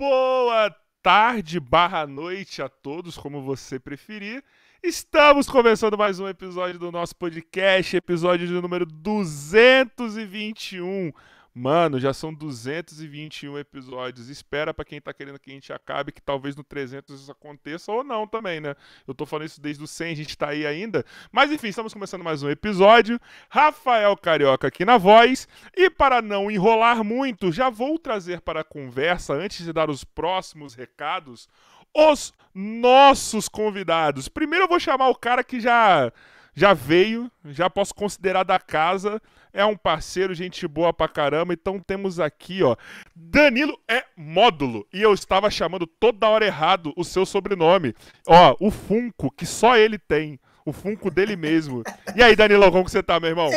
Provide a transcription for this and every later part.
boa tarde barra noite a todos, como você preferir. Estamos começando mais um episódio do nosso podcast, episódio de número 221. Mano, já são 221 episódios. Espera para quem tá querendo que a gente acabe, que talvez no 300 isso aconteça ou não também, né? Eu tô falando isso desde o 100, a gente tá aí ainda. Mas enfim, estamos começando mais um episódio. Rafael Carioca aqui na voz. E para não enrolar muito, já vou trazer para a conversa, antes de dar os próximos recados, os nossos convidados. Primeiro eu vou chamar o cara que já já veio, já posso considerar da casa, é um parceiro, gente boa pra caramba. Então temos aqui, ó, Danilo é módulo. E eu estava chamando toda hora errado o seu sobrenome. Ó, o Funko, que só ele tem. O Funko dele mesmo. E aí, Danilo, como que você tá, meu irmão?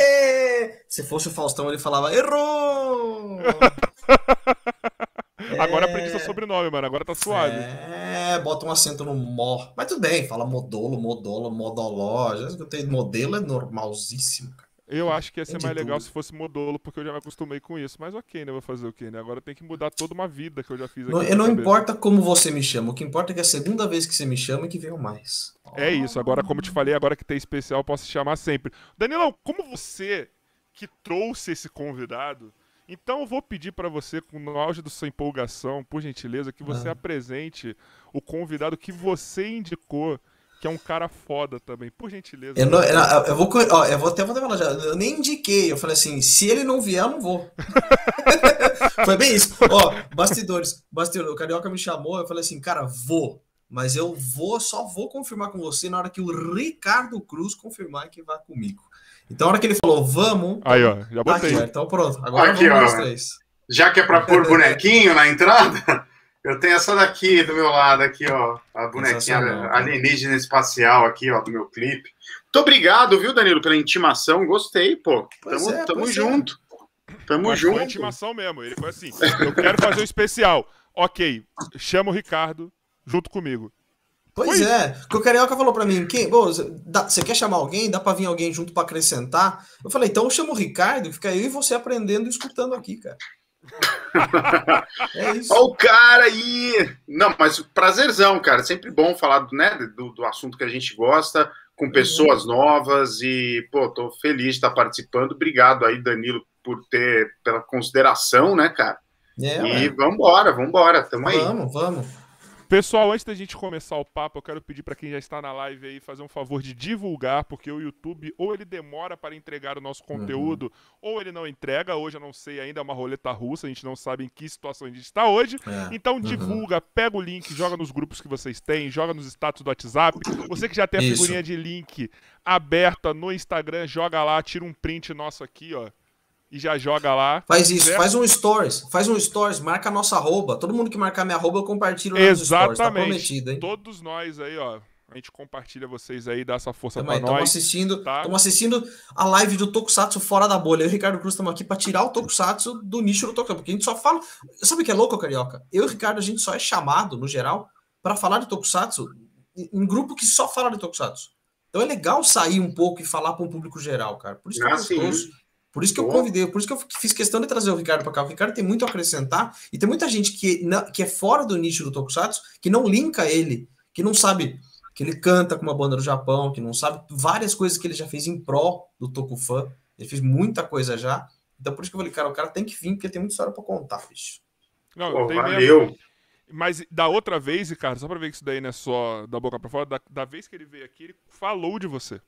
Se fosse o Faustão, ele falava, errou! Agora aprendi seu sobrenome, mano. Agora tá suave. É, bota um acento no mó. Mas tudo bem, fala modolo, modolo, modoló. Já escutei modelo, é normalzíssimo, cara. Eu acho que ia ser mais legal tudo. se fosse modolo, porque eu já me acostumei com isso. Mas ok, né? Vou fazer o quê, né? Agora tem que mudar toda uma vida que eu já fiz aqui. Não, não importa como você me chama, o que importa é que é a segunda vez que você me chama e que veio mais. É isso. Agora, como eu te falei, agora que tem especial, eu posso te chamar sempre. Danilão, como você que trouxe esse convidado, então eu vou pedir para você, no auge da sua empolgação, por gentileza, que você ah. apresente o convidado que você indicou, que é um cara foda também, por gentileza. Eu, não, eu, eu vou, ó, eu vou até falar já. Eu nem indiquei, eu falei assim, se ele não vier, eu não vou. Foi bem isso. Ó, bastidores, bastidores, o Carioca me chamou, eu falei assim, cara, vou. Mas eu vou, só vou confirmar com você na hora que o Ricardo Cruz confirmar que vai comigo. Então, a hora que ele falou, vamos. Aí, ó, já botei. Aqui, então, pronto. Agora aqui, vamos ó, três. Já que é para pôr bonequinho na entrada, eu tenho essa daqui do meu lado, aqui, ó. A bonequinha alienígena espacial aqui, ó, do meu clipe. Muito obrigado, viu, Danilo, pela intimação. Gostei, pô. Tamo, é, tamo junto. É. Tamo Mas junto. Foi intimação mesmo. Ele foi assim: eu quero fazer o um especial. Ok, chama o Ricardo junto comigo. Pois Foi. é, que o Carioca falou para mim, quem, você quer chamar alguém? Dá para vir alguém junto para acrescentar? Eu falei, então eu chamo o Ricardo, fica eu e você aprendendo e escutando aqui, cara. é isso. Olha o cara aí! Não, mas prazerzão, cara. Sempre bom falar né, do, do assunto que a gente gosta, com pessoas uhum. novas e, pô, tô feliz de estar participando. Obrigado aí, Danilo, por ter, pela consideração, né, cara? É, e ué. vambora, vambora, tamo vamos, aí. Vamos, vamos. Pessoal, antes da gente começar o papo, eu quero pedir para quem já está na live aí fazer um favor de divulgar, porque o YouTube ou ele demora para entregar o nosso uhum. conteúdo, uhum. ou ele não entrega. Hoje eu não sei ainda, é uma roleta russa, a gente não sabe em que situação a gente está hoje. É. Então uhum. divulga, pega o link, joga nos grupos que vocês têm, joga nos status do WhatsApp. Você que já tem a Isso. figurinha de link aberta no Instagram, joga lá, tira um print nosso aqui, ó e já joga lá. Faz isso, certo? faz um stories, faz um stories, marca a nossa arroba. Todo mundo que marcar minha arroba, eu compartilho Exatamente. Stories, tá prometido, hein? Todos nós aí, ó. A gente compartilha vocês aí, dá essa força para nós. Estamos assistindo, tá? assistindo a live do Tokusatsu fora da bolha. Eu e o Ricardo Cruz estamos aqui para tirar o Tokusatsu do nicho do Tokusatsu, porque a gente só fala. Sabe o que é louco, carioca? Eu e o Ricardo, a gente só é chamado, no geral, para falar de Tokusatsu em grupo que só fala de Tokusatsu. Então é legal sair um pouco e falar para um público geral, cara. Por isso que é ah, gostoso. Por isso que eu convidei, por isso que eu fiz questão de trazer o Ricardo para cá. O Ricardo tem muito a acrescentar e tem muita gente que, que é fora do nicho do Tokusatsu que não linka ele, que não sabe que ele canta com uma banda do Japão, que não sabe várias coisas que ele já fez em pró do Tokufan. Ele fez muita coisa já. Então por isso que eu falei, cara, o cara tem que vir porque tem muita história para contar, bicho. Não, Pô, valeu. Mesmo. Mas da outra vez, Ricardo, só para ver que isso daí não é só da boca para fora, da, da vez que ele veio aqui, ele falou de você.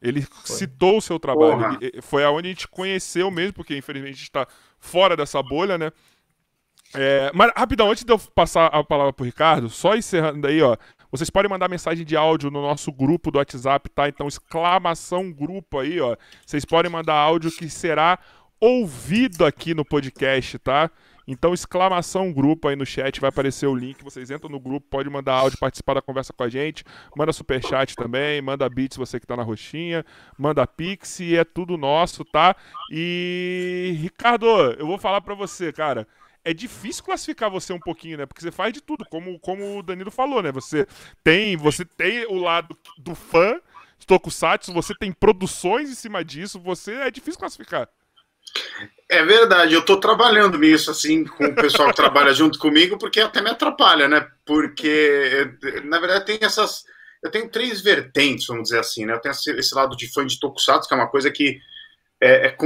Ele foi. citou o seu trabalho. Ele, foi aonde a gente conheceu mesmo, porque infelizmente a gente está fora dessa bolha, né? É, mas rapidão, antes de eu passar a palavra pro Ricardo, só encerrando aí, ó. Vocês podem mandar mensagem de áudio no nosso grupo do WhatsApp, tá? Então, exclamação grupo aí, ó. Vocês podem mandar áudio que será ouvido aqui no podcast, tá? Então, exclamação grupo aí no chat, vai aparecer o link. Vocês entram no grupo, pode mandar áudio, participar da conversa com a gente. Manda superchat também, manda bits você que tá na roxinha, manda pix é tudo nosso, tá? E Ricardo, eu vou falar para você, cara é difícil classificar você um pouquinho, né? Porque você faz de tudo, como, como o Danilo falou, né? Você tem, você tem o lado do fã, Tokusatsu, você tem produções em cima disso, você é difícil classificar. É verdade, eu estou trabalhando nisso, assim, com o pessoal que trabalha junto comigo, porque até me atrapalha, né? Porque, na verdade, tem essas. Eu tenho três vertentes, vamos dizer assim, né? Eu tenho esse lado de fã de Tokusatsu, que é uma coisa que é, é.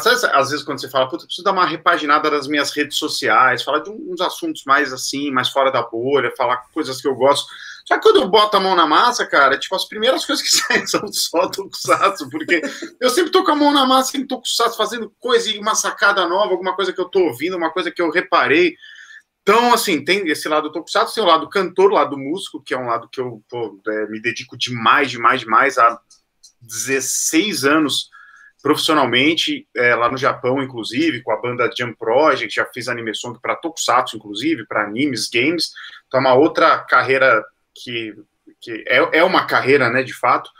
Sabe, às vezes, quando você fala, puta, preciso dar uma repaginada das minhas redes sociais, falar de uns assuntos mais assim, mais fora da bolha, falar coisas que eu gosto. Só que quando eu boto a mão na massa, cara, tipo, as primeiras coisas que saem são só Tokusatsu, porque eu sempre tô com a mão na massa em Tokusatsu, fazendo coisa e uma sacada nova, alguma coisa que eu tô ouvindo, uma coisa que eu reparei. Então, assim, tem esse lado Tokusatsu, tem o lado cantor, o lado músico, que é um lado que eu pô, é, me dedico demais, demais, demais, há 16 anos profissionalmente, é, lá no Japão, inclusive, com a banda Jump Project, já fiz anime song para Tokusatsu, inclusive, para animes, games. Então, é uma outra carreira que, que é, é uma carreira, né, de fato.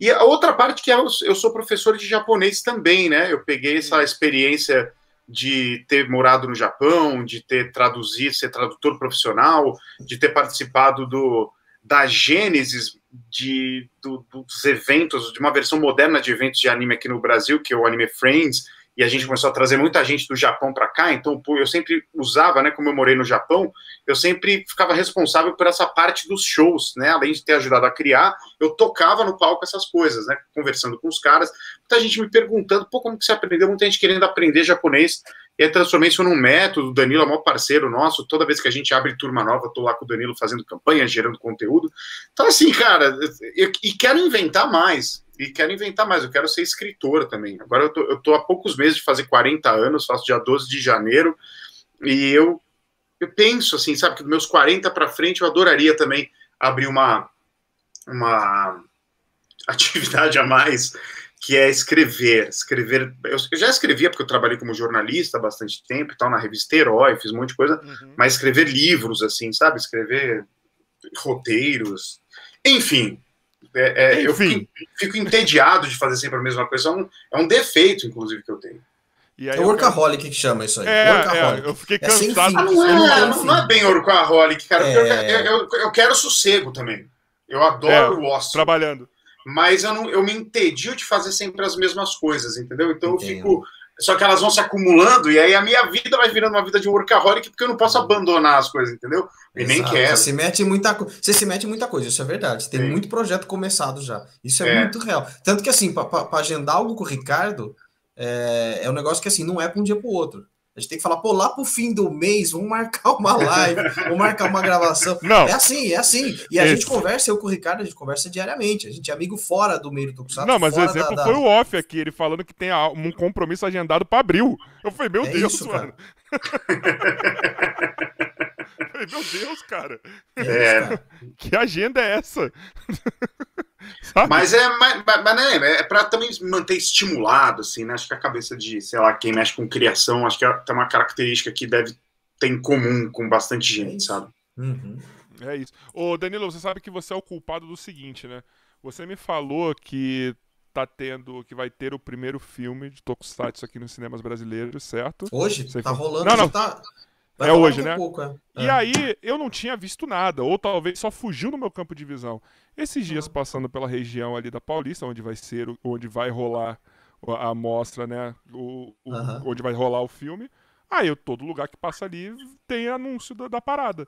E a outra parte que é, eu sou professor de japonês também, né? Eu peguei essa experiência de ter morado no Japão, de ter traduzido, ser tradutor profissional, de ter participado do, da gênesis de, do, dos eventos, de uma versão moderna de eventos de anime aqui no Brasil, que é o Anime Friends, e a gente começou a trazer muita gente do Japão para cá, então eu sempre usava, né, como eu morei no Japão, eu sempre ficava responsável por essa parte dos shows, né, além de ter ajudado a criar, eu tocava no palco essas coisas, né, conversando com os caras, muita gente me perguntando, pô, como que você aprendeu, muita gente querendo aprender japonês, e aí transformei isso num método, o Danilo é o maior parceiro nosso, toda vez que a gente abre turma nova, tô lá com o Danilo fazendo campanha, gerando conteúdo, então assim, cara, eu, e quero inventar mais, e quero inventar mais, eu quero ser escritor também. Agora eu tô, eu tô há poucos meses de fazer 40 anos, faço dia 12 de janeiro, e eu, eu penso assim, sabe, que dos meus 40 para frente eu adoraria também abrir uma, uma atividade a mais, que é escrever. Escrever. Eu, eu já escrevia, porque eu trabalhei como jornalista há bastante tempo e tal, na revista Herói, fiz um monte de coisa, uhum. mas escrever livros, assim, sabe? Escrever roteiros. Enfim, é, é, eu fico, fico, entediado de fazer sempre a mesma coisa. É um, é um defeito, inclusive, que eu tenho. é o workaholic quero... que chama isso aí. É, é eu fiquei é cansado. Ah, não, é, não, não, é bem workaholic, cara. Eu, eu, eu, quero sossego também. Eu adoro o ócio. Trabalhando. Mas eu, não, eu me entedio de fazer sempre as mesmas coisas, entendeu? Então Entendo. eu fico só que elas vão se acumulando e aí a minha vida vai virando uma vida de workaholic porque eu não posso abandonar as coisas, entendeu? E Exato. nem quero. Você se mete muita Você se mete muita coisa, isso é verdade. Tem Sim. muito projeto começado já. Isso é, é. muito real. Tanto que assim, para agendar algo com o Ricardo, é, é um negócio que assim, não é para um dia para o outro. A gente tem que falar, pô, lá pro fim do mês, vamos marcar uma live, vamos marcar uma gravação. Não. É assim, é assim. E a Esse. gente conversa, eu com o Ricardo, a gente conversa diariamente. A gente é amigo fora do meio do Tokusatsu. Não, mas o exemplo da, foi o off aqui, ele falando que tem um compromisso agendado para abril. Eu falei, meu é Deus, isso, mano. falei, meu Deus, cara. É. Que agenda é essa? Mas é, mas, mas né, é para também manter estimulado, assim, né? Acho que a cabeça de, sei lá, quem mexe com criação, acho que é, tem uma característica que deve ter em comum com bastante gente, sabe? Uhum. É isso. Ô, Danilo, você sabe que você é o culpado do seguinte, né? Você me falou que tá tendo, que vai ter o primeiro filme de Tokusatsu aqui nos cinemas brasileiros, certo? Hoje? Você tá rolando, não, não. tá... É hoje, né? Pouco, é. E é. aí eu não tinha visto nada, ou talvez só fugiu no meu campo de visão. Esses dias passando pela região ali da Paulista, onde vai ser, onde vai rolar a mostra, né? O, o Onde vai rolar o filme. Aí todo lugar que passa ali tem anúncio da, da parada.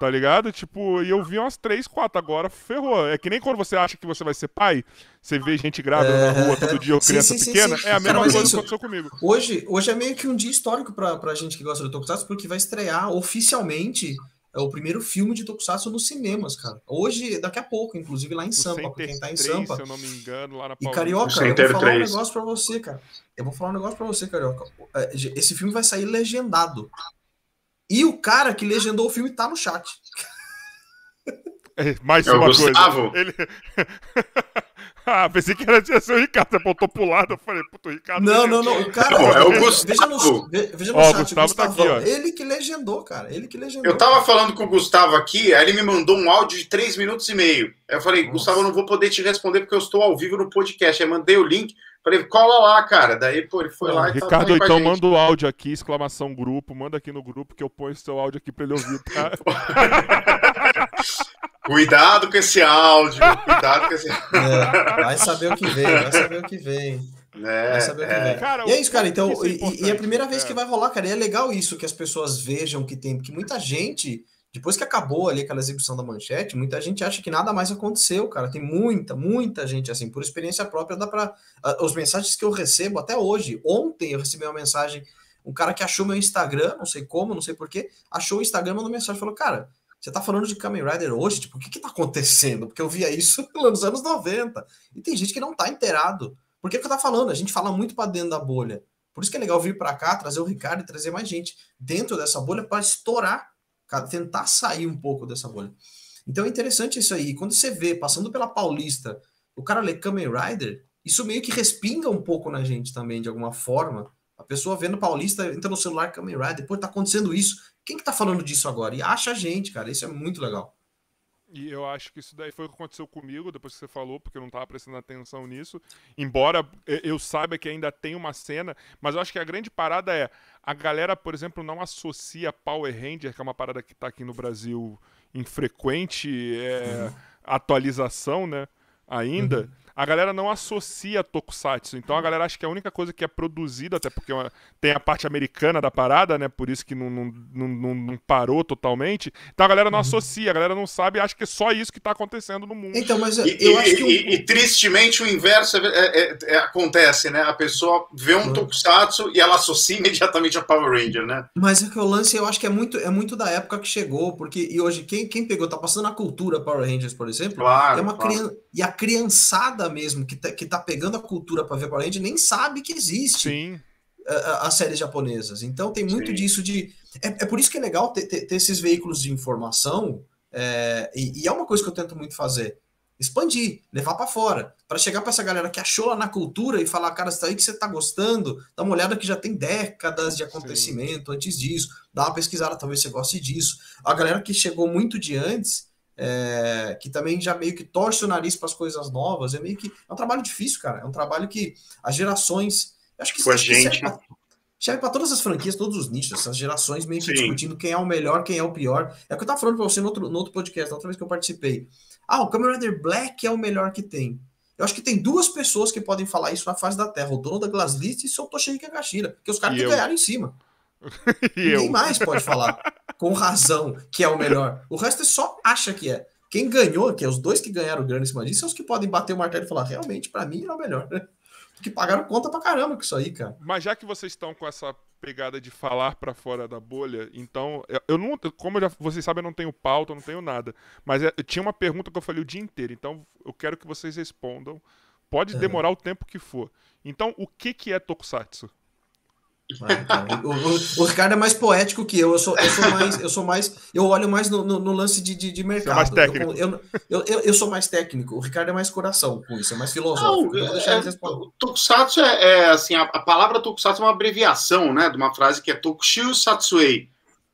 Tá ligado? Tipo, e eu vi umas três, quatro agora, ferrou. É que nem quando você acha que você vai ser pai, você vê gente grávida é... na rua todo dia ou criança sim, pequena. Sim, sim. É a mesma Cara, coisa isso, que aconteceu comigo. Hoje, hoje é meio que um dia histórico pra, pra gente que gosta do Tokusatsu, porque vai estrear oficialmente é o primeiro filme de Tokusatsu nos cinemas, cara. Hoje, daqui a pouco, inclusive lá em Sampa, pra quem tá em Sampa. Se eu não me engano, lá na E Carioca, eu vou falar 3. um negócio pra você, cara. Eu vou falar um negócio pra você, Carioca. É, esse filme vai sair legendado. E o cara que legendou o filme tá no chat. É, mais é uma coisa. Ele... ah, pensei que era ser o Ricardo. Você apontou pro lado, eu falei, puto, Ricardo. Não, não, não. O cara. Não, é o Gustavo. Veja no, veja no ó, chat, Gustavo tá aqui, ó. Ele que legendou, cara. Ele que legendou. Eu tava falando com o Gustavo aqui, aí ele me mandou um áudio de 3 minutos e meio. Aí eu falei, Nossa. Gustavo, eu não vou poder te responder porque eu estou ao vivo no podcast. Aí mandei o link. Falei, cola lá, cara. Daí, pô, ele foi lá e Ricardo, tá então manda o áudio aqui, exclamação grupo, manda aqui no grupo que eu ponho seu áudio aqui pra ele ouvir, tá? cuidado com esse áudio, cuidado com esse é, Vai saber o que vem, vai saber o que vem. É, é. Cara, e é isso, cara. Então, é e, e, é a primeira vez é. que vai rolar, cara. E é legal isso, que as pessoas vejam que tem, porque muita gente, depois que acabou ali aquela exibição da manchete, muita gente acha que nada mais aconteceu, cara. Tem muita, muita gente assim, por experiência própria, dá pra. Os mensagens que eu recebo até hoje. Ontem eu recebi uma mensagem, um cara que achou meu Instagram, não sei como, não sei porquê, achou o Instagram, mandou mensagem falou, cara. Você tá falando de Kamen Rider hoje? Tipo, o que que tá acontecendo? Porque eu via isso nos anos 90. E tem gente que não tá inteirado. Por que, que eu tá falando? A gente fala muito para dentro da bolha. Por isso que é legal vir para cá, trazer o Ricardo e trazer mais gente dentro dessa bolha para estourar, tentar sair um pouco dessa bolha. Então é interessante isso aí. Quando você vê, passando pela Paulista, o cara lê Kamen Rider, isso meio que respinga um pouco na gente também, de alguma forma. A pessoa vendo Paulista, entra no celular Kamen Rider, pô, tá acontecendo isso. Quem que tá falando disso agora? E acha a gente, cara. Isso é muito legal. E eu acho que isso daí foi o que aconteceu comigo, depois que você falou, porque eu não estava prestando atenção nisso. Embora eu saiba que ainda tem uma cena, mas eu acho que a grande parada é a galera, por exemplo, não associa Power Ranger, que é uma parada que está aqui no Brasil infrequente é, uhum. atualização, né? Ainda. Uhum a galera não associa Tokusatsu. Então a galera acha que a única coisa que é produzida, até porque tem a parte americana da parada, né? Por isso que não, não, não, não parou totalmente. Então a galera não uhum. associa, a galera não sabe, acha que é só isso que está acontecendo no mundo. Então, mas eu, e, eu acho que. E, e, tristemente o inverso é, é, é, acontece, né? A pessoa vê um uhum. Tokusatsu e ela associa imediatamente a Power Ranger, né? Mas é que o lance eu acho que é muito, é muito da época que chegou, porque e hoje quem, quem pegou, tá passando a cultura Power Rangers, por exemplo, claro, é uma claro. criança. E a criançada mesmo que tá, que tá pegando a cultura para ver Power Ranger nem sabe que existe as séries japonesas. Então tem muito Sim. disso de. É, é, por isso que é legal ter, ter, ter esses veículos de informação, é, e, e, é uma coisa que eu tento muito fazer. Expandir, levar para fora, para chegar para essa galera que achou lá na cultura e falar, cara, isso aí que você tá gostando, dá uma olhada que já tem décadas de acontecimento Sim. antes disso, dá uma pesquisada, talvez você goste disso. A galera que chegou muito de antes, é, que também já meio que torce o nariz para as coisas novas. É meio que. É um trabalho difícil, cara. É um trabalho que as gerações. Acho que, Com a gente. serve para todas as franquias, todos os nichos, essas gerações meio que Sim. discutindo quem é o melhor, quem é o pior. É o que eu estava falando para você no outro, no outro podcast, na outra vez que eu participei. Ah, o Kamen Rider Black é o melhor que tem. Eu acho que tem duas pessoas que podem falar isso na face da Terra: o dono da Glasslist e o seu Toshihiko Kagashira, que os caras que ganharam em cima. Ninguém mais pode falar com razão que é o melhor. O resto é só acha que é. Quem ganhou, que é os dois que ganharam grana em cima disso, são os que podem bater o martelo e falar, realmente, para mim é o melhor. Porque pagaram conta pra caramba com isso aí, cara. Mas já que vocês estão com essa pegada de falar para fora da bolha, então, eu não, como já, vocês sabem, eu não tenho pauta, eu não tenho nada. Mas é, tinha uma pergunta que eu falei o dia inteiro, então eu quero que vocês respondam. Pode demorar o tempo que for. Então, o que, que é Tokusatsu? O, o, o, Ricardo é mais poético que eu. Eu sou, eu sou mais, eu sou mais, eu olho mais no, no, no lance de, de, de mercado. mais técnico. Eu, eu, eu, eu, sou mais técnico. O Ricardo é mais coração com isso, é mais filosófico. Não, é, tokusatsu é, é, assim, a, a, palavra tokusatsu é uma abreviação, né, de uma frase que é Tokushu Satsuei,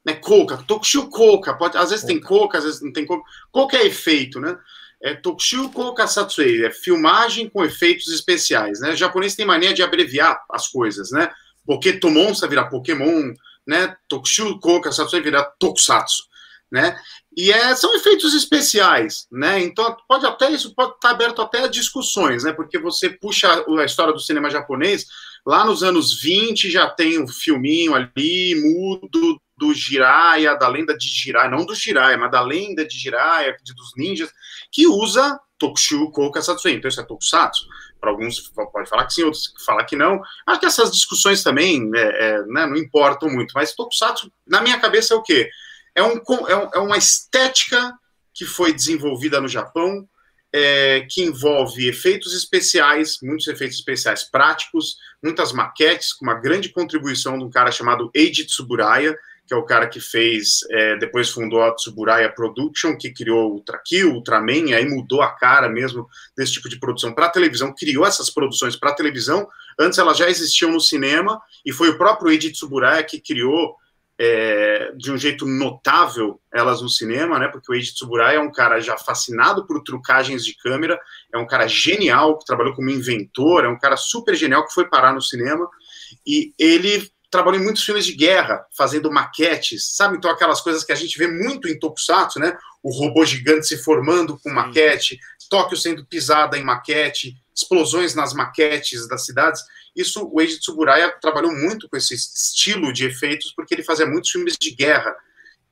né, Koka, Tokushu Koka. Pode, às vezes tem Koka, às vezes não tem Koka. Koka é efeito, né? É Tokushu Koka Satsuei, é filmagem com efeitos especiais, né? O japonês tem mania de abreviar as coisas, né? Pokémon vai virar Pokémon, né? Tokushu Koka vai virar Tokusatsu, né? E é, são efeitos especiais, né? Então pode até isso pode estar aberto até a discussões, né? Porque você puxa a história do cinema japonês, lá nos anos 20 já tem um filminho ali, mudo do Jiraiya, da lenda de Jiraiya, não do Jiraiya, mas da lenda de Jiraiya, dos ninjas, que usa Tokushu Koka Satsui. Então isso é Tokusatsu para alguns pode falar que sim, outros falar que não. Acho que essas discussões também é, é, né, não importam muito, mas Tokusatsu, na minha cabeça, é o quê? É, um, é, é uma estética que foi desenvolvida no Japão, é, que envolve efeitos especiais, muitos efeitos especiais práticos, muitas maquetes, com uma grande contribuição de um cara chamado Eiji Tsuburaya, que é o cara que fez, é, depois fundou a Tsuburaya Production, que criou Ultra Kill, Ultraman, aí mudou a cara mesmo desse tipo de produção para televisão, criou essas produções para televisão. Antes elas já existiam no cinema, e foi o próprio Eiji Tsuburaya que criou é, de um jeito notável elas no cinema, né? Porque o Eiji Tsuburaya é um cara já fascinado por trucagens de câmera, é um cara genial que trabalhou como inventor, é um cara super genial que foi parar no cinema e ele trabalhou em muitos filmes de guerra, fazendo maquetes, sabe? Então, aquelas coisas que a gente vê muito em Tokusatsu, né? O robô gigante se formando com maquete, Tóquio sendo pisada em maquete, explosões nas maquetes das cidades. Isso, o Eiji Tsuburaya trabalhou muito com esse estilo de efeitos, porque ele fazia muitos filmes de guerra.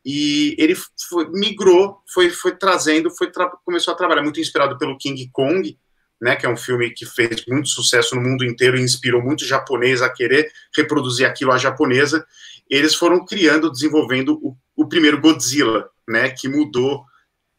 E ele foi, migrou, foi, foi trazendo, foi começou a trabalhar muito inspirado pelo King Kong, né, que é um filme que fez muito sucesso no mundo inteiro e inspirou muito japonês a querer reproduzir aquilo à japonesa. Eles foram criando, desenvolvendo o, o primeiro Godzilla, né, que mudou,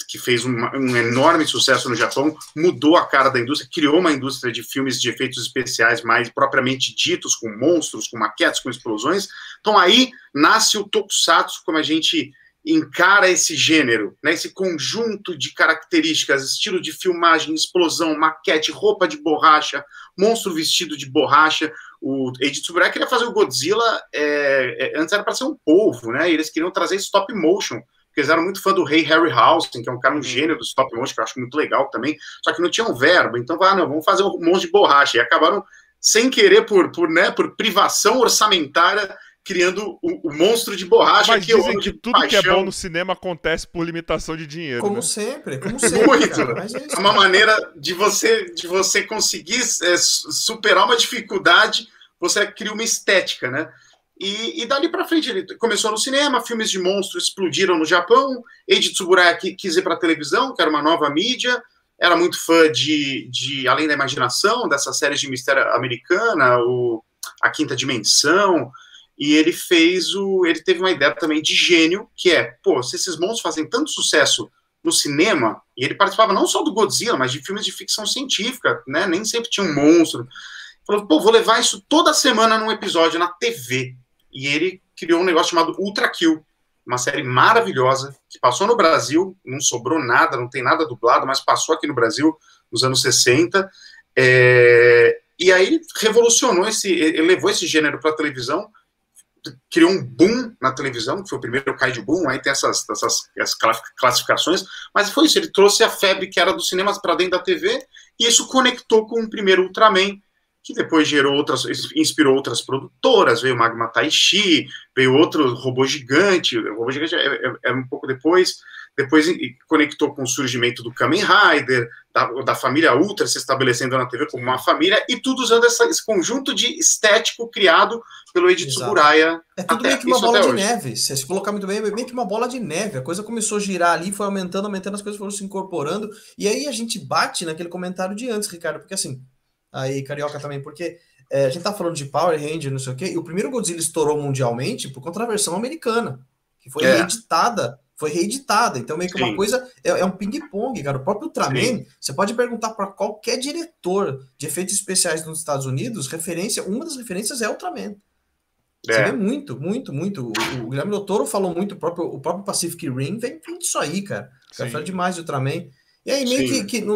que fez um, um, enorme sucesso no Japão, mudou a cara da indústria, criou uma indústria de filmes de efeitos especiais mais propriamente ditos, com monstros, com maquetes, com explosões. Então aí nasce o Tokusatsu, como a gente encara esse gênero, né, esse conjunto de características, estilo de filmagem, explosão, maquete, roupa de borracha, monstro vestido de borracha. O Eiji Tsuburaya queria fazer o Godzilla, é, é, antes era para ser um polvo, né, e eles queriam trazer stop motion, porque eles eram muito fã do rei Harryhausen, que é um cara, um gênio do stop motion, que eu acho muito legal também, só que não tinha um verbo, então, ah, não, vamos fazer um monstro de borracha, e acabaram sem querer, por, por, né, por privação orçamentária, criando o, o, monstro de borracha Mas que dizem que tudo paixão. que é bom no cinema acontece por limitação de dinheiro. Como né? sempre, como sempre. Muito. É, é, uma maneira de você de você conseguir é, superar uma dificuldade, você cria uma estética, né? E, e dali para frente ele começou no cinema, filmes de monstros explodiram no Japão, Eiji Tsuburaya quis ir para televisão, que era uma nova mídia, era muito fã de, de Além da Imaginação, dessas séries de mistério americana, o A Quinta Dimensão, e ele fez o. Ele teve uma ideia também de gênio, que é, pô, se esses monstros fazem tanto sucesso no cinema, e ele participava não só do Godzilla, mas de filmes de ficção científica, né? Nem sempre tinha um monstro. Falou, pô, vou levar isso toda semana num episódio na TV. E ele criou um negócio chamado Ultra Kill, uma série maravilhosa, que passou no Brasil, não sobrou nada, não tem nada dublado, mas passou aqui no Brasil nos anos 60. É, e aí revolucionou esse, ele levou esse gênero para a televisão criou um boom na televisão, que foi o primeiro Kaiju Boom, aí tem essas, essas, essas classificações, mas foi isso, ele trouxe a febre que era do cinema para dentro da TV, e isso conectou com o primeiro Ultraman, que depois gerou outras, inspirou outras produtoras, veio Magma Taishi, veio outro robô gigante, o robô gigante é, é, é um pouco depois, depois conectou com o surgimento do Kamen Rider, da, da, família Ultra se estabelecendo na TV como uma família, e tudo usando essa, esse conjunto de estético criado pelo Eiji Tsuburaya. É tudo até, meio que uma bola de hoje. neve, se você colocar muito bem, é meio que uma bola de neve, a coisa começou a girar ali, foi aumentando, aumentando, as coisas foram se incorporando, e aí a gente bate naquele comentário de antes, Ricardo, porque assim, aí Carioca também, porque é, a gente tá falando de Power Ranger, não sei o quê, e o primeiro Godzilla estourou mundialmente por conta da versão americana, que foi é. reeditada foi reeditada. Então, meio que Sim. uma coisa é, é um ping-pong, cara. O próprio Ultraman, Sim. você pode perguntar para qualquer diretor de efeitos especiais nos Estados Unidos, referência, uma das referências é Ultraman. É. Você vê muito, muito, muito. O, o Guilherme Doutor falou muito, o próprio, o próprio Pacific Rim vem, vem disso aí, cara. Cara fala demais de Ultraman. E aí, meio Sim. que, que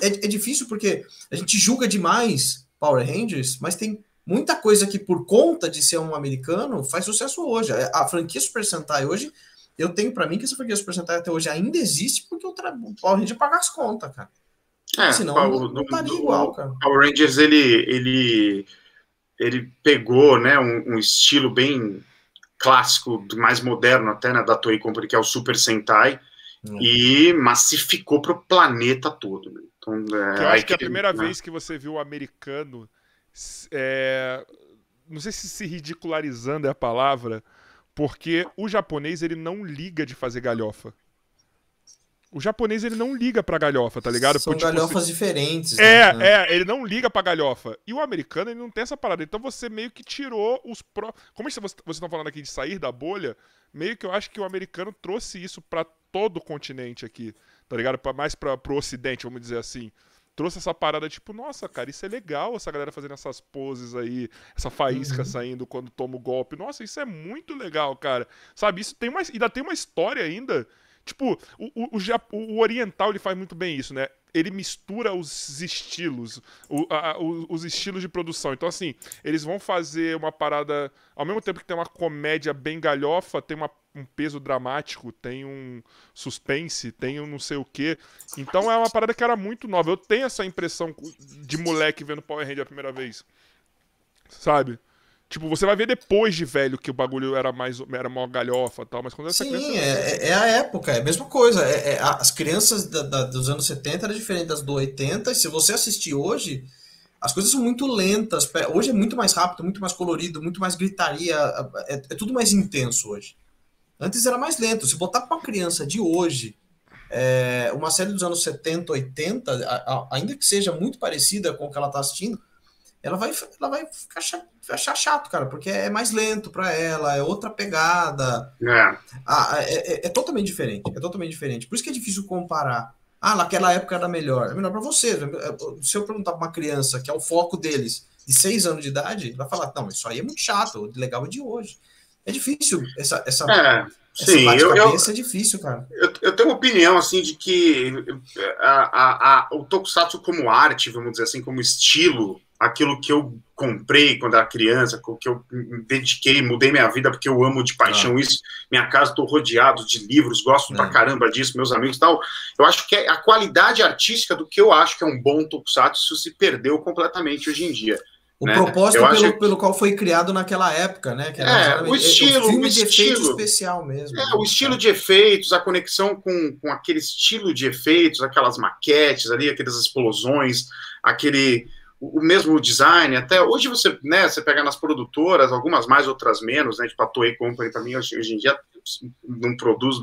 é, é difícil porque a gente julga demais Power Rangers, mas tem muita coisa que, por conta de ser um americano, faz sucesso hoje. A franquia Super Sentai hoje eu tenho para mim que essa franquia Super Sentai até hoje ainda existe porque o, o Power Rangers paga as contas, cara. É, Senão Power, não, estaria igual, cara. Power Rangers, ele, ele, ele pegou né, um, um, estilo bem clássico, mais moderno até, né, da Toei Company, que é o Super Sentai, hum. e massificou para o planeta todo. Né? Então, é, eu acho que, que a primeira né? vez que você viu o americano, é, não sei se se ridicularizando é a palavra, porque o japonês, ele não liga de fazer galhofa. O japonês, ele não liga pra galhofa, tá ligado? São tipo, galhofas diferentes. É, né? é, ele não liga pra galhofa. E o americano, ele não tem essa parada. Então você meio que tirou os pró... Como vocês estão falando aqui de sair da bolha, meio que eu acho que o americano trouxe isso para todo o continente aqui, tá ligado? Pra, mais pra, pro ocidente, vamos dizer assim trouxe essa parada, tipo, nossa, cara, isso é legal, essa galera fazendo essas poses aí, essa faísca uhum. saindo quando toma o golpe. Nossa, isso é muito legal, cara. Sabe, isso tem uma. Ainda tem uma história ainda. Tipo, o, o, o, o oriental ele faz muito bem isso, né? ele mistura os estilos, o, a, os estilos de produção. Então, assim, eles vão fazer uma parada. Ao mesmo tempo que tem uma comédia bem galhofa, tem uma, um peso dramático, tem um suspense, tem um não sei o quê. Então é uma parada que era muito nova. Eu tenho essa impressão de moleque vendo Power Ranger a primeira vez. Sabe? Tipo, você vai ver depois de velho que o bagulho era mais era mó galhofa e tal, mas quando essa Sim, criança. é, é a época, é a mesma coisa. É, é, as crianças da, da, dos anos 70 eram diferentes das do 80, e se você assistir hoje, as coisas são muito lentas. Hoje é muito mais rápido, muito mais colorido, muito mais gritaria, é, é tudo mais intenso hoje. Antes era mais lento. Se botar para uma criança de hoje é, uma série dos anos 70, 80, a, a, ainda que seja muito parecida com o que ela está assistindo, ela vai, ela vai ficar chato, achar chato, cara, porque é mais lento para ela, é outra pegada. É. Ah, é, é, é, totalmente diferente. É totalmente diferente. Por isso que é difícil comparar. Ah, naquela época era melhor. É melhor para você. Se eu perguntar para uma criança, que é o foco deles, de seis anos de idade, vai falar: não, isso aí é muito chato, o legal é de hoje. É difícil essa. essa é. Sim, eu, eu, é difícil, cara. Eu, eu, tenho uma opinião assim de que a, a, a, o Tokusatsu como arte, vamos dizer assim, como estilo, aquilo que eu comprei quando era criança, que eu me dediquei, mudei minha vida porque eu amo de paixão ah. isso. Minha casa estou rodeado de livros, gosto é. pra caramba disso, meus amigos e tal. Eu acho que a qualidade artística do que eu acho que é um bom Tokusatsu se perdeu completamente hoje em dia. O né? propósito pelo, que... pelo qual foi criado naquela época, né? Que é, o estilo, filme o de estilo especial mesmo. É, o estilo de efeitos, a conexão com, com aquele estilo de efeitos, aquelas maquetes ali, aquelas explosões, aquele o mesmo design, até hoje você, né, você pega nas produtoras, algumas mais, outras menos, né, tipo a Toei Company também, hoje, hoje em dia não produz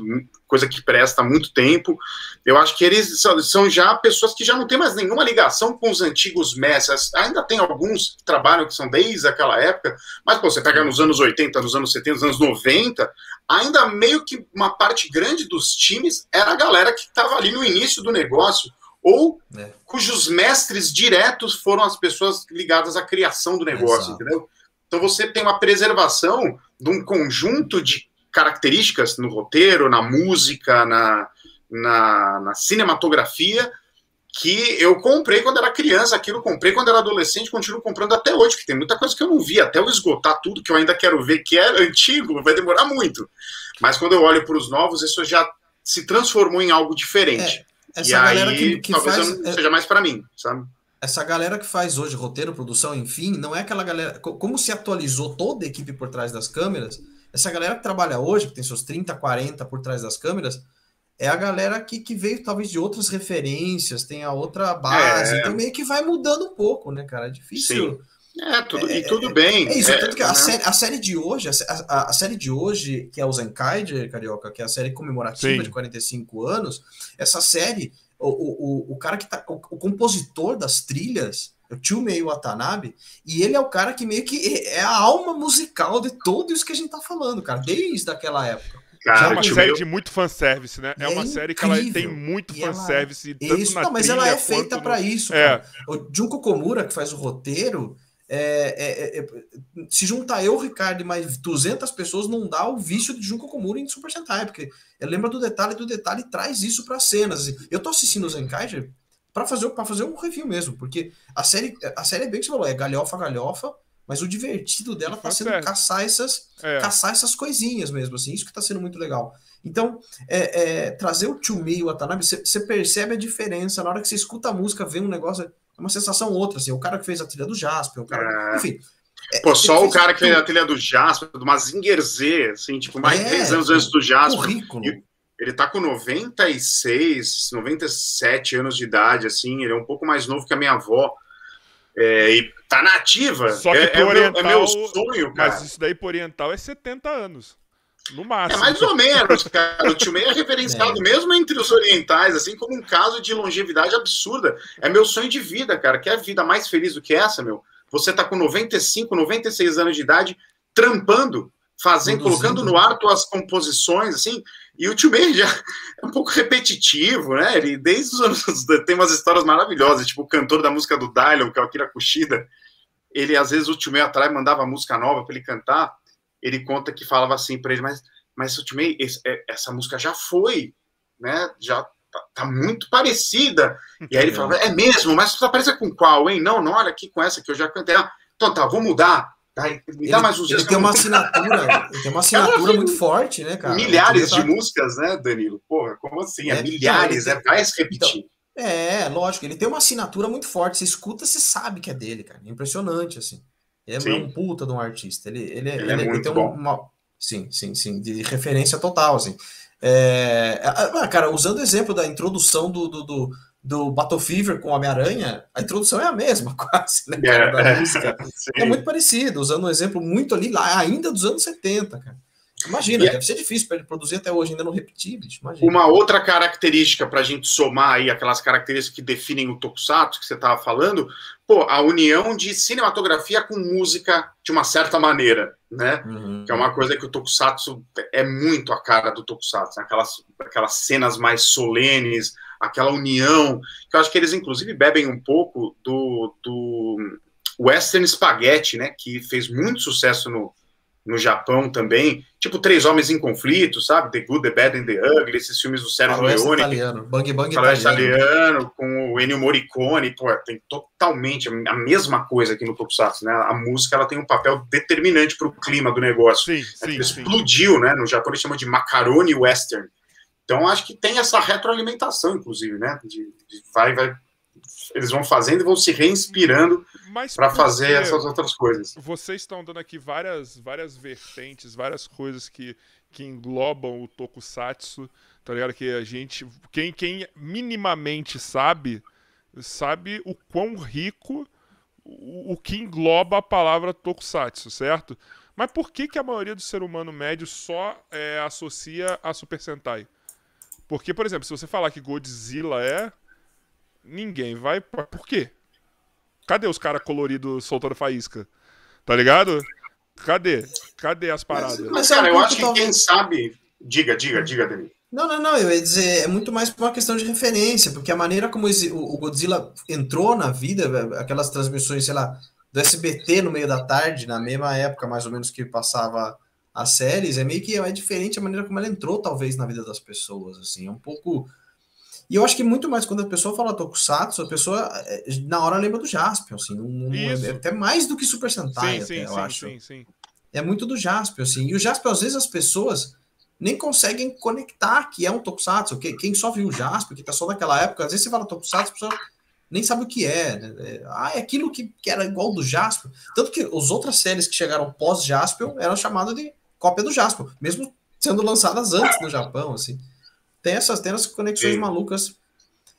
coisa que presta há muito tempo, eu acho que eles são, são, já pessoas que já não têm mais nenhuma ligação com os antigos mestres, ainda tem alguns que trabalham que são desde aquela época, mas pô, você pega nos anos 80, nos anos 70, nos anos 90, ainda meio que uma parte grande dos times era a galera que estava ali no início do negócio, ou é. cujos mestres diretos foram as pessoas ligadas à criação do negócio, Exato. entendeu? Então você tem uma preservação de um conjunto de características no roteiro, na música, na, na, na cinematografia, que eu comprei quando era criança, aquilo eu comprei quando era adolescente, continuo comprando até hoje, que tem muita coisa que eu não vi, até eu esgotar tudo que eu ainda quero ver, que é antigo, vai demorar muito. Mas quando eu olho para os novos, isso já se transformou em algo diferente. É. Essa e galera aí, que, que talvez faz, é seja mais para mim, sabe? Essa galera que faz hoje roteiro, produção, enfim, não é aquela galera. Como se atualizou toda a equipe por trás das câmeras, essa galera que trabalha hoje, que tem seus 30, 40 por trás das câmeras, é a galera que, que veio talvez de outras referências, tem a outra base, é. então meio que vai mudando um pouco, né, cara? É difícil. Sim. É, tudo, é, e tudo bem. É isso, é, tanto que a, né? série, a série de hoje, a, a, a, série de hoje, que é o Zenkaiger, Carioca, que é a série comemorativa Sim. de 45 anos, essa série, o, o, o cara que tá. O, o compositor das trilhas, o Chumei Watanabe, e ele é o cara que meio que é a alma musical de tudo isso que a gente tá falando, cara, desde aquela época. Cara, é uma série de muito fanservice, né? É, é uma série que ela tem muito fanservice. Ela... Isso, não, mas ela é feita para no... isso. É. O Junko Komura, que faz o roteiro, é, é, é, é, se juntar eu, Ricardo, e mais 200 pessoas, não dá o vício de Junko Komura em Super Sentai, porque ele lembra do detalhe do detalhe e traz isso para cenas. Eu tô assistindo o Zenkaiger para fazer, pra fazer um review mesmo, porque a série, a série é bem que você falou, é galhofa, galhofa, mas o divertido dela tá sendo caçar essas, é. caçar essas coisinhas mesmo, assim, isso que tá sendo muito legal. Então, é, é, trazer o Chumi e o Watanabe, você percebe a diferença na hora que você escuta a música, vê um negócio é uma sensação outra, assim, o cara que fez a trilha do Jasper, o cara, é... enfim. É, Pô, só o cara que fez a trilha do Jasper, do Mazinger Z, assim, tipo, mais de é, 10 anos antes do Jasper. Currículo. Ele tá com 96, 97 anos de idade, assim, ele é um pouco mais novo que a minha avó. É, e tá nativa. Só que é, é, oriental, meu, é meu sonho, cara. Mas isso daí por oriental é 70 anos. No máximo. É mais ou menos, cara. O Tio May é referenciado é. mesmo entre os orientais, assim como um caso de longevidade absurda. É meu sonho de vida, cara. Quer vida mais feliz do que essa, meu? Você tá com 95, 96 anos de idade, trampando, fazendo, colocando no ar tuas composições, assim. E o Tio May já é um pouco repetitivo, né? Ele, desde os anos. Tem umas histórias maravilhosas, tipo o cantor da música do Dylan, que é o Akira Kushida. Ele, às vezes, o Tio May atrás mandava música nova para ele cantar ele conta que falava assim para ele, mas, mas Ultimate, é, essa música já foi, né? Já tá, tá muito parecida. E aí ele falava, é mesmo, mas você parece com qual, hein? Não, não, olha aqui com essa que eu já cantei. Ah, então tá, vou mudar. Tá, me dá ele, mais uns Ele tem uma assinatura, ele tem uma assinatura muito forte, né, cara? Milhares de músicas, né, Danilo? Porra, como assim? É, é milhares, é, vai se repetir. Então, é, lógico, ele tem uma assinatura muito forte. Você escuta, você sabe que é dele, cara. É impressionante, assim. Ele é um puta de um artista. Ele, ele, ele, ele é muito tem bom. uma. Sim, sim, sim. De referência total, assim. É, ah, cara, usando o exemplo da introdução do, do, do, do Battle Fever com Homem-Aranha, a introdução é a mesma, quase, né? Cara, da é. É muito parecido, usando um exemplo muito ali, lá, ainda dos anos 70, cara. Imagina, e deve ser difícil para ele produzir até hoje, ainda não repetir, bicho. Imagina. Uma outra característica para a gente somar aí aquelas características que definem o Tokusatsu que você estava falando, pô, a união de cinematografia com música de uma certa maneira, né? Uhum. Que é uma coisa que o Tokusatsu é muito a cara do Tokusatsu, né? aquelas, aquelas cenas mais solenes, aquela união, que eu acho que eles inclusive bebem um pouco do, do Western Spaghetti, né? Que fez muito sucesso no no Japão também, tipo Três Homens em Conflito, sabe? The Good, The Bad and The Ugly, esses filmes do Sérgio Leone. italiano, Bang Bang italiano. italiano. com o Ennio Morricone, pô, tem totalmente a mesma coisa aqui no Tokusatsu, né? A música, ela tem um papel determinante para o clima do negócio. Sim, sim, explodiu, sim. né? No Japão eles chamam de macaroni western. Então, acho que tem essa retroalimentação, inclusive, né? De, de vai, vai eles vão fazendo e vão se reinspirando para fazer essas outras coisas. Vocês estão dando aqui várias, várias vertentes, várias coisas que, que englobam o tokusatsu, tá ligado? Que a gente, quem, quem minimamente sabe, sabe o quão rico o, o que engloba a palavra tokusatsu, certo? Mas por que, que a maioria do ser humano médio só é, associa a Super Sentai? Porque, por exemplo, se você falar que Godzilla é, ninguém vai. Por quê? Cadê os caras coloridos soltando faísca? Tá ligado? Cadê? Cadê as paradas? Mas, mas cara, eu acho que quem sabe. Diga, diga, diga, Dani. Não, não, não, eu ia dizer, é muito mais por uma questão de referência, porque a maneira como o Godzilla entrou na vida, aquelas transmissões, sei lá, do SBT no meio da tarde, na mesma época mais ou menos que passava as séries, é meio que é diferente a maneira como ela entrou, talvez, na vida das pessoas, assim, é um pouco e eu acho que muito mais quando a pessoa fala Tokusatsu, a pessoa é, na hora lembra do Jaspion, assim, um, é, até mais do que Super Sentai, sim, até, sim, eu sim, acho. É muito do Jaspion, assim. E o Jaspion, às vezes, as pessoas nem conseguem conectar que é um Tokusatsu. Quem só viu o Jaspion, que tá só naquela época, às vezes você fala Tokusatsu, a pessoa nem sabe o que é. Né? É, ah, é aquilo que, que era igual do Jaspion. Tanto que as outras séries que chegaram pós-Jaspion eram chamadas de cópia do Jaspion, mesmo sendo lançadas antes no Japão, assim tem essas, tem essas conexões Sim. malucas.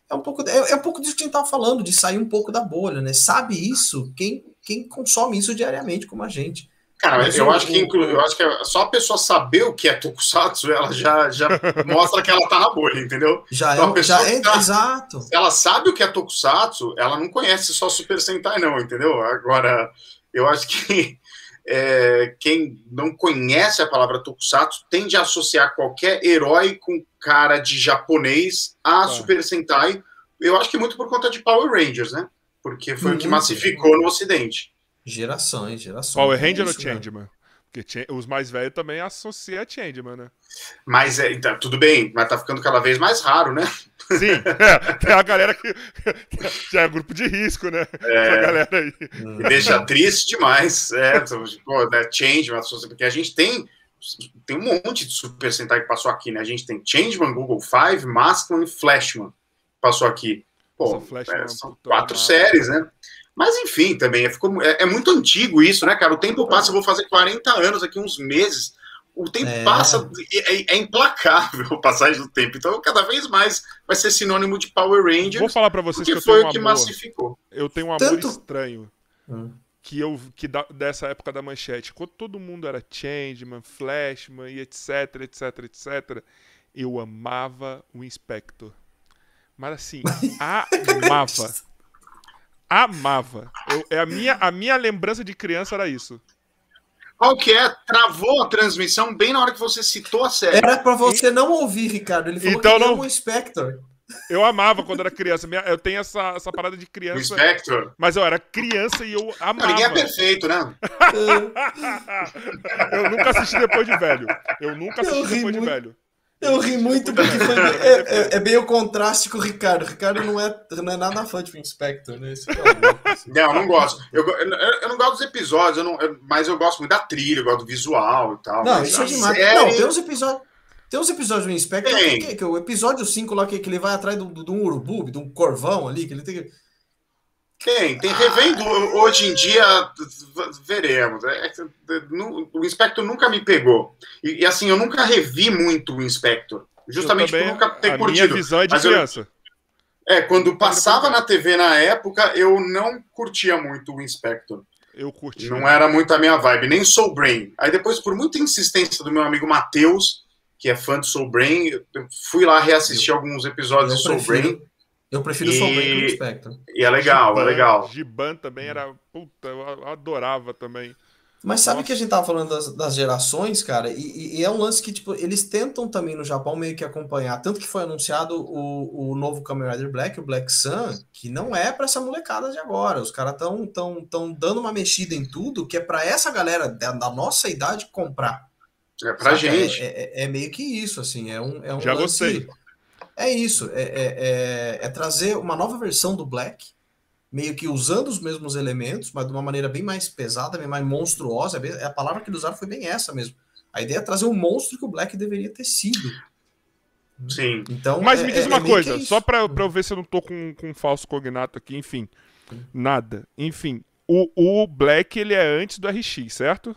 É um, pouco, é, é, um pouco disso que a gente tava falando, de sair um pouco da bolha, né? Sabe isso quem, quem consome isso diariamente, como a gente. Cara, Mas eu, acho que, eu acho que é só a pessoa saber o que é Tokusatsu, ela já, já mostra que ela tá na bolha, entendeu? Já então, é, já é tá, exato. Ela sabe o que é Tokusatsu, ela não conhece só Super Sentai, não, entendeu? Agora, eu acho que é, quem não conhece a palavra Tokusatsu tende a associar qualquer herói com cara de japonês a ah. Super Sentai. Eu acho que muito por conta de Power Rangers, né? Porque foi hum, o que massificou no Ocidente. Gerações, gerações. Power Ranger é ou Changeman? Porque os mais velhos também associam a Changeman, né? Mas é, então, tudo bem, mas tá ficando cada vez mais raro, né? Sim, é, tem a galera que já é grupo de risco, né? É, Essa galera aí. Me deixa triste demais. É, pô, né, Changeman, porque a gente tem tem um monte de Super Sentai que passou aqui, né? A gente tem Changeman, Google Five, Maskman e Flashman passou aqui. Pô, é, são quatro séries, né? Mas enfim, também é, ficou, é, é, muito antigo isso, né, cara? O tempo passa, eu vou fazer 40 anos aqui, uns meses. O tempo é. passa, é, é, implacável a passagem do tempo. Então, cada vez mais vai ser sinônimo de Power Rangers. Vou falar para vocês que eu foi o que amor, massificou. Eu tenho um amor Tanto... estranho. Hum. Que eu que da, dessa época da manchete, quando todo mundo era Changeman, Flashman e etc, etc, etc, eu amava o Inspector. Mas assim, amava amava. Eu, é a, minha, a minha lembrança de criança era isso. Qual que é? Travou a transmissão bem na hora que você citou a série. Era para você e... não ouvir, Ricardo. Ele falou então, que não... o Spectre. Eu amava quando era criança. Eu tenho essa, essa parada de criança. O Spectre. Mas eu era criança e eu amava. Não, ninguém é perfeito, né? eu nunca assisti depois de velho. Eu nunca assisti eu depois muito. de velho. Eu ri muito porque foi, é, é, é, bem o contraste com o Ricardo. O Ricardo não é, não é nada fã de Inspector, né? Esse é assim. Não, eu não gosto. Eu, eu, eu, não gosto dos episódios, eu não, mas eu gosto muito da trilha, eu gosto do visual e tal. Não, isso é demais. Série... Não, tem uns episódios. Tem uns episódios do Inspector, que, que, que, o episódio 5 lá, que, que ele vai atrás de um urubu, de um corvão ali, que ele tem que. Tem, tem revendo. Hoje em dia, veremos. É, é o Inspector nunca me pegou. E, e, assim, eu nunca revi muito o Inspector. Justamente por nunca ter a curtido. Minha visão é de criança. Eu, é, quando passava na TV na época, eu não curtia muito o Inspector. Eu curti. Não era muito a minha vibe, nem Soul Brain. Aí depois, por muita insistência do meu amigo Matheus, que é fã de Soul Brain, eu fui lá reassistir eu, alguns episódios de Soul Brain. Eu prefiro e... Soul Brain que o Spectre. E é legal, Giban, é legal. Giban também era. Puta, eu adorava também. Mas sabe Nossa. que a gente tava falando das, das gerações, cara, e, e, é um lance que, tipo, eles tentam também no Japão meio que acompanhar. Tanto que foi anunciado o, o novo Kamen Rider Black, o Black Sun, que não é para essa molecada de agora. Os caras tão, tão, tão dando uma mexida em tudo que é para essa galera da, da, nossa idade comprar. É pra Sabe? gente. É, é, é, meio que isso, assim. É um, é um Já lance, gostei. É isso. É, é, é, é trazer uma nova versão do Black meio que usando os mesmos elementos, mas de uma maneira bem mais pesada, bem mais monstruosa. A palavra que eles usaram foi bem essa mesmo. A ideia é trazer o monstro que o Black deveria ter sido. Sim. Então, Mas me é, diz é, uma é coisa, só para eu ver se eu não tô com, com um falso cognato aqui, enfim. Nada. Enfim, o, o Black ele é antes do RX, certo?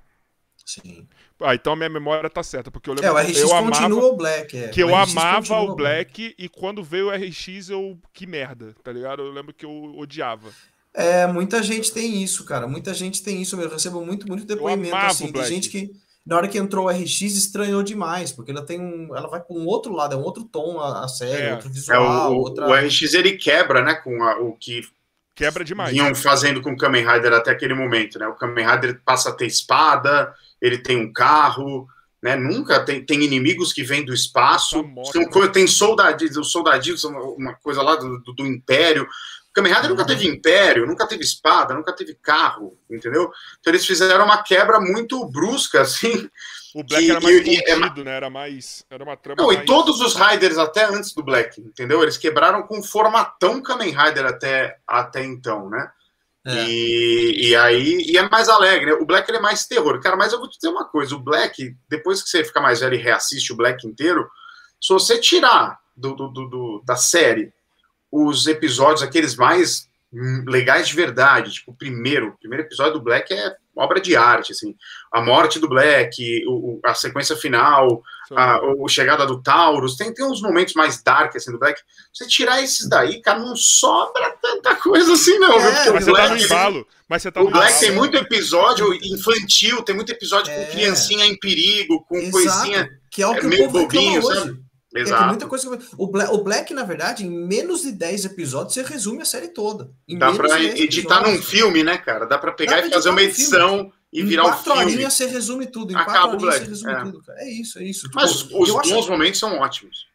Sim. Ah, então a minha memória tá certa, porque eu lembro é, o RX eu continua amava, o Black. É. Que eu amava o Black, e quando veio o RX eu. Que merda, tá ligado? Eu lembro que eu odiava. É, muita gente tem isso, cara. Muita gente tem isso. Eu recebo muito, muito depoimento assim. De gente que, na hora que entrou o RX, estranhou demais, porque ela tem um. Ela vai para um outro lado, é um outro tom a, a série, é. outro visual. É, o, outra... o RX ele quebra, né? Com a, o que quebra demais. Vinham fazendo com o Kamen Rider até aquele momento, né? O Kamen Rider passa a ter espada, ele tem um carro, né? Nunca tem, tem inimigos que vêm do espaço, tem, tem soldadinhos, os soldadinhos são uma coisa lá do, do, do Império. O Kamen Rider nunca teve império, nunca teve espada, nunca teve carro, entendeu? Então eles fizeram uma quebra muito brusca, assim. O Black e, era mais e, é contido, é, né? Era mais. Era uma trama. Não, mais... e todos os Riders até antes do Black, entendeu? Eles quebraram com formatão Kamen Rider até, até então, né? É. E, e aí e é mais alegre. Né? O Black é mais terror. Cara, mas eu vou te dizer uma coisa: o Black, depois que você fica mais velho e reassiste o Black inteiro, se você tirar do, do, do da série os episódios, aqueles mais legais de verdade, tipo, o primeiro, o primeiro episódio do Black é obra de arte, assim, a morte do Black, o, a sequência final, a, o chegada do Taurus, tem, tem uns momentos mais dark, assim, do Black, você tirar esses daí, cara, não sobra tanta coisa assim, não, é, viu? Mas o Black, tá no embalo, mas você tá O Black embalo. tem muito episódio infantil, tem muito episódio é. com criancinha em perigo, com Exato. coisinha que é o que é, meio bobinho, sabe? Exato. muita coisa que... o, Black, o Black, na verdade, em menos de 10 episódios, você resume a série toda. Em Dá pra editar num filme, né, cara? Dá pra pegar Dá e fazer uma edição e virar um filme. Em quatro horinhas você resume tudo. Em Acaba quatro horinhas você resume é. tudo. Cara. É isso, é isso. Mas tipo, os bons acho... momentos são ótimos.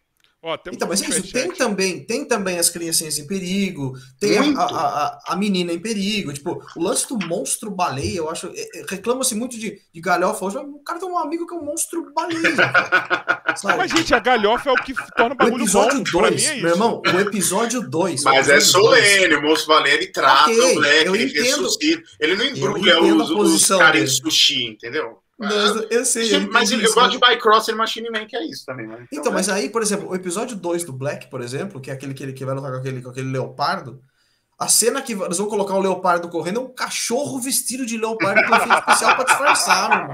Oh, então, mas é isso, tem também, tem também as criancinhas em perigo, tem a, a, a, menina em perigo, tipo, o lance do monstro baleia, eu acho, é, é, reclama-se muito de, de galhofa hoje, o cara tem um amigo que é um monstro baleia. mas, gente, a galhofa é o que torna o bagulho o episódio 2, é meu irmão, o episódio 2. Mas é solene, o monstro baleia, ele trata okay, o Black, ele ressuscita, ele não embrulha os, os caras em sushi, entendeu? Eu sei. Eu mas eu, eu gosto de Bycross e Machine Man, que é isso também. Né? Então, então mas aí, por exemplo, o episódio 2 do Black, por exemplo, que é aquele que ele que vai lutar com aquele, com aquele leopardo, a cena que eles vão colocar um leopardo correndo é um cachorro vestido de leopardo com efeito especial pra disfarçar, mano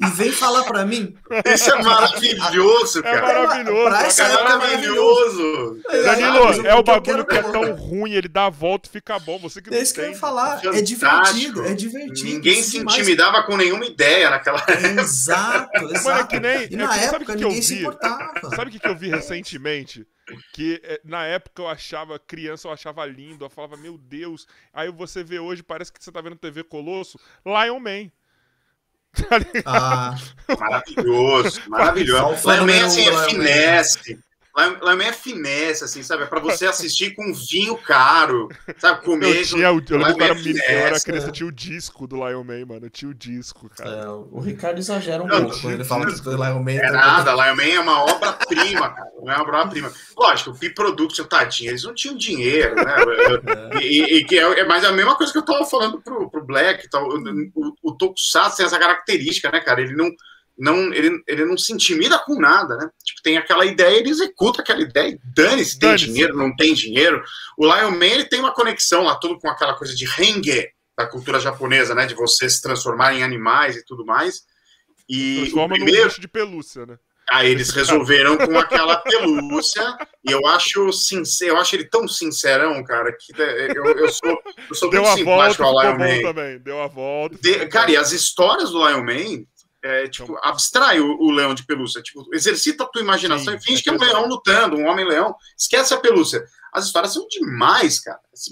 e vem falar para mim. Isso é maravilhoso, é cara. É maravilhoso. Pra essa é maravilhoso. Danilo, é o bagulho que é tão ruim, ele dá a volta e fica bom. Você que não É isso que eu ia falar. É divertido, é divertido. Ninguém se intimidava com nenhuma ideia naquela época. Exato, exato. Mas é que nem, e na é, época que ninguém se importava. Sabe o que eu vi recentemente? que na época eu achava criança, eu achava lindo, eu falava, meu Deus. Aí você vê hoje, parece que você tá vendo TV Colosso, Lion Man. Tá ah, maravilhoso, maravilhoso. Também assim, é finesse. Lamen é finesse, assim, sabe? É pra você assistir com vinho caro, sabe? Comer. Eu, tinha, eu, eu lembro que eu era criança, é. tinha o disco do Lion Man, mano. Eu tinha o disco, cara. É, o Ricardo exagera um não, pouco quando ele fala que o Lion Man. É tá nada, Lion Man é uma obra-prima, cara. Não é uma obra-prima. Lógico, o P-Production, tadinho, eles não tinham dinheiro, né? É. E, e, que é, mas é a mesma coisa que eu tava falando pro, pro Black. Tá? O, o, o Tokusatsu tem essa característica, né, cara? Ele não não, ele, ele não se intimida com nada, né? Tipo, tem aquela ideia, ele executa aquela ideia, dane-se, tem dane dinheiro, não tem dinheiro. O Lion Man, ele tem uma conexão lá, tudo com aquela coisa de renge, da cultura japonesa, né? De você se transformar em animais e tudo mais. E Transforma o primeiro... de pelúcia, né? Aí eles resolveram com aquela pelúcia, e eu acho sincero, eu acho ele tão sincerão, cara, que eu, eu sou, eu sou Deu muito simpático ao Lion Man. Também. Deu a volta. De, cara, e as histórias do Lion Man, é, tipo, então... abstrai o, o, leão de pelúcia. Tipo, exercita a tua imaginação Sim, e finge é que é um leão lutando, um homem-leão. Esquece a pelúcia. As histórias são demais, cara. Se,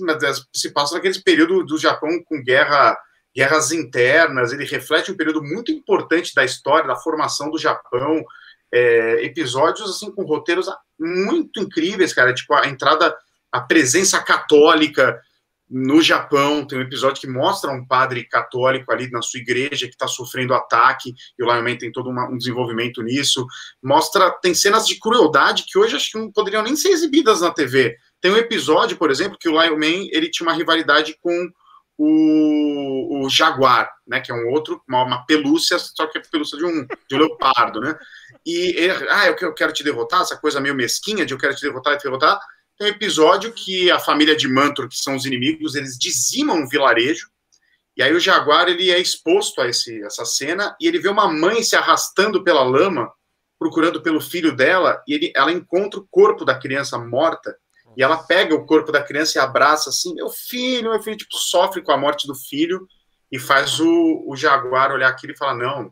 se passa naquele período do Japão com guerra, guerras internas. Ele reflete um período muito importante da história, da formação do Japão é, episódios assim com roteiros muito incríveis, cara. Tipo, a entrada, a presença católica no Japão. Tem um episódio que mostra um padre católico ali na sua igreja que está sofrendo ataque, e o Lion Man tem todo uma, um desenvolvimento nisso. Mostra, tem cenas de crueldade que hoje acho que não poderiam nem ser exibidas na TV. Tem um episódio, por exemplo, que o Lion Man ele tinha uma rivalidade com o, o Jaguar, né, que é um outro, uma, uma pelúcia, só que é pelúcia de um, de um leopardo, né? E ele, ah, eu, eu quero te derrotar, essa coisa meio mesquinha de eu quero te derrotar e te derrotar. Tem um episódio que a família de Mantor, que são os inimigos, eles dizimam um vilarejo, e aí o Jaguar ele é exposto a esse, essa cena, e ele vê uma mãe se arrastando pela lama, procurando pelo filho dela, e ele, ela encontra o corpo da criança morta, e ela pega o corpo da criança e abraça assim, meu filho, meu filho, tipo, sofre com a morte do filho, e faz o, o Jaguar olhar aquilo e falar, não,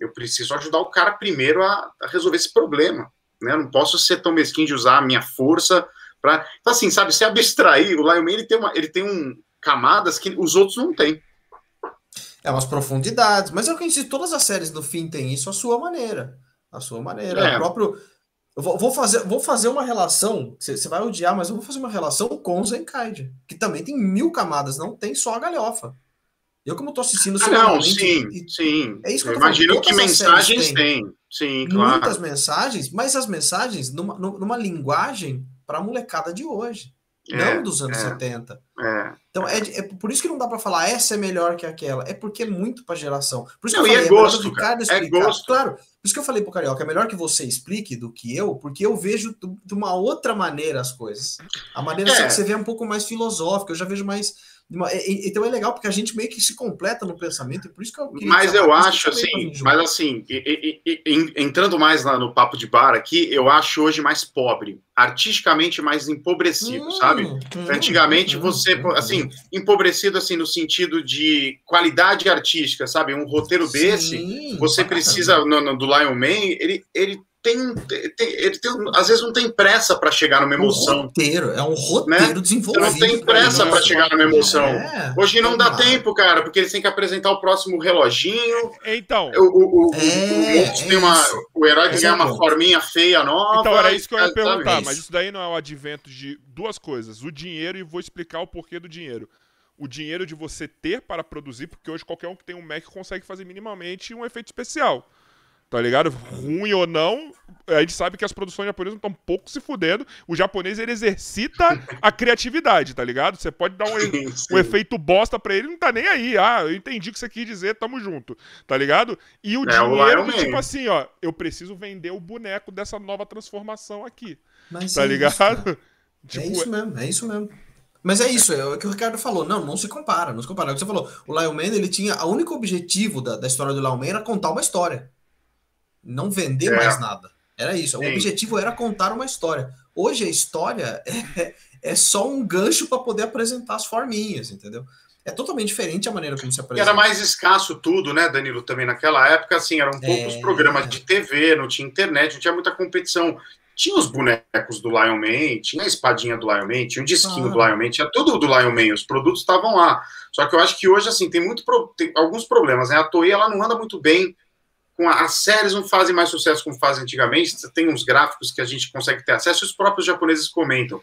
eu preciso ajudar o cara primeiro a, a resolver esse problema. Né? Eu não posso ser tão mesquinho de usar a minha força Então, assim, sabe, se abstrair, o Lion Man ele tem, uma, ele tem um, camadas que os outros não têm. É umas profundidades, mas é eu disse, todas as séries do fim têm isso à sua maneira. A sua maneira. É. O próprio. Eu vou, fazer, vou fazer uma relação. Você vai odiar, mas eu vou fazer uma relação com o Zenkaid, que também tem mil camadas, não tem só a galhofa. Eu, como estou assistindo ah, não, sim, e, sim. É isso que eu, eu imagino que mensagens tem. Sim, claro. Muitas mensagens, mas as mensagens numa, numa linguagem para a molecada de hoje. É, não dos anos é, 70. É, então é, é, por isso que não dá para falar essa é melhor que aquela. É porque é muito para geração. Por isso não, que eu falei, é, gosto, cara. É gosto. Claro, por isso que eu falei pro Carioca, é melhor que você explique do que eu, porque eu vejo de uma outra maneira as coisas. A maneira é. que você vê é um pouco mais filosófica, eu já vejo mais então é legal porque a gente meio que se completa no pensamento, e por isso que eu Mas eu acho assim, mas assim, e, e, e, entrando mais lá no papo de bar aqui, eu acho hoje mais pobre, artisticamente mais empobrecido, hum, sabe? Hum, Antigamente hum, você, hum, assim, empobrecido assim no sentido de qualidade artística, sabe? Um roteiro sim, desse, você precisa no, no, do Lion Man, ele ele tem, tem, ele tem, às vezes não tem pressa para chegar numa emoção. Um roteiro, é um roteiro né? desenvolvido. Não tem pressa para chegar numa emoção. É, Hoje não dá tempo, cara, porque eles têm que apresentar o próximo reloginho. Então. O, o, o, é, o, tem uma, o herói que ganha uma forminha feia nova. Então, era isso que eu ia perguntar, mas isso daí não é o advento de duas coisas: o dinheiro, e vou explicar o porquê do dinheiro o dinheiro de você ter para produzir, porque hoje qualquer um que tem um Mac consegue fazer minimamente um efeito especial. Tá ligado? Ruim ou não, a gente sabe que as produções japonesas estão um pouco se fudendo. O japonês ele exercita a criatividade, tá ligado? Você pode dar um, sim, sim. um efeito bosta pra ele, não tá nem aí. Ah, eu entendi o que você quis dizer, tamo junto, tá ligado? E o é, dinheiro, o tipo assim, ó, eu preciso vender o boneco dessa nova transformação aqui. Mas tá é ligado? Isso, tipo, é isso mesmo, é isso mesmo. Mas é isso, é o que o Ricardo falou. Não, não se compara, não se compara. É o que você falou. O Lion Man, ele tinha. O único objetivo da, da história do Lion Man era contar uma história não vender é. mais nada. Era isso. Sim. O objetivo era contar uma história. Hoje a história é, é só um gancho para poder apresentar as forminhas, entendeu? É totalmente diferente a maneira como se apresenta. Era mais escasso tudo, né, Danilo? Também naquela época, assim, eram poucos é... programas de TV, não tinha internet, não tinha muita competição. Tinha os bonecos do Lion Man, tinha a espadinha do Lion Man, tinha o disquinho ah. do Lion Man, tinha tudo do Lion Man, os produtos estavam lá. Só que eu acho que hoje, assim, tem muito tem alguns problemas, né? A Toei, ela não anda muito bem com a, as séries não fazem mais sucesso como fazem antigamente, tem uns gráficos que a gente consegue ter acesso e os próprios japoneses comentam.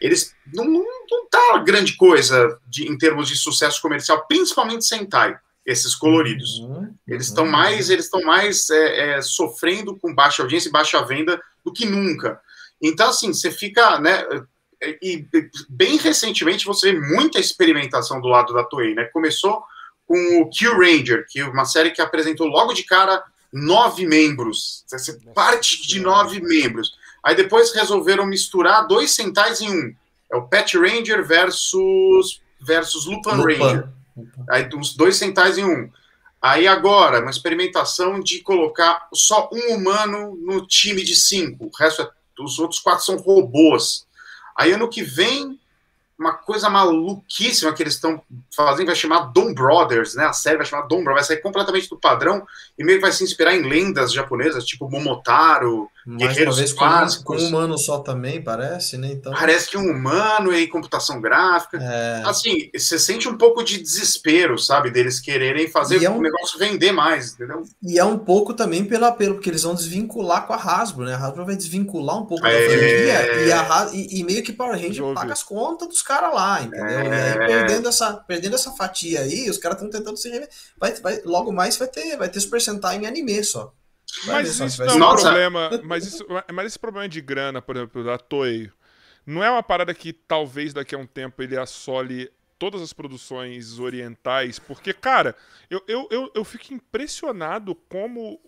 Eles não, não, não tá grande coisa de, em termos de sucesso comercial, principalmente Sentai, esses coloridos. Uhum, eles estão uhum. mais, eles estão mais é, é, sofrendo com baixa audiência e baixa venda do que nunca. Então, assim, você fica, né? E bem recentemente você vê muita experimentação do lado da Toei, né? Começou com o Q Ranger, que é uma série que apresentou logo de cara nove membros. Você parte de nove membros. Aí depois resolveram misturar dois centais em um. É o Pet Ranger versus, versus Lupin, Lupin. Ranger. Aí os dois centais em um. Aí agora, uma experimentação de colocar só um humano no time de cinco. O resto é, os outros quatro são robôs. Aí ano que vem uma coisa maluquíssima que eles estão fazendo, vai chamar Dom Brothers, né? A série vai chamar Dom Brothers, vai sair completamente do padrão e meio que vai se inspirar em lendas japonesas, tipo Momotaro, Mais Guerreiros uma vez Clássicos. Com um humano só também, parece, né? Então... Parece que um humano e computação gráfica. É... Assim, você sente um pouco de desespero, sabe? Deles quererem fazer é um... o negócio vender mais, entendeu? E é um pouco também pelo apelo, porque eles vão desvincular com a Hasbro, né? A Hasbro vai desvincular um pouco é... da franquia e, a, e, e, meio que Power Ranger paga as contas dos caras lá, entendeu? É... E aí, perdendo essa, perdendo essa fatia aí, os caras estão tentando se vai, vai Logo mais vai ter, vai ter Super Sentai em anime só. Vai mas isso não é um problema. Mas, isso, mas esse problema de grana, por exemplo, da Toei, não é uma parada que talvez daqui a um tempo ele assole todas as produções orientais, porque, cara, eu, eu, eu, eu fico impressionado como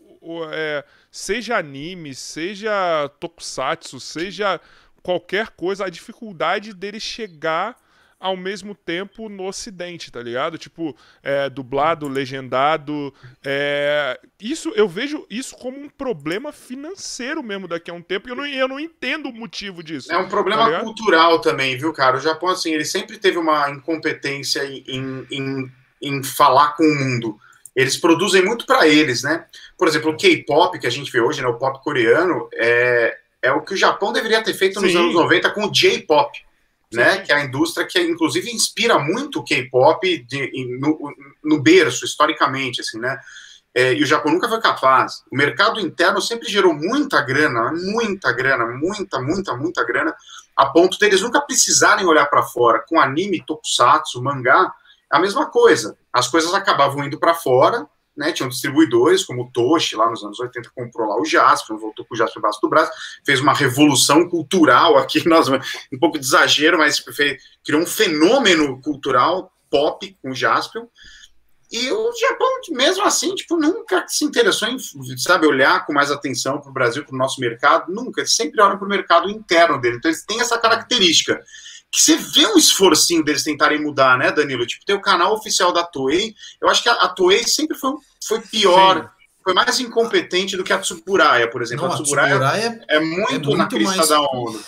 é, seja anime, seja tokusatsu, seja qualquer coisa, a dificuldade dele chegar ao mesmo tempo no ocidente, tá ligado? Tipo, é, dublado, legendado. É... Isso eu vejo isso como um problema financeiro mesmo daqui a um tempo, e eu não, eu não entendo o motivo disso. É um problema tá cultural também, viu, cara? O Japão, assim, ele sempre teve uma incompetência em, em, em falar com o mundo. Eles produzem muito para eles, né? Por exemplo, o K-pop que a gente vê hoje, né, o pop coreano, é, é o que o Japão deveria ter feito nos Sim. anos 90 com o J-pop né? Que é a indústria que, inclusive, inspira muito o K-pop no, no, berço, historicamente, assim, né? É, e o Japão nunca foi capaz. O mercado interno sempre gerou muita grana, muita grana, muita, muita, muita grana, a ponto deles nunca precisarem olhar para fora. Com anime, tokusatsu, mangá, a mesma coisa. As coisas acabavam indo para fora, né, tinham distribuidores, como o Toshi, lá nos anos 80, comprou lá o Jasper, voltou com o Jasper Baixo do Braço, fez uma revolução cultural aqui, nós, um pouco de exagero, mas fez, criou um fenômeno cultural pop com o Jasper, e o Japão, mesmo assim, tipo, nunca se interessou em, sabe, olhar com mais atenção para o Brasil, para o nosso mercado, nunca, sempre olham para o mercado interno dele, então eles têm essa característica, que você vê um esforcinho deles tentarem mudar, né, Danilo? Tipo, tem o canal oficial da Toei. Eu acho que a, a Toei sempre foi, foi pior, Sim. foi mais incompetente do que a Tsuburaya, por exemplo. Não, a Tsuburaya, é, é, muito, é muito na crista mais... da onda.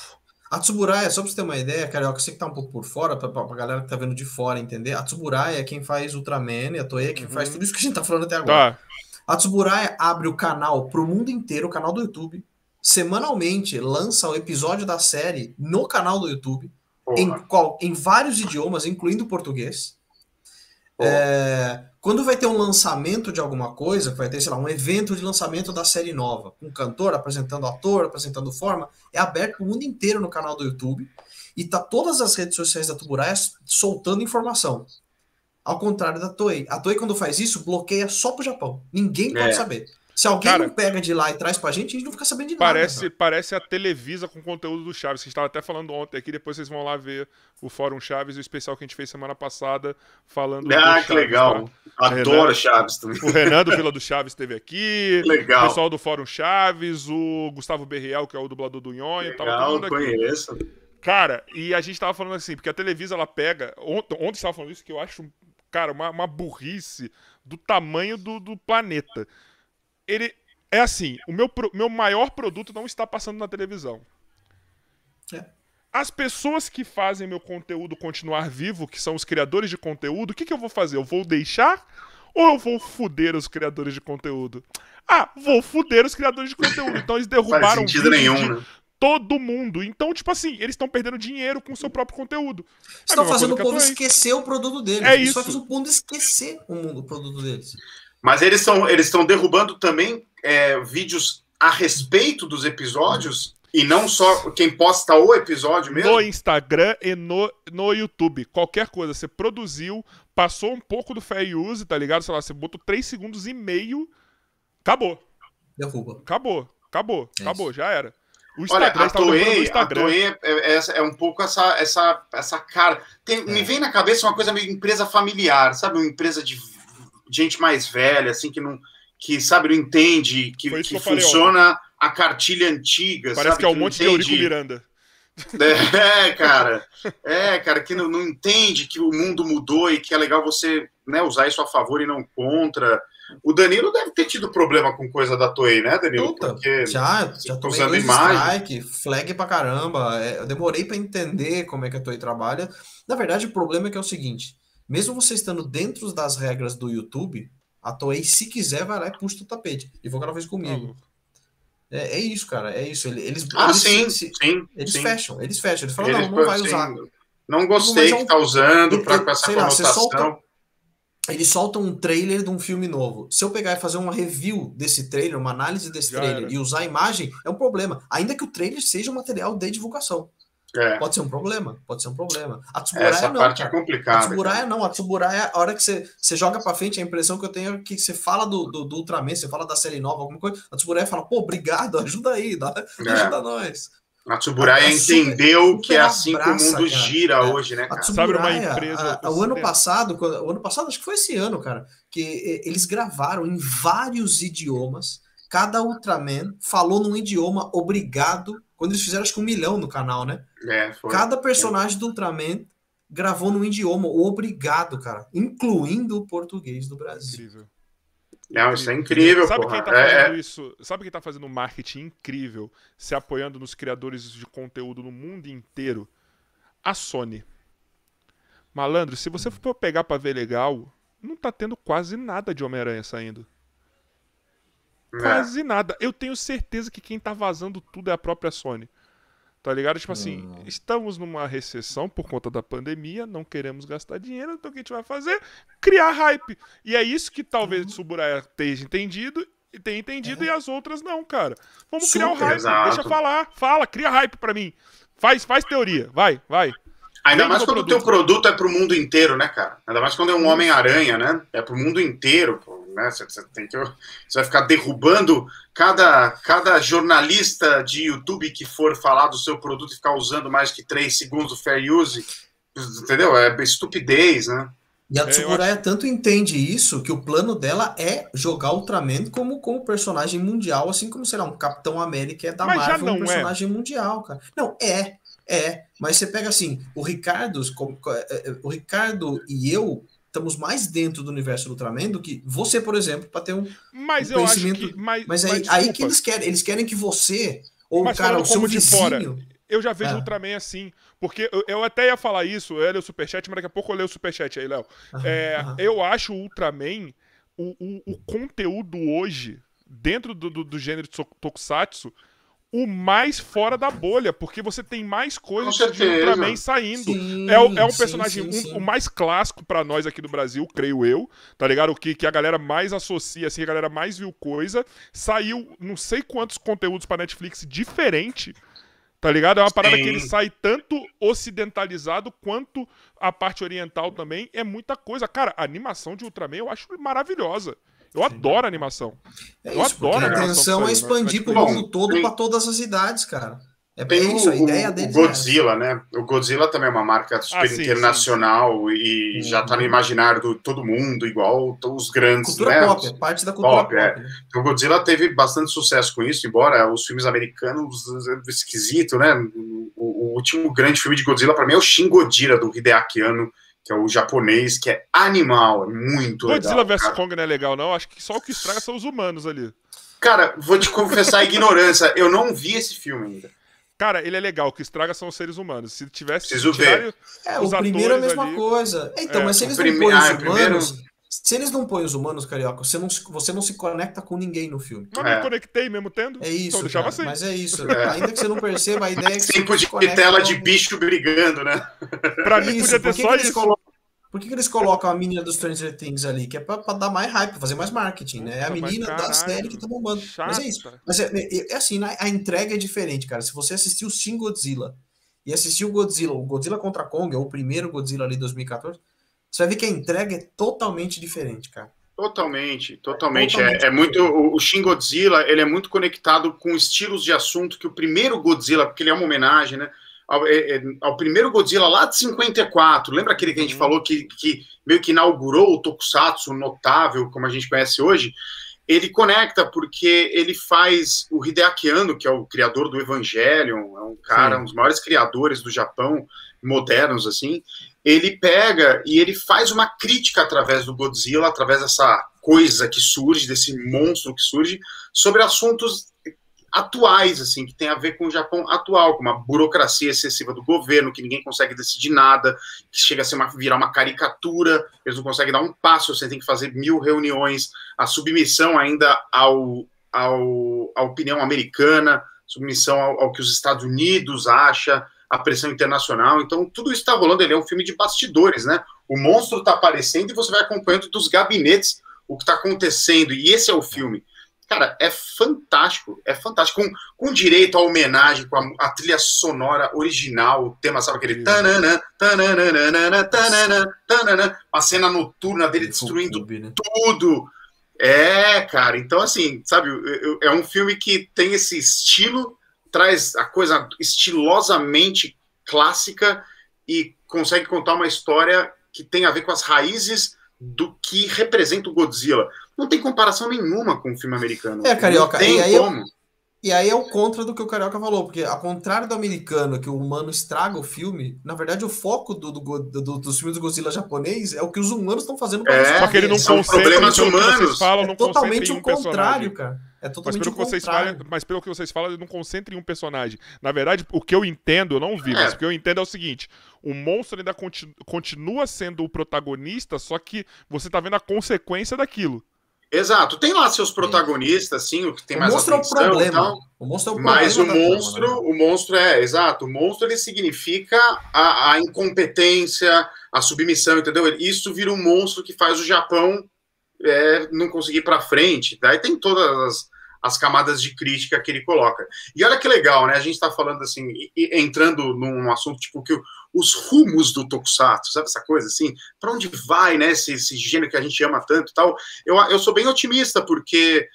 A Tsuburaya, só pra você ter uma ideia, Carioca, você que tá um pouco por fora, pra, pra, pra galera que tá vendo de fora entender, a Tsuburaya é quem faz Ultraman a Toei é quem uhum. faz tudo isso que a gente tá falando até agora. Tá. A Tsuburaya abre o canal pro mundo inteiro, o canal do YouTube, semanalmente lança o episódio da série no canal do YouTube, em, qual, em vários idiomas, incluindo português. É, quando vai ter um lançamento de alguma coisa, vai ter, sei lá, um evento de lançamento da série nova, com um cantor apresentando ator, apresentando forma, é aberto o mundo inteiro no canal do YouTube e tá todas as redes sociais da Tuburai soltando informação. Ao contrário da Toei. A Toei, quando faz isso, bloqueia só pro Japão. Ninguém pode é. saber. Se alguém Cara, não pega de lá e traz pra gente, a gente não fica sabendo de parece, nada. Parece a Televisa com conteúdo do Chaves, que a gente estava até falando ontem aqui, depois vocês vão lá ver o Fórum Chaves e o especial que a gente fez semana passada falando Ah, que Chaves, legal. Tá? Adoro Renan, Chaves também. O Renan do Vila do Chaves esteve aqui. Legal. O pessoal do Fórum Chaves, o Gustavo Berriel, que é o dublador do Nhonho. Legal, tava todo mundo aqui. conheço. Cara, e a gente tava falando assim, porque a Televisa, ela pega... Ontem, ontem estava falando isso, que eu acho, cara, uma, uma burrice do tamanho do, do planeta. Ele é assim, o meu, meu maior produto não está passando na televisão. É. As pessoas que fazem meu conteúdo continuar vivo, que são os criadores de conteúdo, o que, que eu vou fazer? Eu vou deixar ou eu vou fuder os criadores de conteúdo? Ah, vou fuder os criadores de conteúdo. Então eles derrubaram Faz sentido nenhum, né? todo mundo. Então, tipo assim, eles estão perdendo dinheiro com o seu próprio conteúdo. Estão fazendo o povo esquecer o produto deles. É isso. Isso faz o povo esquecer o, mundo, o produto deles. Mas eles estão eles derrubando também é, vídeos a respeito dos episódios e não só quem posta o episódio mesmo? No Instagram e no, no YouTube. Qualquer coisa. Você produziu, passou um pouco do fair use, tá ligado? Sei lá, você botou 3 segundos e meio. Acabou. Derruba. Acabou. Acabou. É acabou. Já era. O Instagram Olha, a Toei, a Toei é, é, é, um pouco essa, essa, essa cara. Tem, Me é. vem na cabeça uma coisa meio empresa familiar, sabe? Uma empresa de gente mais velha, assim, que não que sabe, não entende, que, que, que funciona a cartilha antiga. Parece sabe, que é um monte entende. de Eurico Miranda. É, cara. É, cara, que não, não, entende que o mundo mudou e que é legal você né, usar isso a favor e não contra. O Danilo deve ter tido problema com coisa da Toei, né, Danilo? Puta, Porque já, já tô usando imagem. strike, flag pra caramba. É, eu demorei para entender como é que a Toei trabalha. Na verdade, o problema é que é o seguinte: mesmo você estando dentro das regras do YouTube, a Toei, se quiser, vai lá e puxa o tapete. E vou vez comigo. É, é, isso, cara. É isso. Eles, ah, eles, sim, se, sim. Eles sim. fecham, eles fecham. Eles falam, eles, não, não vai sim. usar. Não gostei que tá usando para com essa conotação. solta, eles soltam um trailer de um filme novo. Se eu pegar e fazer uma review desse trailer, uma análise desse Já trailer era. e usar a imagem, é um problema. Ainda que o trailer seja um material de divulgação. É. Pode ser um problema, pode ser um problema. A Tsuburaya Essa não, parte cara. é complicada. A Tsuburaya não, a Tsuburaya, a hora que você, você joga pra frente, a impressão que eu tenho é que você fala do, do, do Ultraman, você fala da série nova, alguma coisa, a Tsuburaya fala, pô, obrigado, ajuda aí, dá, é. ajuda nós. A Tsuburaya entendeu super que é assim abraça, que o mundo cara. gira é. hoje, né, cara? A Tsuburaya, Sabe uma empresa... A, a, o ano passado, o ano passado, acho que foi esse ano, cara, que eles gravaram em vários idiomas, cada Ultraman falou num idioma obrigado quando eles fizeram, acho que um milhão no canal, né? É, foi. Cada personagem do Ultraman gravou num idioma obrigado, cara, incluindo o português do Brasil. Incrível. Não, isso é incrível, Sabe porra. quem tá é, fazendo é... isso? Sabe quem tá fazendo um marketing incrível, se apoiando nos criadores de conteúdo no mundo inteiro? A Sony. Malandro, se você for pegar pra ver legal, não tá tendo quase nada de Homem-Aranha saindo. É. Quase nada. Eu tenho certeza que quem tá vazando tudo é a própria Sony. Tá ligado? Tipo assim, hum. estamos numa recessão por conta da pandemia, não queremos gastar dinheiro, então o que a gente vai fazer? Criar hype. E é isso que talvez uhum. Suburaya esteja entendido e tenha entendido é. e as outras não, cara. Vamos Super, criar um hype. Exato. Deixa falar. Fala, cria hype pra mim. Faz, faz teoria. Vai, vai. Ainda mais quando o teu produto é pro mundo inteiro, né, cara? Ainda mais quando é um Homem-Aranha, né? É pro mundo inteiro, pô né? Você, você, tem que, você vai ficar derrubando cada, cada jornalista de YouTube que for falar do seu produto e ficar usando mais que três segundos do fair use, entendeu? É estupidez, né? E a é, Tsuburaya acho... tanto entende isso que o plano dela é jogar Ultraman como, como personagem mundial, assim como, sei lá, um Capitão América é da mas Marvel, um é. personagem é. mundial, cara. Não, é, é. Mas você pega assim, o Ricardo, é, o Ricardo e eu estamos mais dentro do universo do Ultraman do que você, por exemplo, para ter um, mas um eu conhecimento. Acho que, mas, mas, aí, aí que eles querem, eles querem que você ou mas cara, o seu vizinho, de fora. Eu já vejo é. Ultraman assim. Porque eu, eu, até ia falar isso, eu ia ler o Superchat, mas daqui a pouco eu leio o Superchat aí, Léo. É, eu acho o Ultraman, o, o, o conteúdo hoje, dentro do, do, do gênero de Tokusatsu, o mais fora da bolha, porque você tem mais coisas de Ultraman saindo. Sim, é, o, é um personagem sim, sim, um, o mais clássico para nós aqui do Brasil, creio eu, tá ligado? O que, que a galera mais associa, assim, a galera mais viu coisa. Saiu não sei quantos conteúdos para Netflix diferente, tá ligado? É uma parada que ele sai tanto ocidentalizado quanto a parte oriental também. É muita coisa. Cara, a animação de Ultraman eu acho maravilhosa. Eu adoro a animação. É eu isso, adoro a, a intenção é expandir para o mundo todo, para todas as idades, cara. É tem isso, a ideia O Godzilla, é né? O Godzilla também é uma marca super ah, sim, internacional sim. e já está no uhum. imaginário de todo mundo, igual os grandes. Cultura né? pop, é parte da cultura pop. pop é. Né? O Godzilla teve bastante sucesso com isso, embora os filmes americanos esquisito, né? O, o último grande filme de Godzilla para mim é o Shin Godzilla do Hideaki Anno que é o japonês, que é animal, é muito Godzilla legal. Godzilla vs Kong não é legal, não. Acho que só o que estraga são os humanos ali. Cara, vou te confessar a ignorância. Eu não vi esse filme ainda. Cara, ele é legal, o que estraga são os seres humanos. Se tivesse. Preciso ver. É, o primeiro é a mesma ali... coisa. Então, é. mas se eles prime... não põem os ah, humanos. Primeiro... Se eles não põem os humanos, carioca, você não, você não se conecta com ninguém no filme. Mas é. me conectei mesmo tendo. É isso. Então cara, assim. Mas é isso. É. Ainda que você não perceba, a ideia é que. Tempo de tela de bicho brigando, né? pra mim, isso, podia ter só isso. Colocam por que, que eles colocam a menina do Stranger Things ali? Que é pra, pra dar mais hype, fazer mais marketing, né? É a menina caralho, da série que tá bombando. Chato. Mas é isso. Mas é, é, é assim, né? a entrega é diferente, cara. Se você assistiu Shin Godzilla e assistiu o Godzilla, o Godzilla contra Kong, é o primeiro Godzilla ali de 2014, você vai ver que a entrega é totalmente diferente, cara. Totalmente, totalmente. É, é, é muito o, Shin Godzilla, ele é muito conectado com estilos de assunto que o primeiro Godzilla, porque ele é uma homenagem, né? ao, é, é, ao, primeiro Godzilla lá de 54. Lembra aquele que a gente uhum. falou que, que meio que inaugurou o Tokusatsu notável, como a gente conhece hoje? ele conecta porque ele faz o Hideaki Anno, que é o criador do Evangelion, é um cara, Sim. um dos maiores criadores do Japão, modernos assim. Ele pega e ele faz uma crítica através do Godzilla, através dessa coisa que surge, desse monstro que surge, sobre assuntos atuais, assim, que tem a ver com o Japão atual, com uma burocracia excessiva do governo, que ninguém consegue decidir nada, que chega a ser uma, virar uma caricatura, eles não conseguem dar um passo, você tem que fazer mil reuniões, a submissão ainda ao, ao, à opinião americana, submissão ao, ao que os Estados Unidos acha, a pressão internacional. Então, tudo isso está rolando. Ele é um filme de bastidores, né? O monstro está aparecendo e você vai acompanhando dos gabinetes o que está acontecendo. E esse é o filme. Cara, é fantástico, é fantástico. Com, com direito à homenagem, com a, a trilha sonora original, o tema, sabe aquele. Tanana, tanana, tanana, tanana, a cena noturna dele destruindo né? tudo. É, cara, então assim, sabe, é um filme que tem esse estilo, traz a coisa estilosamente clássica e consegue contar uma história que tem a ver com as raízes do que representa o Godzilla não tem comparação nenhuma com o filme americano. É, Carioca, e aí, como. Eu, e aí é o contra do que o Carioca falou, porque ao contrário do americano, que o humano estraga o filme, na verdade o foco do, do, do, dos filmes do Godzilla japonês é o que os humanos estão fazendo para é, Só que ele não concentra problemas humanos. Falam, é não totalmente o contrário, cara. É totalmente mas pelo, que vocês falam, mas pelo que vocês falam, ele não concentra em um personagem. Na verdade, o que eu entendo, eu não vi, é. mas o que eu entendo é o seguinte: o monstro ainda continua sendo o protagonista, só que você tá vendo a consequência daquilo. Exato, tem lá seus protagonistas, sim, o que tem o mais monstro atenção, é o problema. O monstro é o problema mas o monstro, trama, né? o monstro é, exato, o monstro ele significa a, a, incompetência, a submissão, entendeu? Isso vira um monstro que faz o Japão é, não conseguir para frente. Daí tem todas as, as, camadas de crítica que ele coloca. E olha que legal, né? A gente está falando assim, entrando num assunto tipo que os rumos do Tokusatsu, sabe essa coisa assim? Para onde vai, né, esse, esse gênero que a gente ama tanto tal? Eu, eu sou bem otimista, porque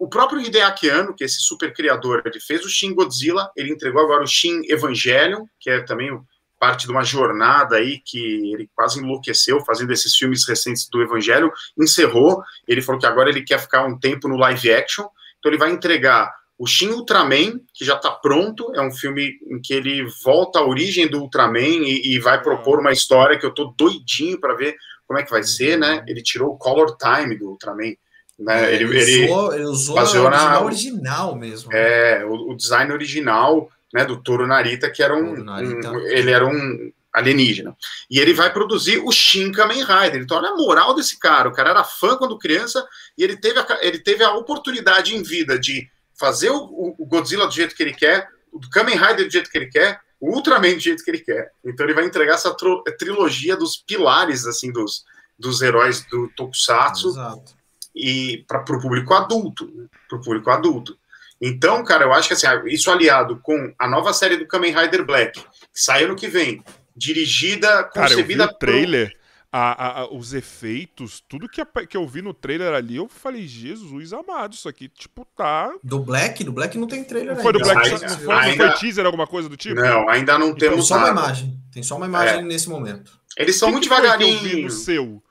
o próprio Hideaki Anno, que é esse super criador, ele fez o Shin Godzilla, ele entregou agora o Shin Evangelion, que é também parte de uma jornada aí que ele quase enlouqueceu fazendo esses filmes recentes do Evangelho, encerrou, ele falou que agora ele quer ficar um tempo no live action, então ele vai entregar o Shin Ultraman, que já está pronto, é um filme em que ele volta à origem do Ultraman e, e vai propor uma história que eu estou doidinho para ver como é que vai ser, né? Ele tirou o Color Time do Ultraman. Né? É, ele, ele, usou, ele usou original, na, original mesmo. É, o, o, design original né, do Toro Narita, que era um, um, Ele era um alienígena. E ele vai produzir o Shin Kamen Rider. Então, olha a moral desse cara. O cara era fã quando criança e ele teve a, ele teve a oportunidade em vida de fazer o, o, Godzilla do jeito que ele quer, o Kamen Rider do jeito que ele quer, o Ultraman do jeito que ele quer. Então ele vai entregar essa trilogia dos pilares assim dos, dos heróis do Tokusatsu Exato. e para o público adulto, né? para o público adulto. Então, cara, eu acho que assim, isso aliado com a nova série do Kamen Rider Black, que sai ano que vem, dirigida, concebida cara, eu vi o trailer a, a, os efeitos, tudo que, que eu vi no trailer ali, eu falei, Jesus amado, isso aqui, tipo, tá. Do Black? Do Black não tem trailer não Foi do Black, não, foi, ainda... não foi teaser, alguma coisa do tipo? Não, ainda não temos. Tem só uma imagem. Tem só uma imagem é. nesse momento. Eles são que muito devagarinho. Que eu vi no seu?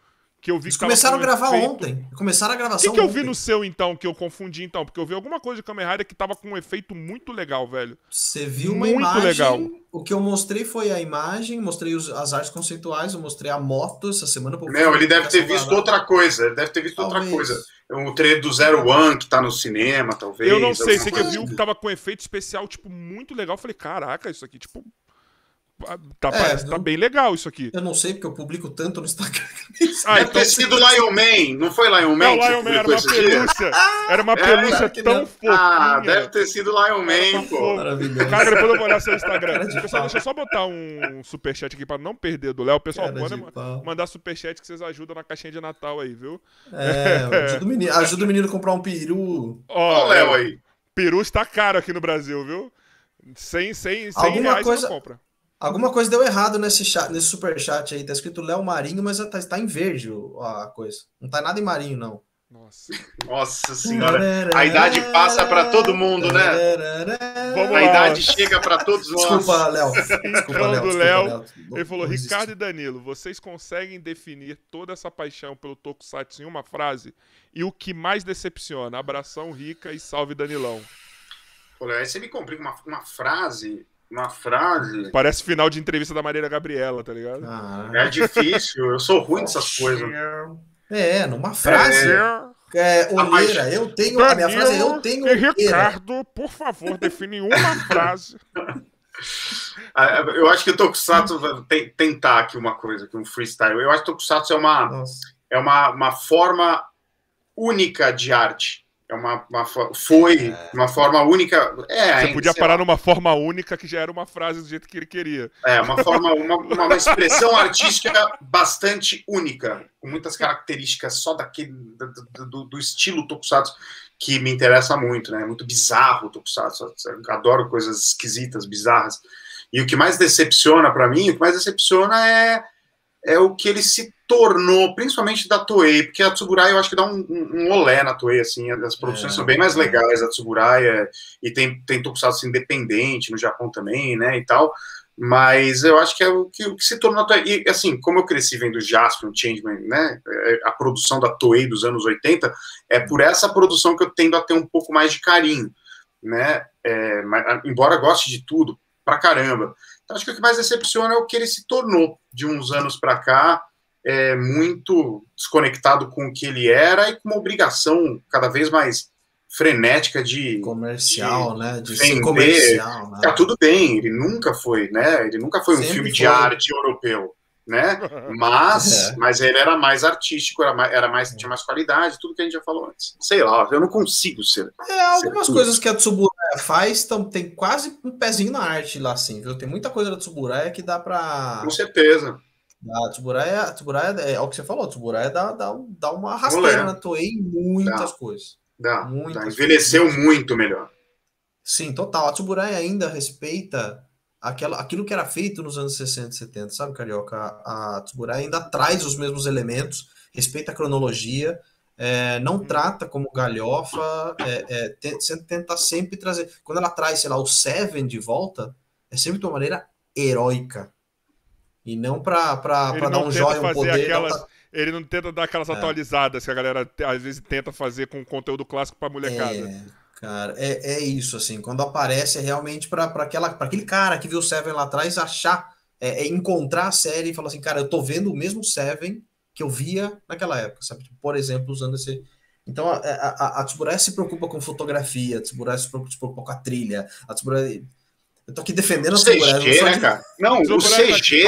Que eu vi Eles começaram a gravar efeito... ontem. Começaram a gravação. O que, que eu vi no seu, então, que eu confundi, então? Porque eu vi alguma coisa de Kamen Rider que tava com um efeito muito legal, velho. Você viu uma muito imagem. legal. O que eu mostrei foi a imagem, mostrei os, as artes conceituais, eu mostrei a moto essa semana. Não, ele deve ter visto outra coisa. Ele deve ter visto talvez. outra coisa. O trailer do Zero One que tá no cinema, talvez. Eu não sei, sei que eu vi que tava com um efeito especial, tipo, muito legal. Eu falei, caraca, isso aqui, tipo, Tá, é, parece, tá bem legal isso aqui. Eu não sei, porque eu publico tanto no Instagram. Ah, deve então ter sido Lion Man, não foi Lion Man? Não, Lion Man era uma pelúcia. Era uma pelúcia é, tão fofinha. Ah, deve ter sido Lion Man, pô. Maravilhoso. Cara, depois eu vou olhar seu Instagram. Pessoal, deixa eu só botar um superchat aqui pra não perder do Léo. Pessoal, pode mandar superchat que vocês ajudam na caixinha de Natal aí, viu? É, ajuda o menino, ajuda o menino a comprar um peru. Ó, o Léo aí. Peru está caro aqui no Brasil, viu? 100, 100, 100 Alguma reais coisa... compra. Alguma coisa deu errado nesse, chat, nesse superchat aí. Tá escrito Léo Marinho, mas tá, tá em verde a coisa. Não tá nada em marinho, não. Nossa. Nossa senhora. A idade passa para todo mundo, né? Vamos a idade chega para todos nós. Desculpa, Léo. Desculpa, Léo. do Léo. Ele falou: Ricardo e Danilo, vocês conseguem definir toda essa paixão pelo Tokusatsu em uma frase? e o que mais decepciona? Abração, Rica e salve Danilão. Olha, aí você me complica uma, uma frase uma frase. Parece final de entrevista da Marília Gabriela, tá ligado? Ah. É difícil, eu sou ruim dessas coisas. É, numa frase. É, é olheira, eu tenho. Danilo a minha frase é eu tenho. E Ricardo, por favor, define uma frase. Ah, eu acho que o Tokusatsu vai tentar aqui uma coisa, aqui um freestyle. Eu acho que o Tokusatsu é uma, é uma, uma forma única de arte. É uma, uma foi é. uma forma única. É, Você podia parar lá. numa forma única que já era uma frase do jeito que ele queria. É, uma forma, uma, uma expressão artística bastante única, com muitas características só daquele do, do, do estilo Tokusatsu que me interessa muito, né? Muito bizarro o Tokusatsu. Eu adoro coisas esquisitas, bizarras. E o que mais decepciona para mim, o que mais decepciona é é o que ele se tornou, principalmente da Toei, porque a Tsuburai eu acho que dá um, um, um olé na Toei, assim, as produções é, são bem mais legais, a Tsuburai, é, e tem, tem Tokusatsu independente no Japão também, né, e tal, mas eu acho que é o que, o que se tornou, e assim, como eu cresci vendo Jaspion, Changeman, né, é, a produção da Toei dos anos 80, é por essa produção que eu tendo a ter um pouco mais de carinho, né, é, mas, embora goste de tudo, pra caramba, acho que o que mais decepciona é o que ele se tornou de uns anos para cá, é, muito desconectado com o que ele era e com uma obrigação cada vez mais frenética de comercial, de né? De vender. ser comercial. Né? Tá tudo bem, ele nunca foi, né? Ele nunca foi Sempre um filme foi. de arte europeu né? Mas, é. mas ele era mais artístico, era mais, era mais, tinha mais qualidade, tudo que a gente já falou antes. Sei lá, eu não consigo ser. É, algumas ser coisas que a Tsuburaya faz tão, tem quase um pezinho na arte lá, assim, viu? Tem muita coisa da Tsuburaya que dá pra. Com certeza. A Tsuburaya, a Tsuburaya é, é o que você falou, a Tsuburaya dá, dá, dá uma rasteira na Toei em muitas dá. coisas. Dá, muitas dá. Envelheceu coisas. muito melhor. Sim, total. A Tsuburaya ainda respeita aquela, aquilo que era feito nos anos 60 e 70, sabe, Carioca? A, a Tsuburai ainda traz os mesmos elementos, respeita a cronologia, é, não trata como galhofa, é, é, tenta sempre trazer. Quando ela traz, sei lá, o Seven de volta, é sempre de uma maneira heróica. E não para dar um joia, um poder. Aquelas, tá... Ele não tenta dar aquelas é. atualizadas que a galera às vezes tenta fazer com conteúdo clássico para molecada. É. Cara, é, é isso, assim, quando aparece é realmente para aquele cara que viu o Seven lá atrás achar, é, é, encontrar a série e falar assim, cara, eu tô vendo o mesmo Seven que eu via naquela época, sabe? Tipo, por exemplo, usando esse. Então, a, a, a Tsuburaya se preocupa com fotografia, a Tsuburaya se preocupa, se preocupa com a trilha, a Tsuburaya... Eu tô aqui defendendo a Tsuburaya. CG, né, cara? Não, o, CG...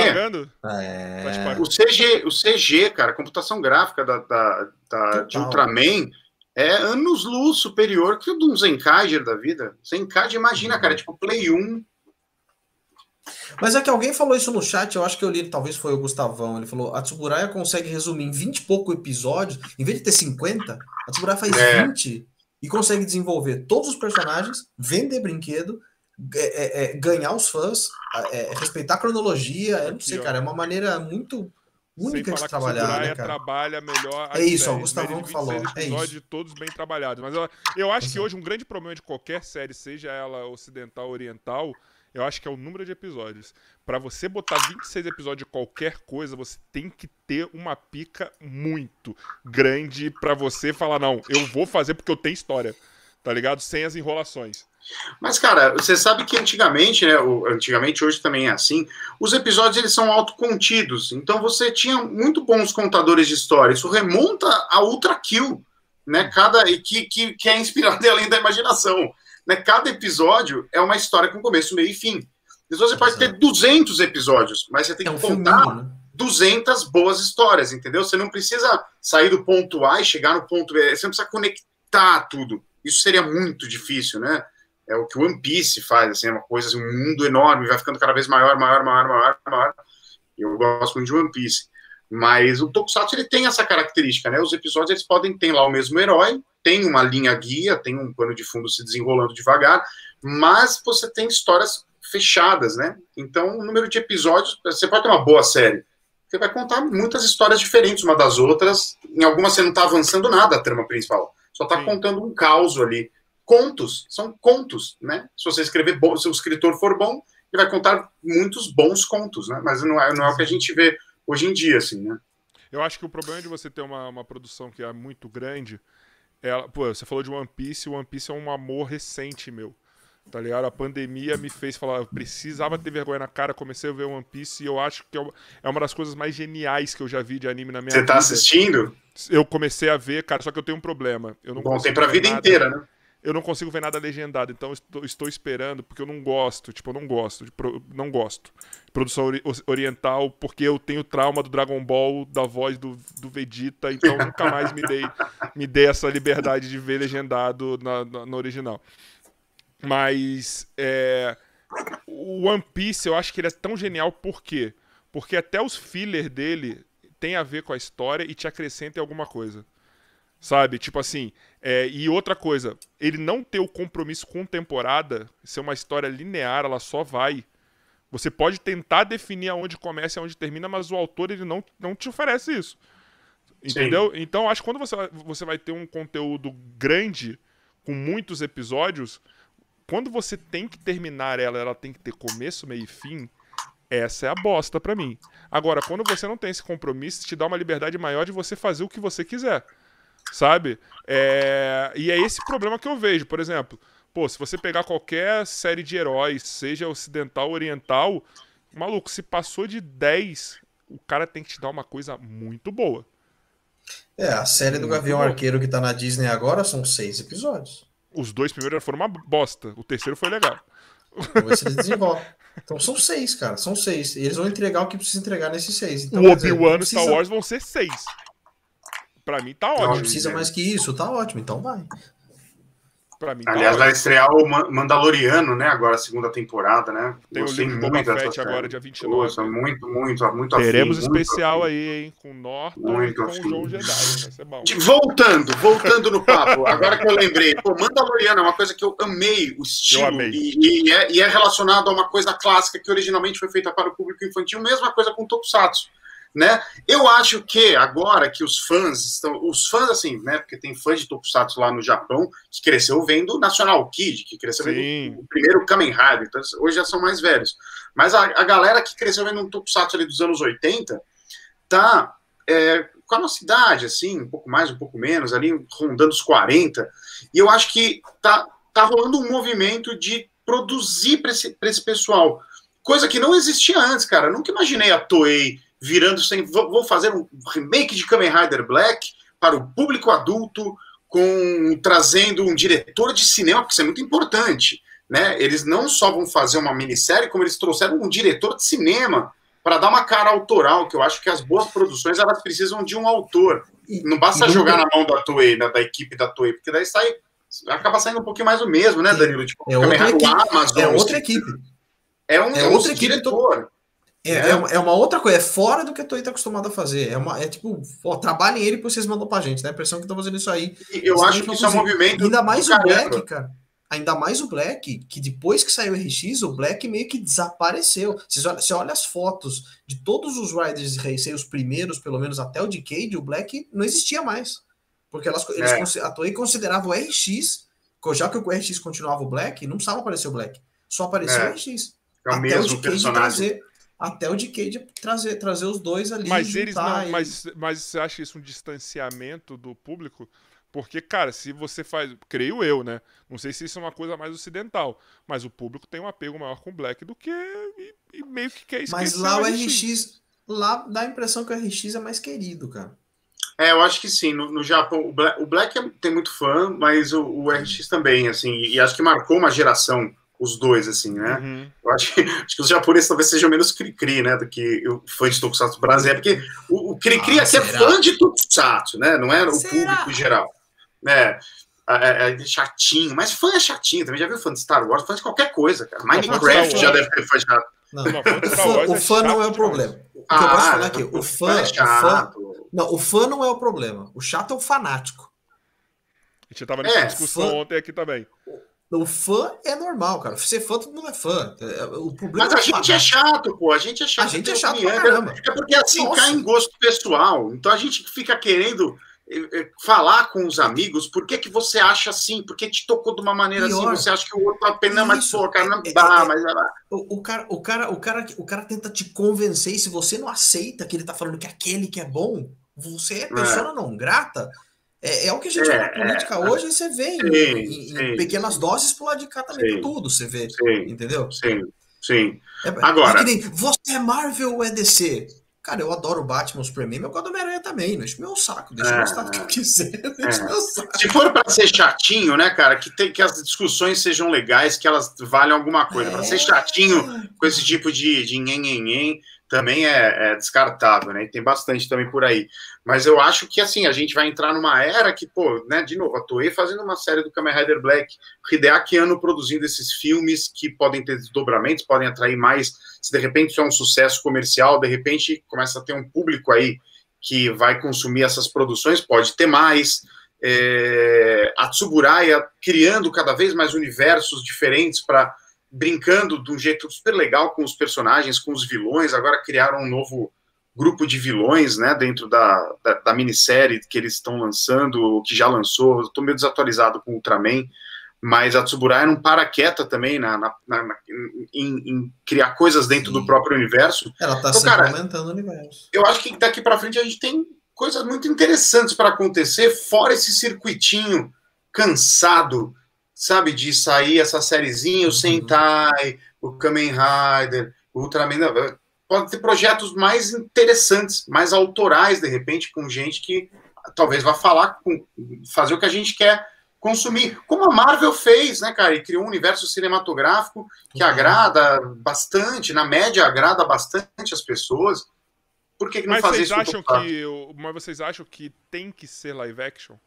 Tá é... o CG... O CG, cara, a computação gráfica da, da, da de Ultraman é anos luz superior que o de um Zenkaiger da vida. Zenkaiger, imagina, cara, é tipo Play 1. Mas é que alguém falou isso no chat, eu acho que eu li, talvez foi o Gustavão. Ele falou: a Tsuburaya consegue resumir em 20 e pouco episódios, em vez de ter 50, a Tsuburaya faz é. 20 e consegue desenvolver todos os personagens, vender brinquedo, é, é, é ganhar os fãs, é, respeitar a cronologia. Eu não sei, cara, é uma maneira muito única de trabalhar, né, trabalha melhor. É isso, o Gustavão que falou. É isso. todos bem trabalhados. Mas eu, eu acho que hoje um grande problema de qualquer série, seja ela ocidental ou oriental, eu acho que é o número de episódios. Para você botar 26 episódios de qualquer coisa, você tem que ter uma pica muito grande para você falar não, eu vou fazer porque eu tenho história. Tá ligado? Sem as enrolações. Mas, cara, você sabe que antigamente, né? Antigamente, hoje também é assim, os episódios eles são autocontidos. Então você tinha muito bons contadores de história. Isso remonta a Ultra Kill, né? Cada, que, que, que é inspirado além da imaginação. Né? Cada episódio é uma história com começo, meio e fim. Então você pode ter 200 episódios, mas você tem é que um contar filminho, né? 200 boas histórias, entendeu? Você não precisa sair do ponto A e chegar no ponto B. Você não precisa conectar tudo. Isso seria muito difícil, né? É o que o One Piece faz, assim, é uma coisa, assim, um mundo enorme, vai ficando cada vez maior, maior, maior, maior, maior. Eu gosto muito de One Piece. Mas o Tokusatsu ele tem essa característica, né? Os episódios eles podem ter lá o mesmo herói, tem uma linha guia, tem um pano de fundo se desenrolando devagar, mas você tem histórias fechadas, né? Então, o número de episódios, você pode ter uma boa série. Você vai contar muitas histórias diferentes uma das outras. Em algumas você não está avançando nada a trama principal, só está contando um caos ali contos, são contos, né? Se você escrever bom, se o escritor for bom, ele vai contar muitos bons contos, né? Mas não é, não é o que a gente vê hoje em dia, assim, né? Eu acho que o problema de você ter uma, uma produção que é muito grande. É, pô, você falou de One Piece, One Piece é um amor recente meu. Tá ligado? A pandemia me fez falar, eu precisava ter vergonha na cara, comecei a ver One Piece e eu acho que é, é uma das coisas mais geniais que eu já vi de anime na minha Você vida. Você tá assistindo? Eu comecei a ver, cara, só que eu tenho um problema. Eu não Bom, tem pra vida nada. inteira, né? Eu não consigo ver nada legendado, então estou, estou, esperando, porque eu não gosto, tipo, eu não gosto, de pro, não gosto. Produção ori oriental, porque eu tenho trauma do Dragon Ball, da voz do, do Vegeta, então nunca mais me dei, me dei essa liberdade de ver legendado na, na, no original. Mas é, o One Piece, eu acho que ele é tão genial, por quê? Porque até os filler dele tem a ver com a história e te acrescenta em alguma coisa. Sabe? Tipo assim. É, e outra coisa, ele não ter o compromisso com temporada, ser uma história linear, ela só vai. Você pode tentar definir aonde começa e aonde termina, mas o autor ele não, não te oferece isso. Entendeu? Sim. Então, acho que quando você, você vai ter um conteúdo grande, com muitos episódios, quando você tem que terminar ela, ela tem que ter começo, meio e fim, essa é a bosta para mim. Agora, quando você não tem esse compromisso, te dá uma liberdade maior de você fazer o que você quiser sabe? É... E é esse problema que eu vejo, por exemplo. Pô, se você pegar qualquer série de heróis, seja ocidental ou oriental, maluco, se passou de 10, o cara tem que te dar uma coisa muito boa. É, a série muito do Gavião boa. Arqueiro que tá na Disney agora são seis episódios. Os dois primeiros foram uma bosta, o terceiro foi legal. Eles desenvolvem. Então são seis, cara, são seis. Eles vão entregar o que precisa entregar nesses seis. Então, o Obi-Wan e precisa... Star Wars vão ser seis. Pra mim tá ótimo. Não precisa mais que isso, tá ótimo, então vai. Pra mim, tá Aliás, tá vai estrear o Mandaloriano, né? Agora, a segunda temporada, né? Tem Gostei o Boba Fett agora, dia 29. Nossa, muito, muito, muito Teremos afim, especial muito aí, hein? Com Norton muito e com afim. o João Jedi. Vai ser bom. Voltando, voltando no papo. Agora que eu lembrei. Pô, Mandaloriano é uma coisa que eu amei o estilo. Eu amei. E, e, é, e é relacionado a uma coisa clássica que originalmente foi feita para o público infantil. Mesma coisa com Tokusatsu né? Eu acho que agora que os fãs estão, os fãs assim, né? Porque tem fãs de Tokusatsu lá no Japão que cresceu vendo National Kid, que cresceu Sim. vendo o primeiro Kamen Rider, então hoje já são mais velhos. Mas a, a galera que cresceu vendo um Tokusatsu ali dos anos 80 tá é, com a nossa idade, assim, um pouco mais, um pouco menos, ali rondando os 40. E eu acho que tá, tá rolando um movimento de produzir para esse, esse pessoal. Coisa que não existia antes, cara. Eu nunca imaginei a Toei virando sem. Vou fazer um remake de Kamen Rider Black para o público adulto, com trazendo um diretor de cinema, porque isso é muito importante. Né? Eles não só vão fazer uma minissérie, como eles trouxeram um diretor de cinema para dar uma cara autoral, que eu acho que as boas produções elas precisam de um autor. Não basta e jogar na mão da Toei, né, da equipe da Toei, porque daí sai, acaba saindo um pouquinho mais o mesmo, né, Danilo? Tipo, é, outra equipe, Amazon, é outra equipe. É um, é, é outra equipe diretor. É, é. é, uma outra coisa, é fora do que a Toei tá acostumado a fazer. É, uma, é tipo, ó, trabalhem ele que vocês mandam pra gente, né? A impressão que estão fazendo isso aí. Eu acho que isso é um movimento. Ainda mais o Black, cara. Ainda mais o Black, que depois que saiu o RX, o Black meio que desapareceu. Você olha, você olha as fotos de todos os Riders de Racing, os primeiros, pelo menos até o Decade, o Black não existia mais. Porque elas, eles, é. a Toei considerava o RX, já que o RX continuava o Black, não precisava aparecer o Black. Só apareceu é. o RX. É o até mesmo o Decade personagem. trazer até o Decade trazer, trazer os dois ali. Mas eles não. E... Mas, mas você acha isso um distanciamento do público? Porque, cara, se você faz. Creio eu, né? Não sei se isso é uma coisa mais ocidental. Mas o público tem um apego maior com o Black do que. E, e meio que quer Mas lá o RX. RX. Lá dá a impressão que o RX é mais querido, cara. É, eu acho que sim. No, no Japão, o Black, o Black, é, tem muito fã, mas o, o RX também, assim. E acho que marcou uma geração os dois, assim, né? Uhum. Eu acho que, acho que os japoneses talvez sejam menos cri-cri, né, do que o fã de Tokusatsu brasileiro, porque o, o cri-cri ah, aqui é fã de Tokusatsu, né, não é o será? público em geral, né? É, é, é, chatinho, mas fã é chatinho também, já viu fã de Star Wars, fã de qualquer coisa, cara. Minecraft já deve ter fã chato. Não, não, o fã, o fã não é o problema. O que ah, eu posso falar aqui, o fã, é chato. o fã, não, o fã não é o problema. O chato é o fanático. A gente tava nessa é, discussão fã, ontem aqui também. O fã é normal, cara. Ser fã, todo mundo é fã. É, o problema Mas a é gente é chato, pô. A gente é chato. A gente é chato pra caramba. É porque assim Nossa. cai em gosto pessoal. Então a gente fica querendo eh, eh, falar com os amigos por que, que você acha assim, por que te tocou de uma maneira assim, Pior. assim, você acha que o outro apenas, mas pô, cara, não dá, é, mas o, o, cara, o, cara, o, cara, o cara tenta te convencer, e se você não aceita que ele tá falando que aquele que é bom, Você é pessoa é. não grata. É, é, o que a gente é, vê na política é, hoje, você vê sim, em, em, pequenas doses pro lado de cá também, sim, tudo, você vê. Sim, entendeu? Sim, sim. É, Agora. Nem, você é Marvel ou é DC? Cara, eu adoro o Batman, Superman, eu gosto do Homem-Aranha também. Não enche meu saco, deixa é, eu gostar do que eu quiser. É. Se for para ser chatinho, né, cara, que, tem, que as discussões sejam legais, que elas valham alguma coisa. É. Para ser chatinho com esse tipo de, de nhen, também é, é, descartável, né? E tem bastante também por aí. Mas eu acho que, assim, a gente vai entrar numa era que, pô, né, de novo, a Toei fazendo uma série do Kamen Rider Black, Hideaki produzindo esses filmes que podem ter desdobramentos, podem atrair mais, se de repente isso é um sucesso comercial, de repente começa a ter um público aí que vai consumir essas produções, pode ter mais, é, a Tsuburaya criando cada vez mais universos diferentes para brincando de um jeito super legal com os personagens, com os vilões. Agora criaram um novo grupo de vilões, né, dentro da, da, da minissérie que eles estão lançando, que já lançou. Estou meio desatualizado com Ultraman, mas a Tsuburaya não para quieta também na, na, na em, em, criar coisas dentro Sim. do próprio universo. Ela está então, sempre aumentando o universo. Eu acho que daqui para frente a gente tem coisas muito interessantes para acontecer, fora esse circuitinho cansado sabe, de sair essa sériezinha, o uhum. Sentai, o Kamen Rider, o Ultraman. Pode ter projetos mais interessantes, mais autorais, de repente, com gente que talvez vá falar, com, fazer o que a gente quer consumir. Como a Marvel fez, né, cara? E criou um universo cinematográfico que uhum. agrada bastante, na média agrada bastante as pessoas. Por que, que não mas fazer vocês isso? Acham que, mas vocês acham que tem que ser live action?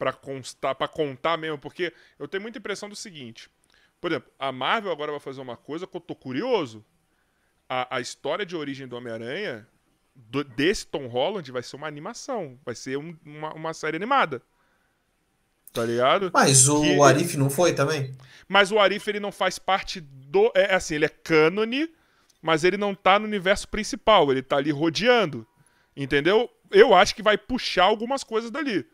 Para constar, para contar mesmo, porque eu tenho muita impressão do seguinte. Por exemplo, a Marvel agora vai fazer uma coisa que eu tô curioso. A, a história de origem do Homem-Aranha, desse Tom Holland, vai ser uma animação. Vai ser um, uma, uma série animada. Tá ligado? Mas o que... Arif não foi também? Mas o Arif, ele não faz parte do. É assim, ele é cânone, mas ele não tá no universo principal. Ele tá ali rodeando. Entendeu? Eu acho que vai puxar algumas coisas dali.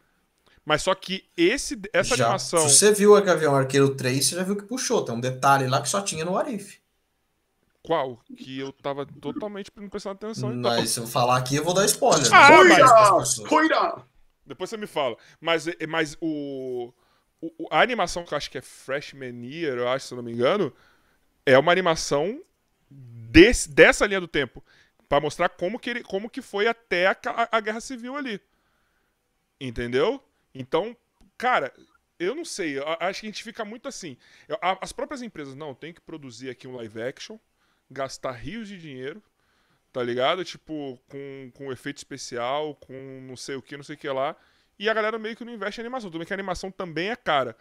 Mas só que esse, essa já, animação. Se você viu o Gavião Arqueiro 3, você já viu que puxou. Tem um detalhe lá que só tinha no Arif. Qual? Que eu tava totalmente não prestando atenção. Então. Mas se eu falar aqui, eu vou dar spoiler. Ah, mas... Cuida! Depois você me fala. Mas, mas o, o, A animação que eu acho que é Freshman Year, eu acho, se eu não me engano, é uma animação desse, dessa linha do tempo. para mostrar como que, ele, como que foi até a, a, a Guerra Civil ali. Entendeu? Então, cara, eu não sei, eu acho que a gente fica muito assim. As próprias empresas, não, tem que produzir aqui um live action, gastar rios de dinheiro, tá ligado? Tipo, com, com efeito especial, com não sei o que, não sei o que lá. E a galera meio que não investe em animação. Tudo bem que a animação também é cara.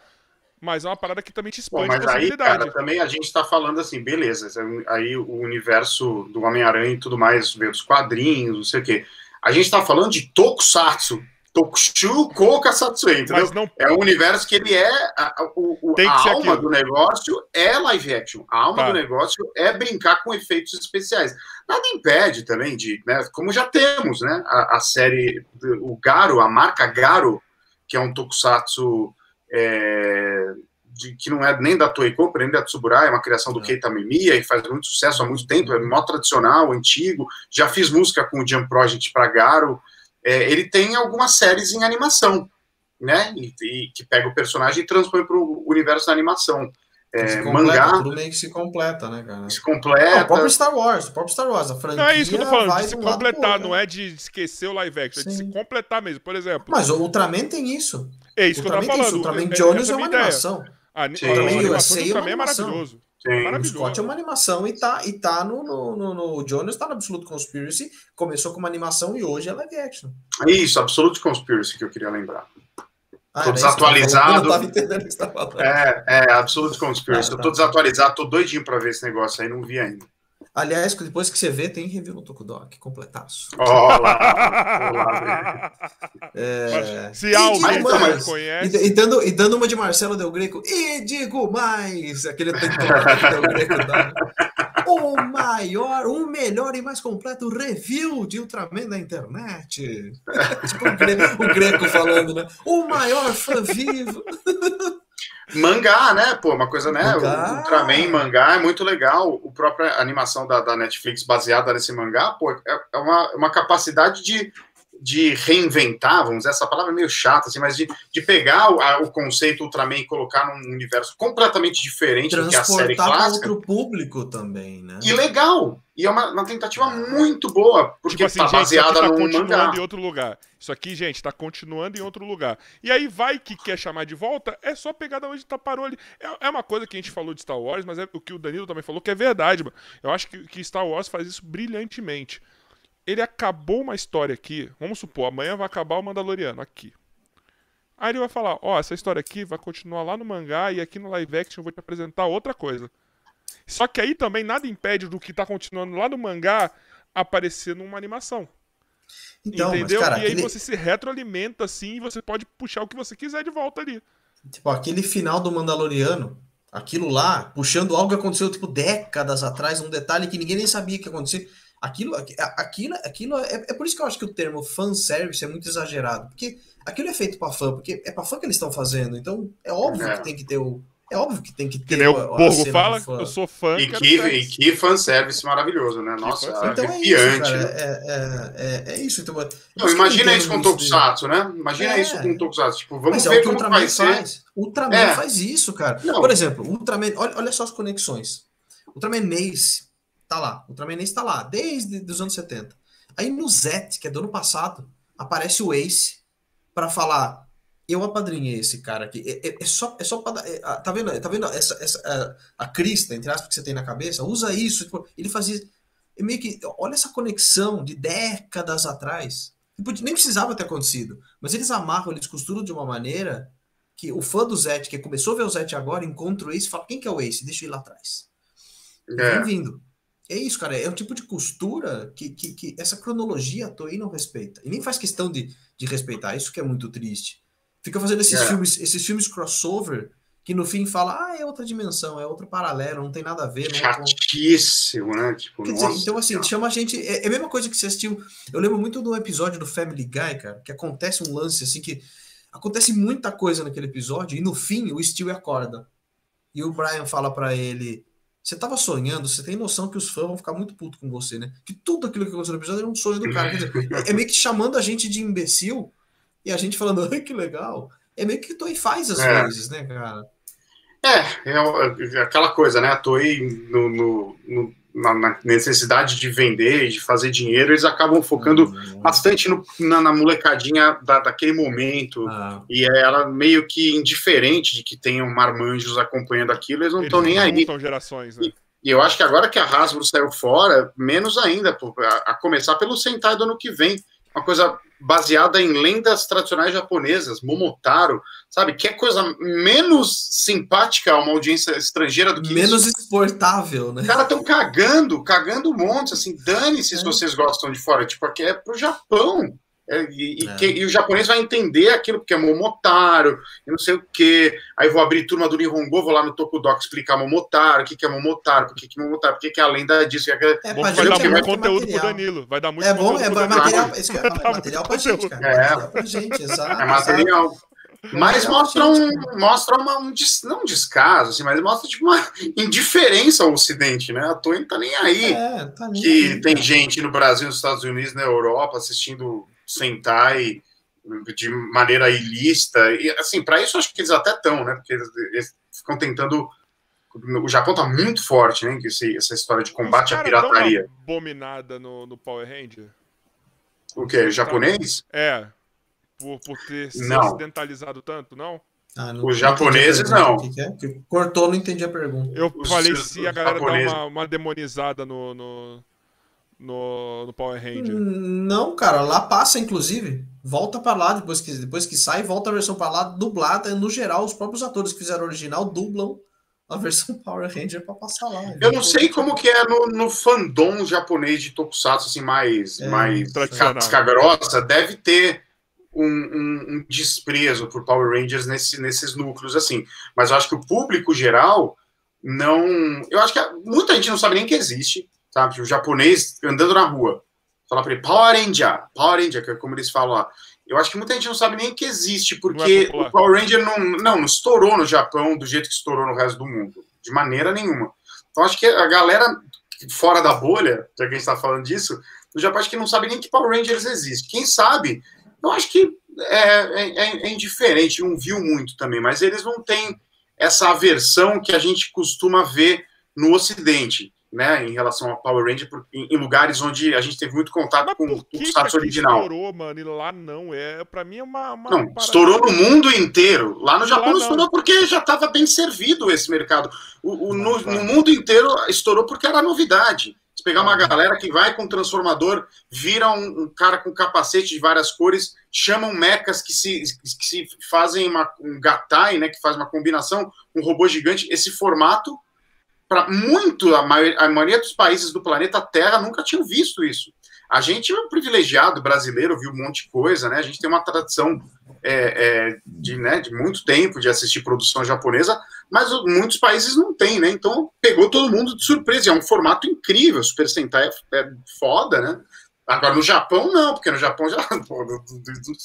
Mas é uma parada que também te expõe Bom, mas aí, cara, também a gente tá falando assim, beleza, aí o universo do Homem-Aranha e tudo mais, veio dos quadrinhos, não sei o quê. A gente tá falando de Tokusatsu, Tokushu Koka Satsui, entendeu? Não... É um universo que ele é. A, o, a alma aquilo. do negócio é live action. A alma tá. do negócio é brincar com efeitos especiais. Nada impede também de, né? Como já temos, né? A, a série, o Garo, a marca Garo, que é um tokusatsu é, de, que não é nem da Toei Company, nem da Tsuburai, é uma criação do é. Keita Memiya e faz muito sucesso há muito tempo, é mó tradicional, antigo. Já fiz música com o Jump Project para Garo é, ele tem algumas séries em animação, né? E, e que pega o personagem e transpõe para o universo da animação. É, completa, mangá. Tudo meio que se completa, né, cara? Se completa. Não, o próprio Star Wars, o próprio Star Wars, a franquia. Não é isso que eu tô falando, de se completar, não é de esquecer o live action, Sim. é de se completar mesmo, por exemplo. Mas o Ultraman tem isso. É isso Ultraman que eu tô falando. O Ultraman Jones é uma animação. A, Sim. Ultraman USA é uma é maravilhoso. Sim. O Scott é uma animação e tá, e tá no, no, no, no Jonas, tá no Absolute Conspiracy. Começou como animação e hoje é live action. Isso, Absolute Conspiracy que eu queria lembrar. Ah, tô desatualizado. Eu não entendendo o que você tá falando. É, é, Absolute Conspiracy. Ah, tá. Eu tô desatualizado, tô doidinho pra ver esse negócio aí, não vi ainda. Aliás, depois que você vê, tem review no Tokudok, completaço. Olá! Olá é... Se alguém mais, conhece... E, e, dando, e dando uma de Marcelo Del Greco, e digo mais! Aquele Del Greco dá. O maior, o melhor e mais completo review de Ultraman da internet. tipo o Greco, o Greco falando, né? O maior fã vivo. Mangá, né? Pô, uma coisa, né? Mangá. O Ultraman mangá é muito legal. O própria animação da, da Netflix baseada nesse mangá, pô, é, é uma, uma capacidade de de reinventar, vamos dizer, essa palavra é meio chata, assim, mas de, de pegar o, a, o conceito Ultraman e colocar num universo completamente diferente do que a série clássica. outro público também, né? E legal. E é uma, uma tentativa muito boa, porque tipo assim, tá baseada tá no continuando mangá. em outro lugar. Isso aqui, gente, tá continuando em outro lugar. E aí vai que quer chamar de volta, é só pegar da onde tá parou ali. É, é uma coisa que a gente falou de Star Wars, mas é o que o Danilo também falou, que é verdade, mano. Eu acho que, que Star Wars faz isso brilhantemente ele acabou uma história aqui. Vamos supor, amanhã vai acabar o Mandaloriano aqui. Aí ele vai falar: Ó, oh, essa história aqui vai continuar lá no mangá e aqui no live action eu vou te apresentar outra coisa. Só que aí também nada impede do que tá continuando lá no mangá aparecer numa animação. Então, Entendeu? Mas, cara, e aí você se retroalimenta assim e você pode puxar o que você quiser de volta ali. Tipo, aquele final do Mandaloriano, aquilo lá, puxando algo que aconteceu tipo décadas atrás, um detalhe que ninguém nem sabia que acontecia Aquilo, aquilo, aquilo é, é por isso que eu acho que o termo fanservice é muito exagerado, porque aquilo é feito para fã, porque é para fã que eles estão fazendo, então é óbvio é. que tem que ter o. É óbvio que tem que ter. Que nem o Borgo fala, eu sou fã. E que, e que fanservice maravilhoso, né? Nossa, então é isso, cara, né? é, é, é, isso. Então, Não, imagina isso com o Tokusatsu, né? Imagina é. isso com o Tokusatsu. Tipo, vamos Mas ver é o que como Ultraman vai faz. ser. Ultraman é. faz isso, cara. Não. Por exemplo, Ultraman, olha, olha só as conexões. Ultraman Ace Tá lá. Ultraman está lá, desde os anos 70. Aí no Zet, que é do ano passado, aparece o Ace para falar: eu apadrinhei esse cara aqui. É, é, é só, é só pra, é, tá vendo? Tá vendo essa, essa a, a crista, entre aspas, que você tem na cabeça? Usa isso. Tipo, ele fazia. É meio que. Olha essa conexão de décadas atrás. Nem precisava ter acontecido. Mas eles amarram, eles costuram de uma maneira que o fã do Zet, que começou a ver o Zet agora, encontra o Ace e fala: quem que é o Ace? Deixa eu ir lá atrás. É. Bem-vindo. É isso, cara. É um tipo de costura que, que, que, essa cronologia a Toei não respeita. E nem faz questão de, de respeitar. Isso que é muito triste. Fica fazendo esses é. filmes, esses filmes crossover que no fim fala, ah, é outra dimensão, é outro paralelo, não tem nada a ver. É Chatíssimo, né? Tipo, dizer, então, assim, chama a gente. É, é, a mesma coisa que você assistiu. Eu lembro muito do episódio do Family Guy, cara, que acontece um lance assim que acontece muita coisa naquele episódio, e no fim o Steve acorda. E o Brian fala para ele você tava sonhando, você tem noção que os fãs vão ficar muito putos com você, né? Que tudo aquilo que aconteceu no episódio era um sonho do cara. Quer dizer, é meio que chamando a gente de imbecil e a gente falando, ai, que legal. É meio que Toei faz às é. vezes, né, cara? É, é, é, aquela coisa, né? A Toei no, no, no na, na, necessidade de vender e de fazer dinheiro, eles acabam focando uhum. bastante no, na, na, molecadinha da, daquele momento. Ah. E é ela meio que indiferente de que tenham marmanjos acompanhando aquilo, eles não estão nem aí. gerações, né? E, e eu acho que agora que a Hasbro saiu fora, menos ainda, a, a começar pelo Sentai do ano que vem. Uma coisa baseada em lendas tradicionais japonesas, Momotaro, sabe? Que é coisa menos simpática a uma audiência estrangeira do que menos isso. exportável, né? Os caras estão cagando, cagando um monte, assim, dane-se é. se vocês gostam de fora, tipo, aqui é pro Japão. É, e, e, é. que, e, o japonês vai entender aquilo, porque é Momotaro, e não sei o quê. Aí vou abrir turma do Nihongo, vou lá no Tokudok explicar Momotaro, o que, que é Momotaro, por que, que é Momotaro, por que, que é a lenda disso. Que é, é, vai dar muito conteúdo material. pro Danilo. Vai dar muito é bom, é material, esse, é, material pra gente, cara. É, material pra gente, exato. É material. Mas mostra um, mostra uma, um, não um descaso, assim, mas mostra tipo, uma indiferença ao Ocidente, né? A Toei não tá nem aí. É, tá nem que aí, tem gente no Brasil, nos Estados Unidos, na Europa, assistindo Sentai de maneira ilícita. E, assim, para isso acho que eles até estão, né? Porque eles, eles, ficam tentando. O Japão tá muito forte, né? Esse, essa história de combate à pirataria. abominada no, no Power Ranger. O que? Japonês? É. Por, por ter se ocidentalizado tanto, não? Ah, não Os japoneses não. Que que é? Cortou, não entendi a pergunta. Eu Os, falei se a galera dá uma, uma demonizada no, no no, no Power Ranger. Não, cara, lá passa, inclusive. Volta para lá, depois que, depois que sai, volta a versão para lá, dublada. No geral, os próprios atores que fizeram o original dublam a versão Power Ranger para passar lá. Eu não sei como que é no, no fandom japonês de Tokusatsu, assim, mais, é, mais casca deve ter um, um, um, desprezo por Power Rangers nesse, nesses núcleos, assim. Mas eu acho que o público geral não... Eu acho que muita gente não sabe nem que existe sabe? O japonês andando na rua, falar para ele Power Ranger, Power Ranger, que é como eles falam lá. Eu acho que muita gente não sabe nem que existe, porque é o Power Ranger não, não, não estourou no Japão do jeito que estourou no resto do mundo, de maneira nenhuma. Então acho que a galera fora da bolha, já que a gente está falando disso, no Japão acho que não sabe nem que Power Rangers existe. Quem sabe, eu acho que é, é, é, é indiferente, não viu muito também, mas eles não têm essa aversão que a gente costuma ver no Ocidente né, em relação ao Power Ranger, em, em, lugares onde a gente teve muito contato Mas com o status original. estourou, mano, e lá não, é, para mim é uma... uma não, estourou no mundo inteiro, lá no Japão lá estourou porque já estava bem servido esse mercado, o, o no, no, mundo inteiro estourou porque era novidade. Se pegar uma galera que vai com transformador, vira um, um cara com capacete de várias cores, chamam mechas que se, que se fazem uma, um gatai, né, que faz uma combinação, um robô gigante, esse formato para muito, a maioria, a maioria dos países do planeta Terra nunca tinham visto isso. A gente é um privilegiado brasileiro, viu um monte de coisa, né? A gente tem uma tradição é, é, de, né, de muito tempo de assistir produção japonesa, mas muitos países não têm, né? Então pegou todo mundo de surpresa. É um formato incrível, Super Sentai é, é foda, né? Agora no Japão não, porque no Japão já pô,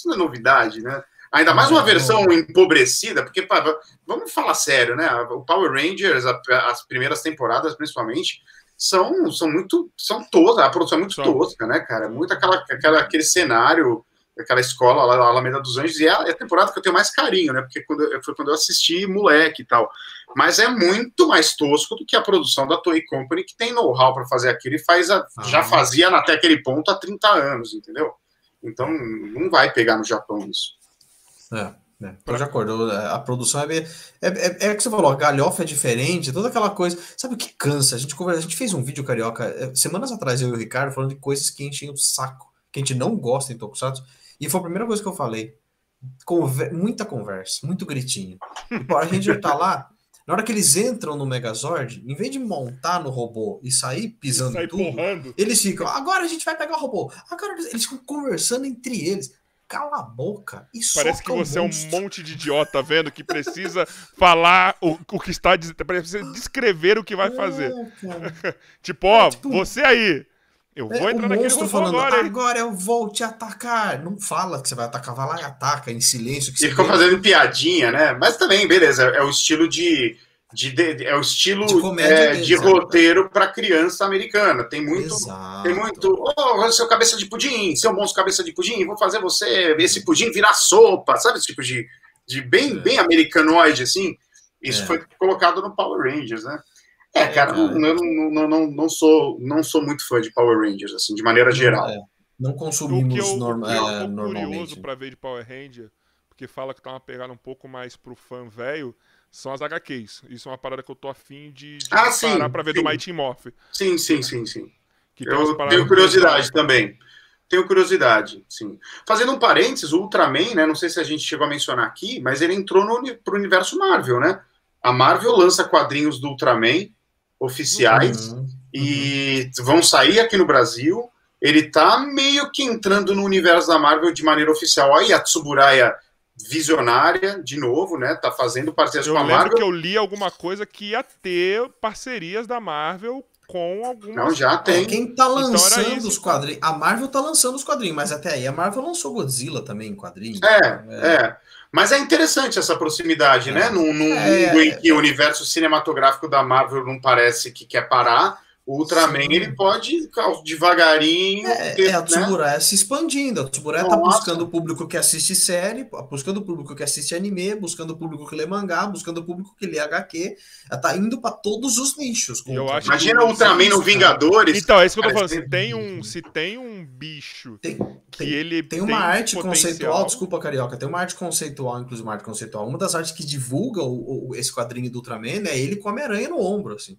não é novidade, né? Ainda mais uma versão empobrecida, porque pá, vamos falar sério, né? O Power Rangers, as primeiras temporadas, principalmente, são, são muito. são toscas, a produção é muito tosca, né, cara? Muito aquela, aquela, aquele cenário, aquela escola lá, Alameda dos Anjos, e é, é a temporada que eu tenho mais carinho, né? Porque quando, foi quando eu assisti moleque e tal. Mas é muito mais tosco do que a produção da Toei Company, que tem know-how para fazer aquilo e faz a, ah, já fazia até aquele ponto há 30 anos, entendeu? Então não vai pegar no Japão isso. É. É, tô de acordo. A produção é, é, é, é, que você falou, a galhofa é diferente, toda aquela coisa. Sabe o que cansa? A gente, conversa, a gente fez um vídeo carioca é, semanas atrás, eu e o Ricardo, falando de coisas que enchem o saco, que a gente não gosta em Tokusatsu. E foi a primeira coisa que eu falei. Conver muita conversa, muito gritinho. O a Ranger tá lá, na hora que eles entram no Megazord, em vez de montar no robô e sair pisando sair tudo, porrando. eles ficam, agora a gente vai pegar o robô. Agora eles ficam conversando entre eles cala a boca e Parece que você é um monte de idiota vendo que precisa falar o, o que está precisa descrever o que vai fazer. tipo, ó, é, tipo, você aí. Eu é, vou entrar naquele robô falando, agora. Agora eu vou te atacar. Não fala que você vai atacar, vai lá e ataca em silêncio. Que e ficou fazendo piadinha, né? Mas também, beleza, é o estilo de de, de, é o estilo de, é, de roteiro para criança americana. Tem muito, Exato. tem muito. Oh, seu cabeça de pudim, seu monstro cabeça de pudim, vou fazer você esse pudim virar sopa, sabe esse tipo de, de bem, é. bem americanoide assim. Isso é. foi colocado no Power Rangers, né? É, cara, eu não, não, não, não, sou, não sou muito fã de Power Rangers, assim, de maneira geral. É. Não consumimos eu, norma, o que eu é, normalmente. curioso para ver de Power Ranger, porque fala que tá uma pegada um pouco mais pro fã velho são as HQs. Isso é uma parada que eu tô afim de, de ah, sim, parar pra ver sim. do Mighty Morph. Sim, sim, sim, sim. eu tenho curiosidade também. Tenho curiosidade, sim. Fazendo um parênteses, o Ultraman, né? Não sei se a gente chegou a mencionar aqui, mas ele entrou no pro universo Marvel, né? A Marvel lança quadrinhos do Ultraman oficiais uhum, e uhum. vão sair aqui no Brasil. Ele tá meio que entrando no universo da Marvel de maneira oficial. Aí a Tsuburaya visionária, de novo, né? Tá fazendo parcerias eu com a Marvel. Eu lembro que eu li alguma coisa que ia ter parcerias da Marvel com algumas... Não, já tem. Quem tá então lançando então os quadrinhos... A Marvel tá lançando os quadrinhos, mas até aí a Marvel lançou Godzilla também em quadrinhos. É, é, é. Mas é interessante essa proximidade, né? é. né? Num, num é, mundo em que o universo cinematográfico da Marvel não parece que quer parar o Ultraman, Sim. ele pode devagarinho. É, ter, é a Tsuburaya né? se expandindo. A Tsuburaya tá buscando o público que assiste série, buscando o público que assiste anime, buscando o público que lê mangá, buscando o público que lê HQ. Ela tá indo para todos os nichos. Imagina o Ultraman no Vingadores. Então, é isso que eu tô falando. Se tem um, se tem um bicho tem, que tem, ele. Tem uma tem arte potencial. conceitual, desculpa, Carioca, tem uma arte conceitual, inclusive uma arte conceitual. Uma das artes que divulga o, o esse quadrinho do Ultraman é ele com a Homem-Aranha no ombro, assim.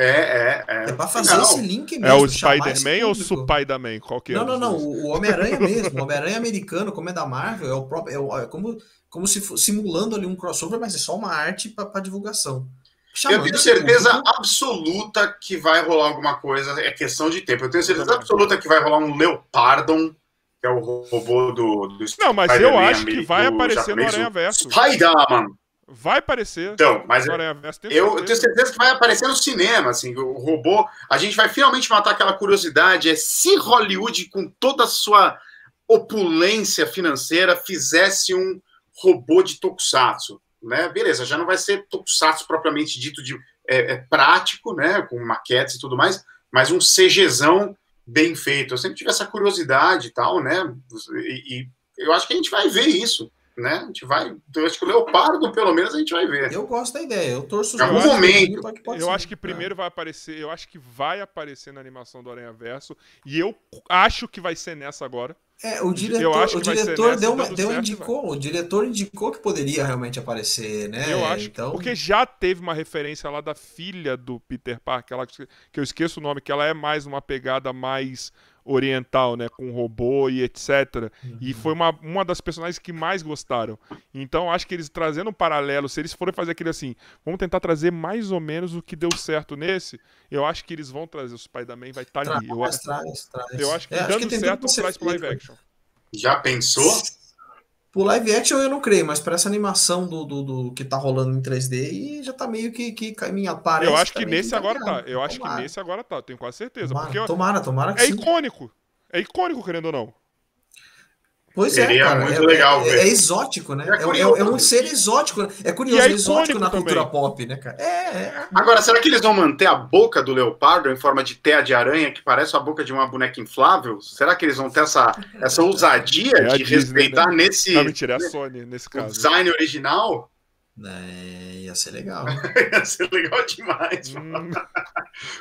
É, é, é. É pra fazer não. esse link mesmo. É o Spider-Man ou o Spider-Man? Qual que é? Não, não, não. O Homem-Aranha mesmo. O Homem-Aranha americano, como é da Marvel, é o próprio. É, o, é como, como se fosse simulando ali um crossover, mas é só uma arte para divulgação. eu tenho certeza público. absoluta que vai rolar alguma coisa. É questão de tempo. Eu tenho certeza absoluta que vai rolar um Leopardon, que é o robô do. do não, mas eu acho que vai aparecer no Aranha Verso. Spider-Man. Vai aparecer. Então, mas eu, eu, tenho certeza que vai aparecer no cinema, assim, o robô. A gente vai finalmente matar aquela curiosidade. É se Hollywood, com toda a sua opulência financeira, fizesse um robô de tokusatsu, né? Beleza, já não vai ser tokusatsu propriamente dito de é, é prático, né? Com maquetes e tudo mais, mas um CGzão bem feito. Eu sempre tive essa curiosidade e tal, né? E, e eu acho que a gente vai ver isso né? A gente vai. Eu acho que o Leopardo, pelo menos, a gente vai ver. Eu gosto da ideia. Eu torço os algum momento. Eu ser. acho que primeiro é. vai aparecer. Eu acho que vai aparecer na animação do Aranha Verso. E eu acho que vai ser nessa agora. É, o diretor, o diretor deu, uma, deu indicou, o diretor indicou que poderia realmente aparecer, né? Eu acho, então... porque já teve uma referência lá da filha do Peter Parker, ela, que eu esqueço o nome, que ela é mais uma pegada mais oriental, né, com robô e etc. Uhum. E foi uma, uma das personagens que mais gostaram. Então acho que eles trazendo um paralelo, se eles forem fazer aquele assim, vamos tentar trazer mais ou menos o que deu certo nesse, eu acho que eles vão trazer. O Spider-Man vai estar tá ali. Eu, traz, traz. eu acho que é, dando acho que certo, traz pro live action. Já pensou? Pro live action eu não creio, mas para essa animação do, do, do, que tá rolando em 3D e já tá meio que, que caminha parece. Eu acho que nesse agora tá. Eu acho tomara. que nesse agora tá, tenho quase certeza. Tomara, porque tomara, tomara que É sim. icônico. É icônico, querendo ou não. Pois é, Seria é, cara. muito é, legal. É, é, exótico, né? É, curioso, é, um ser exótico. Né? É curioso, é exótico na também. cultura pop, né, cara? É, Agora, será que eles vão manter a boca do leopardo em forma de teia de aranha, que parece a boca de uma boneca inflável? Será que eles vão ter essa, essa ousadia de Disney, respeitar né? nesse. Não, mentira, é a Sony nesse caso. design original? É, ia ser legal. ia ser legal demais. Hum.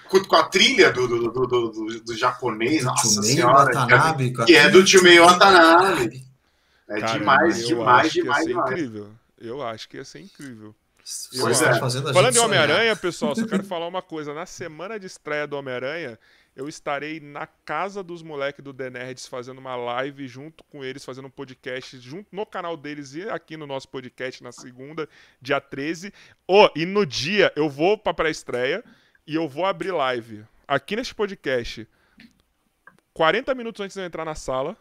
com, a trilha do, do, do, do, do japonês, do nossa senhora. Watanabe, que, é, que é do Tio Meio Watanabe. É Cara, demais, demais, demais, demais. Incrível. Eu acho que ia ser incrível. Pois é. Falando em Homem-Aranha, pessoal, só quero falar uma coisa. Na semana de estreia do Homem-Aranha, eu estarei na casa dos moleques do The Nerds fazendo uma live junto com eles, fazendo um podcast junto no canal deles e aqui no nosso podcast na segunda, dia 13. Oh, e no dia eu vou pra pré-estreia e eu vou abrir live aqui neste podcast 40 minutos antes de eu entrar na sala.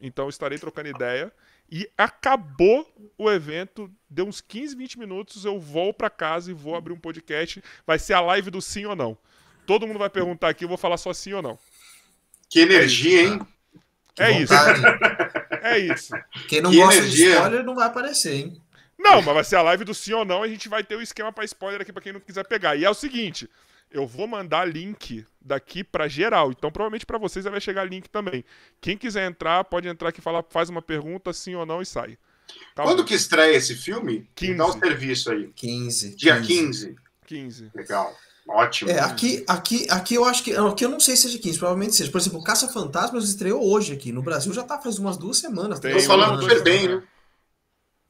Então estarei trocando ideia. E acabou o evento, deu uns 15, 20 minutos, eu vou para casa e vou abrir um podcast. Vai ser a live do sim ou não. Todo mundo vai perguntar aqui, eu vou falar só sim ou não. Que energia, é hein? É isso. É isso. Quem não que gosta energia. de spoiler não vai aparecer, hein? Não, mas vai ser a live do sim ou não. A gente vai ter o um esquema para spoiler aqui para quem não quiser pegar. E é o seguinte: eu vou mandar link daqui para geral. Então, provavelmente para vocês vai chegar link também. Quem quiser entrar, pode entrar aqui, falar, faz uma pergunta, sim ou não, e sai. Calma. Quando que estreia esse filme? 15. Dá o um serviço aí. 15. Dia 15. 15. Legal. Ótimo. É, aqui, aqui, aqui eu acho que. Aqui eu não sei se seja 15, provavelmente seja. Por exemplo, Caça Fantasmas estreou hoje aqui. No Brasil já tá faz umas duas semanas. Tô falando super bem, né?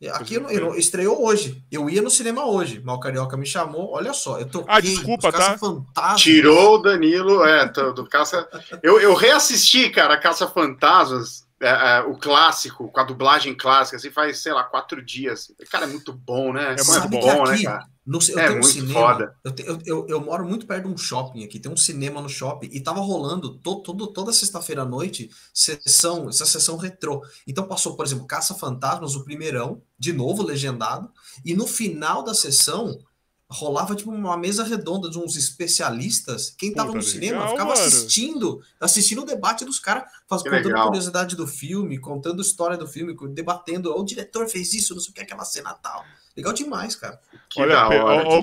É, aqui eu, eu, estreou hoje. Eu ia no cinema hoje. Mal Carioca me chamou. Olha só, eu tô. Ah, desculpa, tá? Fantasmas. Tirou o Danilo, é, do Caça. Eu, eu reassisti, cara, Caça Fantasmas é, é, o clássico, com a dublagem clássica, assim, faz, sei lá, quatro dias. Cara, é muito bom, né? É muito bom, né, cara? No, eu é tenho um cinema, foda. Eu, te, eu, eu, eu, moro muito perto de um shopping aqui, tem um cinema no shopping, e tava rolando to, todo, toda sexta-feira à noite sessão, essa sessão retrô. Então passou, por exemplo, Caça Fantasmas, o primeirão, de novo legendado, e no final da sessão rolava tipo uma mesa redonda de uns especialistas. Quem tava Puta no cinema legal, ficava mano. assistindo, assistindo o debate dos caras, contando legal. curiosidade do filme, contando história do filme, debatendo, o diretor fez isso, não sei o que, aquela cena tal. Legal demais, cara. Que Olha, ó,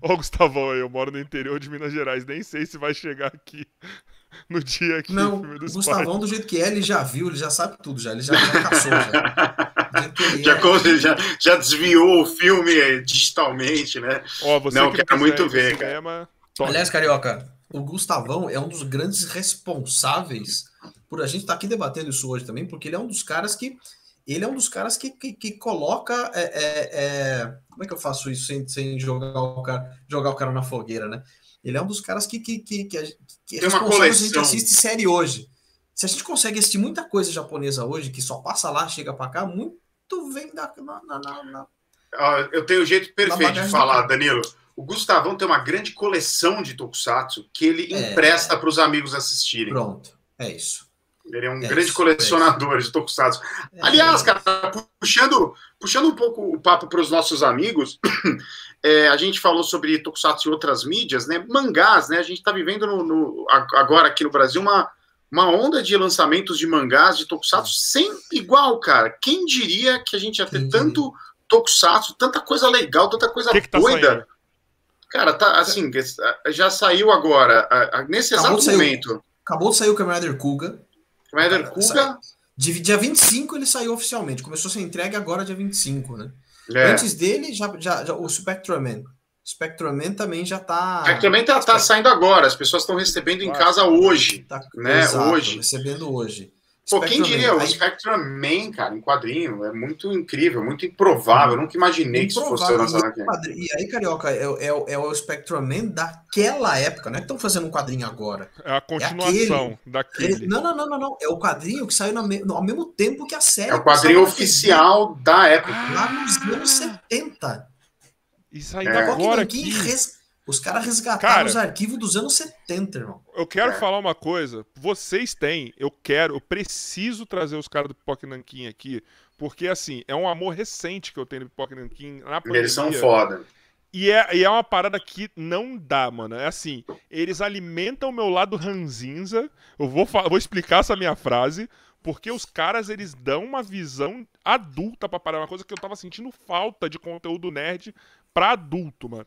ó, Gustavão, eu moro no interior de Minas Gerais, nem sei se vai chegar aqui no dia que Não, o Gustavão, do jeito que é, ele já viu, ele já sabe tudo, já, ele já, já caçou. Já. Já, é. já, já, desviou o filme digitalmente, né? Você Não, que quero muito ver, cinema, cara. Aliás, Carioca, o Gustavão é um dos grandes responsáveis por a gente estar tá aqui debatendo isso hoje também, porque ele é um dos caras que ele é um dos caras que, que, que coloca. É, é, é, como é que eu faço isso sem, sem jogar, o cara, jogar o cara na fogueira, né? Ele é um dos caras que, que, que, que, que é responsável a gente assiste série hoje. Se a gente consegue assistir muita coisa japonesa hoje, que só passa lá, chega para cá, muito vem da. Na, na, na, eu tenho o um jeito perfeito de falar, Danilo. O Gustavão tem uma grande coleção de tokusatsu que ele é... empresta para os amigos assistirem. Pronto, é isso. Ele é um é grande isso, colecionador é de tokusatsu. É Aliás, cara, puxando, puxando um pouco o papo para os nossos amigos, é, a gente falou sobre tokusatsu e outras mídias, né? Mangás, né? A gente está vivendo no, no, agora aqui no Brasil uma, uma onda de lançamentos de mangás, de tokusatsu, sem igual, cara. Quem diria que a gente ia ter tanto tokusatsu, tanta coisa legal, tanta coisa que que tá doida. Saindo? Cara, tá assim, já saiu agora, nesse exato acabou momento. Sair, acabou de sair o Kamen Rider Kuga. Kamen Rider Kuga? De, dia 25 ele saiu oficialmente. Começou a ser entregue agora dia 25, né? É. Antes dele, já, já, já o Spectrum Spectrum também já tá. Spectrum tá, tá saindo agora, as pessoas estão recebendo em casa hoje. Tá, né? Exato, hoje. Recebendo hoje. Pô, quem diria? O Spectrum Man, cara, em quadrinho, é muito incrível, muito improvável. Eu nunca imaginei improvável. que isso fosse lançado aqui. E aí, Carioca, é, é, é o Spectrum Man daquela época, não é que estão fazendo um quadrinho agora. É a continuação é daquele. Não, não, não, não, não. É o quadrinho que saiu no, ao mesmo tempo que a série. É o quadrinho oficial da época. Lá nos anos 70. Isso ainda é. agora aqui. Res... Os caras resgataram cara, os arquivos dos anos 70, irmão. Eu quero é. falar uma coisa. Vocês têm, eu quero, eu preciso trazer os caras do Pipoca Nanquim aqui, porque assim, é um amor recente que eu tenho do Pipoca Nanquim na pandemia. Eles são foda. E é, e é uma parada que não dá, mano. É assim, eles alimentam o meu lado ranzinza. Eu vou, vou explicar essa minha frase, porque os caras, eles dão uma visão adulta pra parar. Uma coisa que eu tava sentindo falta de conteúdo nerd pra adulto, mano.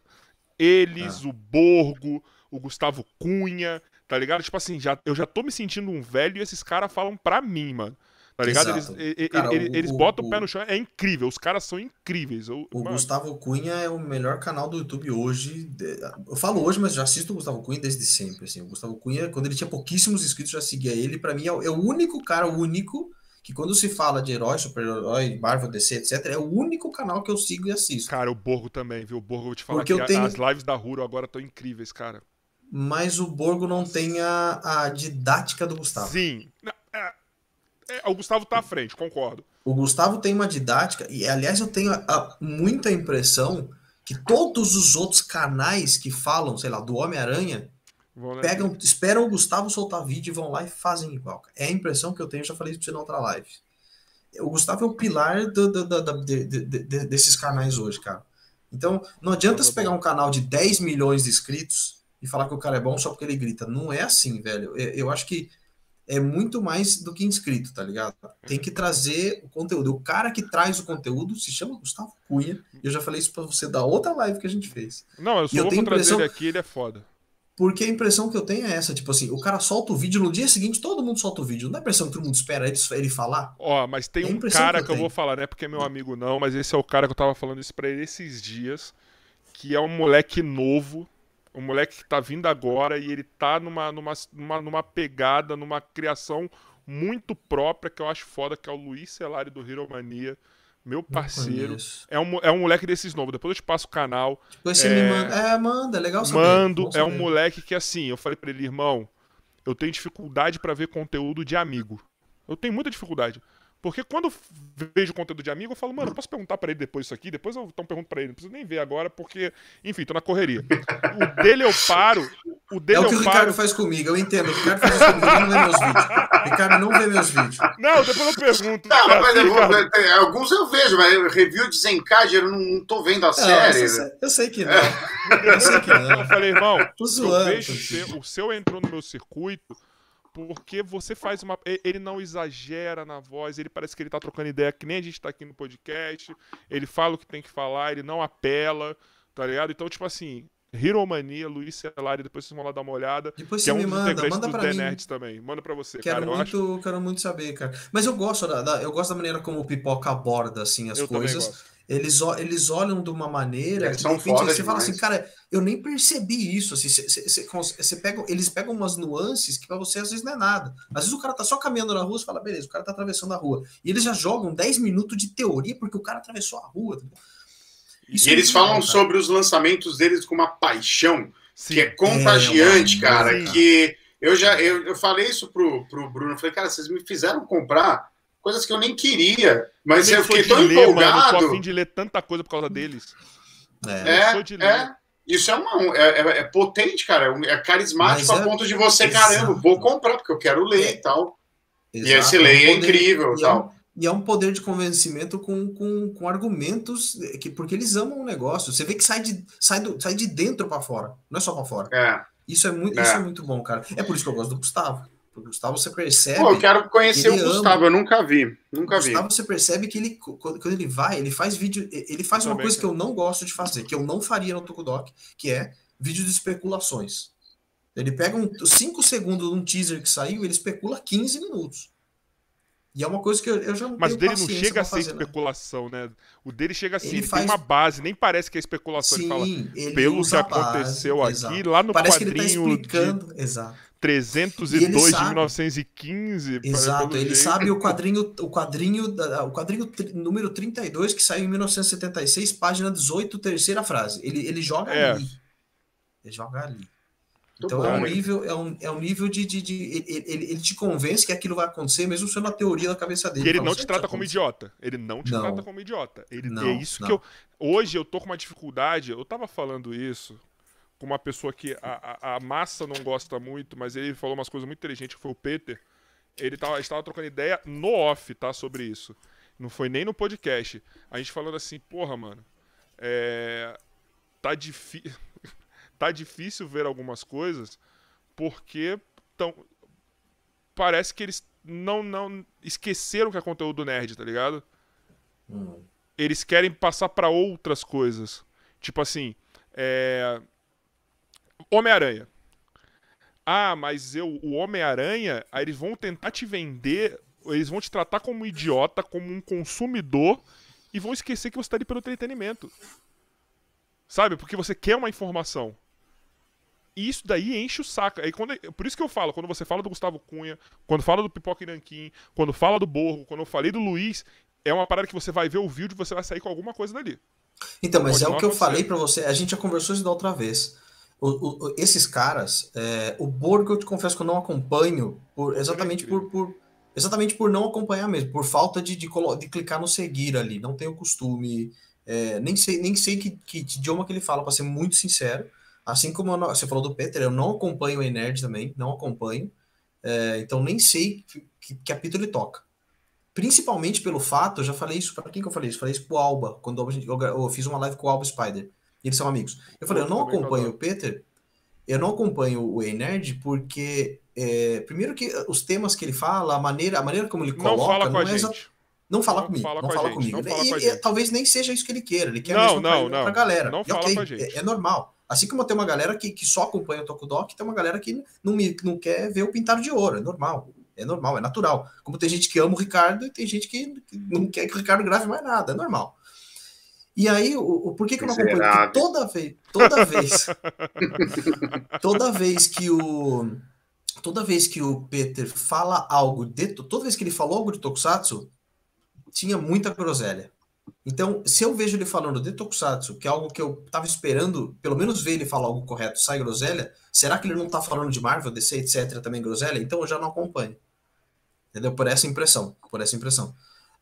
Eles, ah. o Borgo, o Gustavo Cunha, tá ligado? Tipo assim, já, eu já tô me sentindo um velho e esses caras falam pra mim, mano. Tá ligado? Eles, Cara, eles, o, eles botam o, o pé no chão, é incrível, os caras são incríveis. Eu, o mano... Gustavo Cunha é o melhor canal do YouTube hoje. Eu falo hoje, mas já assisto o Gustavo Cunha desde sempre. Assim. O Gustavo Cunha, quando ele tinha pouquíssimos inscritos, já seguia ele. Para mim, é, é o único cara, o único que quando se fala de herói, super-herói, Marvel, DC, etc., é o único canal que eu sigo e assisto. Cara, o Borgo também, viu? O Borgo, eu vou te falar Porque que tenho... as lives da Ruro agora estão incríveis, cara. Mas o Borgo não tem a, a didática do Gustavo. Sim. É, é, o Gustavo tá à frente, concordo. O Gustavo tem uma didática, e aliás, eu tenho a, a, muita impressão que todos os outros canais que falam, sei lá, do Homem-Aranha, Pegam, esperam o Gustavo soltar vídeo e vão lá e fazem igual. É a impressão que eu tenho, já falei isso pra você na outra live. O Gustavo é o pilar do, do, do, de, de, de, desses canais hoje, cara. Então, não adianta você pegar um canal de 10 milhões de inscritos e falar que o cara é bom só porque ele grita. Não é assim, velho. Eu, eu acho que é muito mais do que inscrito, tá ligado? Tem que trazer o conteúdo. O cara que traz o conteúdo se chama Gustavo Cunha. Eu já falei isso pra você da outra live que a gente fez. Não, eu só e vou trazer impressão... ele aqui, ele é foda. Porque a impressão que eu tenho é essa, tipo assim, o cara solta o vídeo, no dia seguinte todo mundo solta o vídeo. Não é a impressão que todo mundo espera ele, ele falar? Ó, mas tem é um cara que eu, que eu vou falar, não é porque é meu amigo não, mas esse é o cara que eu tava falando isso pra ele esses dias, que é um moleque novo, um moleque que tá vindo agora e ele tá numa, numa, numa, numa pegada, numa criação muito própria que eu acho foda, que é o Luiz Celari do Hero Mania. Meu parceiro. É um, é um moleque desses novos. Depois eu te passo o canal. Depois você é... me manda. É, manda, é legal saber. Mando. É um moleque que, assim, eu falei pra ele, irmão, eu tenho dificuldade para ver conteúdo de amigo. Eu tenho muita dificuldade. Porque quando vejo conteúdo de amigo, eu falo, mano, eu posso perguntar para ele depois isso aqui? Depois eu então pergunto para ele, não preciso nem ver agora, porque, enfim, tô na correria. O dele eu paro. O dele é o que o paro... Ricardo faz comigo, eu entendo. O Ricardo faz isso comigo, ele não vê meus vídeos. O Ricardo não vê meus vídeos. Não, depois eu pergunto. Não, mas eu vou, alguns eu vejo, mas review de Zencad, eu não, não tô vendo a série. Eu sei, eu sei que não. Eu sei que não. Eu falei, irmão, tô zoando, eu vejo o seu, o seu entrou no meu circuito porque você faz uma. Ele não exagera na voz, ele parece que ele tá trocando ideia, que nem a gente tá aqui no podcast. Ele fala o que tem que falar, ele não apela, tá ligado? Então, tipo assim, Hero Mania, Luiz Celari, depois vocês vão lá dar uma olhada. Depois você é um me manda, manda pra mim. Nerds também. Manda pra você, quero cara. Muito, acho... Quero muito saber, cara. Mas eu gosto da, da, eu gosto da maneira como o Pipoca aborda, assim, as eu coisas eles, eles olham de uma maneira eles que de repente você fala assim, cara, eu nem percebi isso. Assim, você, pega, eles pegam umas nuances que para você às vezes não é nada. Às vezes o cara tá só caminhando na rua, você fala, beleza, o cara tá atravessando a rua. E eles já jogam 10 minutos de teoria porque o cara atravessou a rua. Isso e é eles falam sobre os lançamentos deles com uma paixão Sim. que é contagiante, é, cara. Que eu já eu, eu falei isso pro, pro Bruno, eu falei, cara, vocês me fizeram comprar coisas que eu nem queria, mas eu, eu fiquei tão ler, empolgado. Mano, eu tô a fim de ler tanta coisa por causa deles. É, é, é. Isso é, uma, é, é, é potente, cara. É carismático mas a é ponto de você, caramba, vou comprar, porque eu quero ler e tal. Exato. E esse lei é, incrível e tal. E é um poder de convencimento com, com, com argumentos, que, porque eles amam o negócio. Você vê que sai de, sai do, sai de dentro para fora, não é só para fora. É. Isso é, muito, isso é muito bom, cara. É por isso que eu gosto do Gustavo. O Gustavo você percebe. Pô, eu quero conhecer o Gustavo, ama. eu nunca vi. Nunca o vi. Gustavo você percebe que ele, quando ele vai, ele faz vídeo. Ele faz uma coisa que eu não gosto de fazer, que eu não faria no Tokudok, que é vídeo de especulações. Ele pega 5 um, segundos de um teaser que saiu ele especula 15 minutos. E é uma coisa que eu, eu já não Mas o dele não chega a ser fazer, especulação, né? O dele chega assim, ele, ele faz... tem uma base, nem parece que é especulação. Sim, ele fala, pelo que aconteceu base, aqui, exato. lá no parece quadrinho. Que ele tá explicando, de... exato. 302 de 1915. Exato, ele jeito. sabe o quadrinho, o quadrinho, o quadrinho número 32 que saiu em 1976, página 18, terceira frase. Ele, ele joga é. ali. Ele joga ali. Então bom, é um nível, é um, é um nível de. de, de ele, ele, ele, te convence que aquilo vai acontecer, mesmo sendo a teoria da cabeça dele. E ele não te trata como idiota. Ele não te não. trata como idiota. Ele, não, é isso não. que eu. Hoje eu tô com uma dificuldade. Eu tava falando isso com uma pessoa que a, a, a, massa não gosta muito, mas ele falou umas coisas muito inteligentes, que foi o Peter. Ele tava, estava trocando ideia no off, tá? Sobre isso. Não foi nem no podcast. A gente falando assim, porra, mano. É. Tá difícil tá difícil ver algumas coisas porque tão, parece que eles não, não esqueceram que é conteúdo nerd, tá ligado? Hum. Eles querem passar para outras coisas. Tipo assim, é... Homem-Aranha. Ah, mas eu, o Homem-Aranha, aí eles vão tentar te vender, eles vão te tratar como um idiota, como um consumidor, e vão esquecer que você tá ali pelo entretenimento. Sabe? Porque você quer uma informação. E isso daí enche o saco. Aí quando, por isso que eu falo, quando você fala do Gustavo Cunha, quando fala do Pipoca e Nanquim, quando fala do Borro, quando eu falei do Luiz, é uma parada que você vai ver o vídeo e você vai sair com alguma coisa dali. Então, mas é o que eu falei para você. A gente já conversou isso da outra vez. O, o, esses caras, é, o Borgo eu te confesso que eu não acompanho por, exatamente por, por, exatamente por não acompanhar mesmo, por falta de, de, de clicar no seguir ali. Não tenho costume. É, nem sei, nem sei que, que idioma que ele fala, para ser muito sincero. Assim como não, você falou do Peter, eu não acompanho o Nerd também, não acompanho. É, então nem sei que, que, que apito ele toca. Principalmente pelo fato, eu já falei isso, para quem que eu falei isso? Falei isso pro Alba, quando eu, eu, fiz uma live com o Alba Spider. Eles são amigos. Eu falei, eu não acompanho o Peter, eu não acompanho o E-Nerd porque, é, primeiro que os temas que ele fala, a maneira, a maneira como ele coloca, não fala com não a é gente. Não fala não comigo, fala não fala comigo. Não fala e, e, talvez nem seja isso que ele queira, ele quer não, mesmo não, pra, não. pra galera. Não e, fala okay, com a gente. É, é normal. Assim como tem uma galera que, que só acompanha o Tokudok, tem uma galera que não, me, não quer ver o pintado de ouro. É normal. É normal, é natural. Como tem gente que ama o Ricardo e tem gente que, que não quer que o Ricardo grave mais nada. É normal. E aí, o, o por que, que eu não acompanho? Porque toda vez, toda vez, toda vez que o toda vez que o Peter fala algo de toda vez que ele falou algo de Tokusatsu, tinha muita groselha. Então, se eu vejo ele falando de Tokusatsu, que é algo que eu tava esperando, pelo menos ver ele falar algo correto, sai groselha, será que ele não tá falando de Marvel, DC, etc, também groselha? Então eu já não acompanho. Entendeu? Por essa impressão, por essa impressão.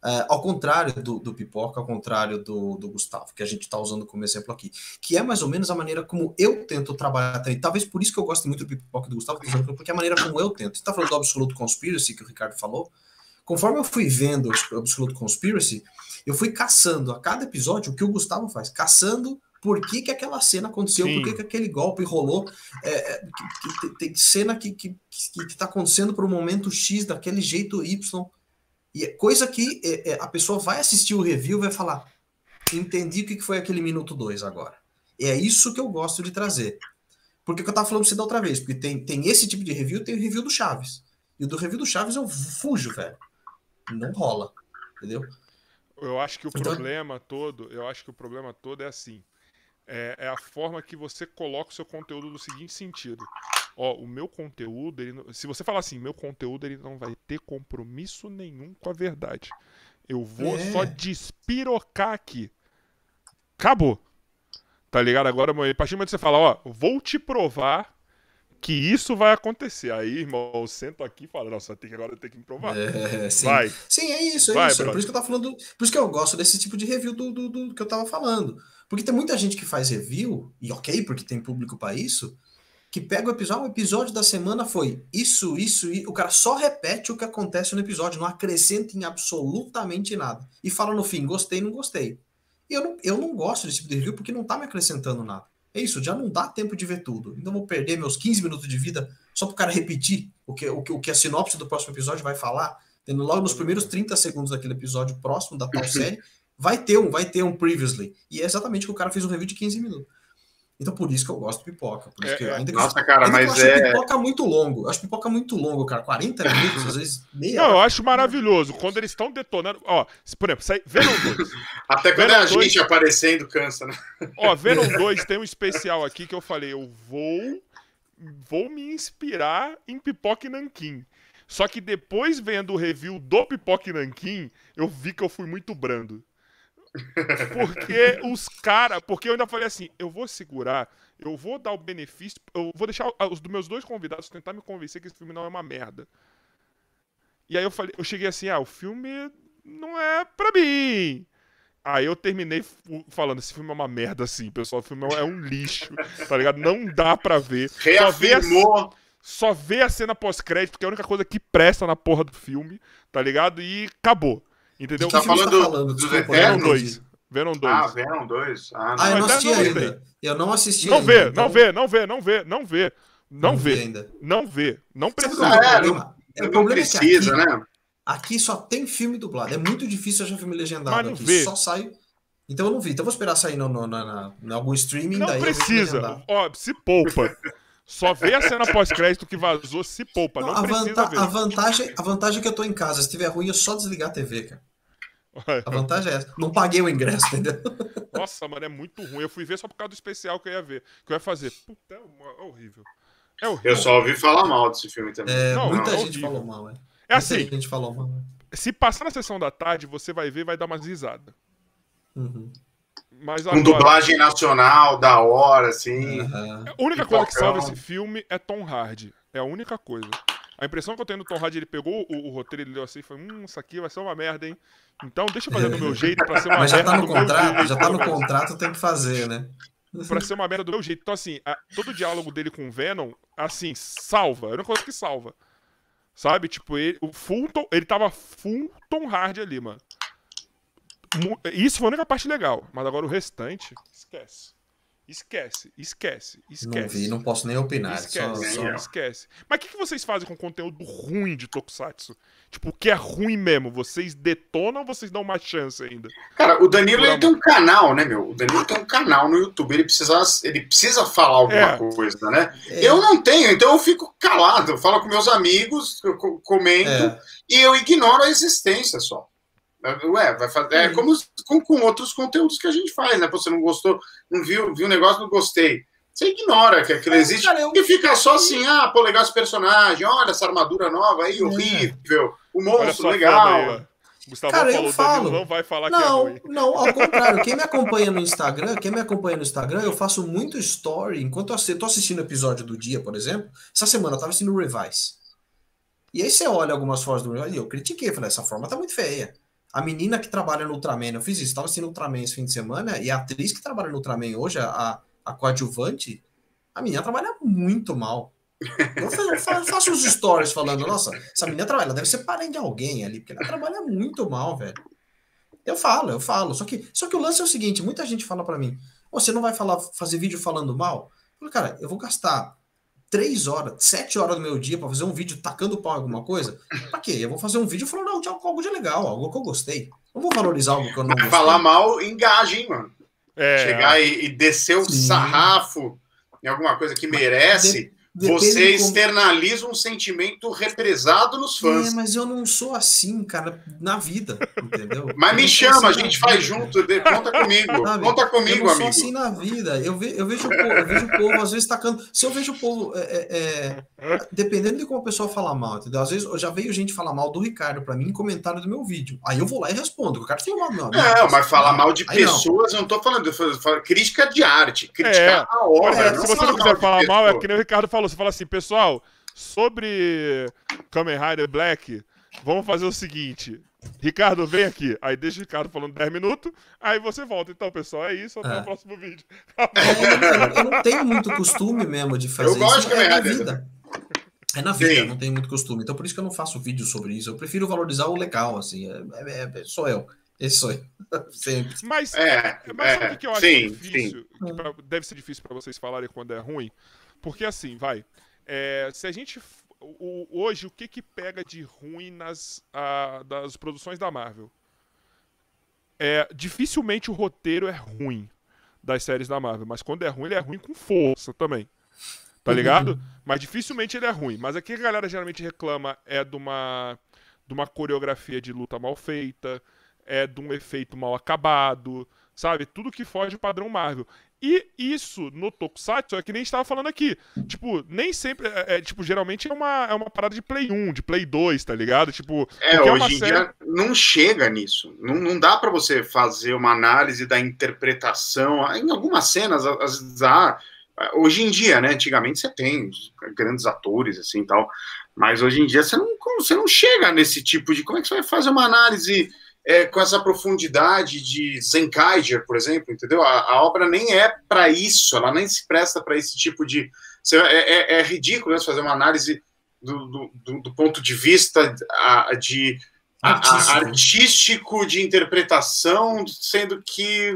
Uh, ao contrário do, do Pipoca, ao contrário do, do Gustavo, que a gente está usando como exemplo aqui, que é mais ou menos a maneira como eu tento trabalhar também. Talvez por isso que eu gosto muito do Pipoca e do Gustavo, porque é a maneira como eu tento. Você está falando do Absolute Conspiracy, que o Ricardo falou. Conforme eu fui vendo o Absolute Conspiracy, eu fui caçando a cada episódio o que o Gustavo faz, caçando por que, que aquela cena aconteceu, Sim. por que, que aquele golpe rolou. É, é que, que, tem cena que, que, que tá acontecendo por um momento X, daquele jeito Y. E é coisa que é, é, a pessoa vai assistir o review e vai falar: entendi o que foi aquele minuto 2 agora. É isso que eu gosto de trazer. Porque eu tava falando pra você da outra vez, porque tem, tem esse tipo de review, tem o review do Chaves. E o do review do Chaves eu fujo, velho. Não rola. Entendeu? Eu acho que o então... problema todo, eu acho que o problema todo é assim. É, é, a forma que você coloca o seu conteúdo no seguinte sentido. Ó, o meu conteúdo, ele, se você falar assim, meu conteúdo ele não vai ter compromisso nenhum com a verdade. Eu vou é. só despirocar aqui. Acabou. Tá ligado? Agora, a partir do momento que você fala, ó, vou te provar que isso vai acontecer. Aí, irmão, eu sento aqui e falo, nossa, tem que agora ter que me provar. É, sim. Vai. Sim, é isso, é vai, isso. É por isso que eu tava falando. Por isso que eu gosto desse tipo de review do, do, do, que eu tava falando. Porque tem muita gente que faz review, e ok, porque tem público para isso, que pega o episódio, o episódio da semana foi isso, isso, e o cara só repete o que acontece no episódio, não acrescenta em absolutamente nada. E fala no fim, gostei, não gostei. E eu não, eu não gosto desse tipo de review porque não tá me acrescentando nada. É isso, já não dá tempo de ver tudo. Então vou perder meus 15 minutos de vida só pro cara repetir o que, o que, o que a sinopse do próximo episódio vai falar, tendo logo nos primeiros 30 segundos daquele episódio próximo da tal série, vai ter um, vai ter um previously. E é exatamente o que o cara fez um review de 15 minutos. Então por isso que eu gosto de pipoca. Por isso é, que, ainda nossa, que, cara, mas eu é... pipoca muito longo. Eu acho pipoca muito longo, cara. 40 minutos, às vezes meia. Não, eu acho maravilhoso. Quando eles estão detonando. Ó, por exemplo, sai... Venom 2. Até quando Venom é a 2... gente aparecendo cansa, né? Ó, Venom 2 tem um especial aqui que eu falei, eu vou. Vou me inspirar em Pipoca e Nanquim. Só que depois, vendo o review do Pipoca e Nanquim, eu vi que eu fui muito brando. Porque os caras. Porque eu ainda falei assim: eu vou segurar, eu vou dar o benefício, eu vou deixar os dos meus dois convidados tentar me convencer que esse filme não é uma merda. E aí eu falei, eu cheguei assim: ah, o filme não é pra mim. Aí eu terminei falando, esse filme é uma merda, assim, pessoal. O filme é um lixo, tá ligado? Não dá pra ver. Reafirmou. Só vê a, só vê a cena pós-crédito, que é a única coisa que presta na porra do filme, tá ligado? E acabou. Entendeu? Você tá falando, tá falando dos Venom 2. Venom 2. Ah, Venom 2. Ah, ah, eu não assisti ainda. Eu não assisti não ainda. Vê, então... Não vê, não vê, não vê, não vê. Não, não vê. Ainda. Não vê. Não precisa. É, não, é, o problema precisa, é aqui, né? Aqui só tem filme dublado. É muito difícil achar filme legendado. Mas não aqui vê. só sai. Então eu não vi. Então eu vou esperar sair no, no, no, no algum streaming. Não precisa. Ó, se poupa. Só vê a cena pós-crédito que vazou, se poupa. Não, não a, vanta ver. a vantagem, a vantagem é que eu tô em casa. Se tiver ruim, é só desligar a TV, cara. A vantagem é essa. Não paguei o ingresso, entendeu? Nossa, mano, é muito ruim. Eu fui ver só por causa do especial que eu ia ver. Que eu ia fazer. Puta, é, é horrível. É horrível. Eu só ouvi falar mal desse filme também. É, não, muita não, é gente horrível. falou mal, é. É assim. Muita gente falou mal. É. Se passar na sessão da tarde, você vai ver vai dar umas risadas. Uhum. Mas agora... Com dublagem nacional, da hora, assim. Uhum. A única coisa que salva esse filme é Tom Hardy. É a única coisa. A impressão que eu tenho do Tom Hardy, ele pegou o, o roteiro, ele leu assim e foi: Hum, isso aqui vai ser uma merda, hein? Então deixa eu fazer do meu jeito pra ser uma Mas merda. Mas já tá no contrato, jeito, já tá no contrato, tem que fazer, né? pra ser uma merda do meu jeito. Então, assim, a, todo o diálogo dele com o Venom, assim, salva. É uma coisa que salva. Sabe? Tipo, ele, o Fulton, ele tava full Tom Hardy ali, mano. Isso foi a única parte legal. Mas agora o restante, esquece. Esquece, esquece, esquece. Não vi, não posso nem opinar. Esquece, só, só... esquece. Mas o que, que vocês fazem com conteúdo ruim de Tokusatsu? Tipo, o que é ruim mesmo? Vocês detonam ou vocês dão uma chance ainda? Cara, o Danilo ele tem um canal, né, meu? O Danilo tem um canal no YouTube. Ele precisa, ele precisa falar alguma é. coisa, né? É. Eu não tenho, então eu fico calado. Eu falo com meus amigos, eu comento é. e eu ignoro a existência só. Ué, vai fazer. É como com, com, outros conteúdos que a gente faz, né? Você não gostou, não viu, viu o negócio, não gostei. Você ignora que aquilo é, existe cara, eu... e fica só assim, ah, pô, legal esse personagem, olha essa armadura nova aí, é. horrível, o monstro, legal. Gustavo cara, falou, eu falo. não vai falar não, que é ruim. Não, ao contrário. Quem me acompanha no Instagram, quem me acompanha no Instagram, eu faço muito story. Enquanto eu tô assistindo o episódio do dia, por exemplo, essa semana eu tava assistindo o Revise. E aí você olha algumas fotos do Revise e eu critiquei, falei, essa forma tá muito feia. A menina que trabalha no Ultraman, eu fiz isso, estava assistindo Ultraman esse fim de semana, e a atriz que trabalha no Ultraman hoje, a, a coadjuvante, a menina trabalha muito mal. Eu faço uns stories falando, nossa, essa menina trabalha, ela deve ser parente de alguém ali, porque ela trabalha muito mal, velho. Eu falo, eu falo. Só que, só que o lance é o seguinte: muita gente fala para mim, você não vai falar, fazer vídeo falando mal? Eu falo, cara, eu vou gastar três horas, sete horas do meu dia para fazer um vídeo tacando pau em alguma coisa, pra quê? Eu vou fazer um vídeo falando de algo de legal, algo que eu gostei. Não vou valorizar algo que eu não gostei. Falar mal engaja, hein, mano? É. Chegar e, e descer o Sim. sarrafo em alguma coisa que merece. De você externaliza um sentimento represado nos fãs. É, mas eu não sou assim, cara, na vida, entendeu? mas me chama, assim a gente faz junto, conta comigo, Sabe? conta comigo, eu não amigo. sou assim na vida. Eu, ve, eu, vejo, o povo, eu vejo o povo, às vezes, tacando. Se eu vejo o povo, é, é, é, dependendo de como a pessoa fala mal, entendeu? Às vezes eu já veio gente falar mal do Ricardo para mim em comentário do meu vídeo. Aí eu vou lá e respondo. O cara tem mal meu Não, mas falar mal de pessoas, não. eu não tô falando, eu falo, crítica de arte, criticar é, a obra. se você não quiser falar mal, é que nem o Ricardo falou, você fala assim, pessoal, sobre Kamen Rider Black, vamos fazer o seguinte. Ricardo, vem aqui. Aí deixa o Ricardo falando 10 minutos, aí você volta. Então, pessoal, é isso. Até é. o próximo vídeo. É, eu não tenho muito costume mesmo de fazer eu gosto isso. De é na vida. É na vida, Sim. não tenho muito costume. Então, por isso que eu não faço vídeo sobre isso. Eu prefiro valorizar o legal, assim. É, é, é sou eu. Esse sou eu. Sempre. Mas, é, mas sabe o que eu acho sim, difícil? Sim. Pra, deve ser difícil para vocês falarem quando é ruim. Porque assim, vai. É, se a gente o, hoje, o que que pega de ruim nas a, das produções da Marvel? É, dificilmente o roteiro é ruim das séries da Marvel, mas quando é ruim, ele é ruim com força também. Tá uhum. ligado? Mas dificilmente ele é ruim. Mas aqui a galera geralmente reclama é de uma, de uma coreografia de luta mal feita, é de um efeito mal acabado, sabe? Tudo que foge do padrão Marvel. E isso no Tokusatsu é que nem estava falando aqui. Tipo, nem sempre. É, é, tipo, geralmente é uma, é uma parada de Play 1, de Play 2, tá ligado? Tipo. É, hoje é em série... dia não chega nisso. Não, não dá para você fazer uma análise da interpretação. Em algumas cenas, às vezes há. Hoje em dia, né? Antigamente você tem grandes atores, assim e tal. Mas hoje em dia você não, você não chega nesse tipo de. Como é que você vai fazer uma análise é, com essa profundidade de Zenkaiger, por exemplo, entendeu? A, a obra nem é para isso, ela nem se presta para esse tipo de. É, é, é ridículo né, fazer uma análise do, do, do ponto de vista de artístico. A, artístico de interpretação, sendo que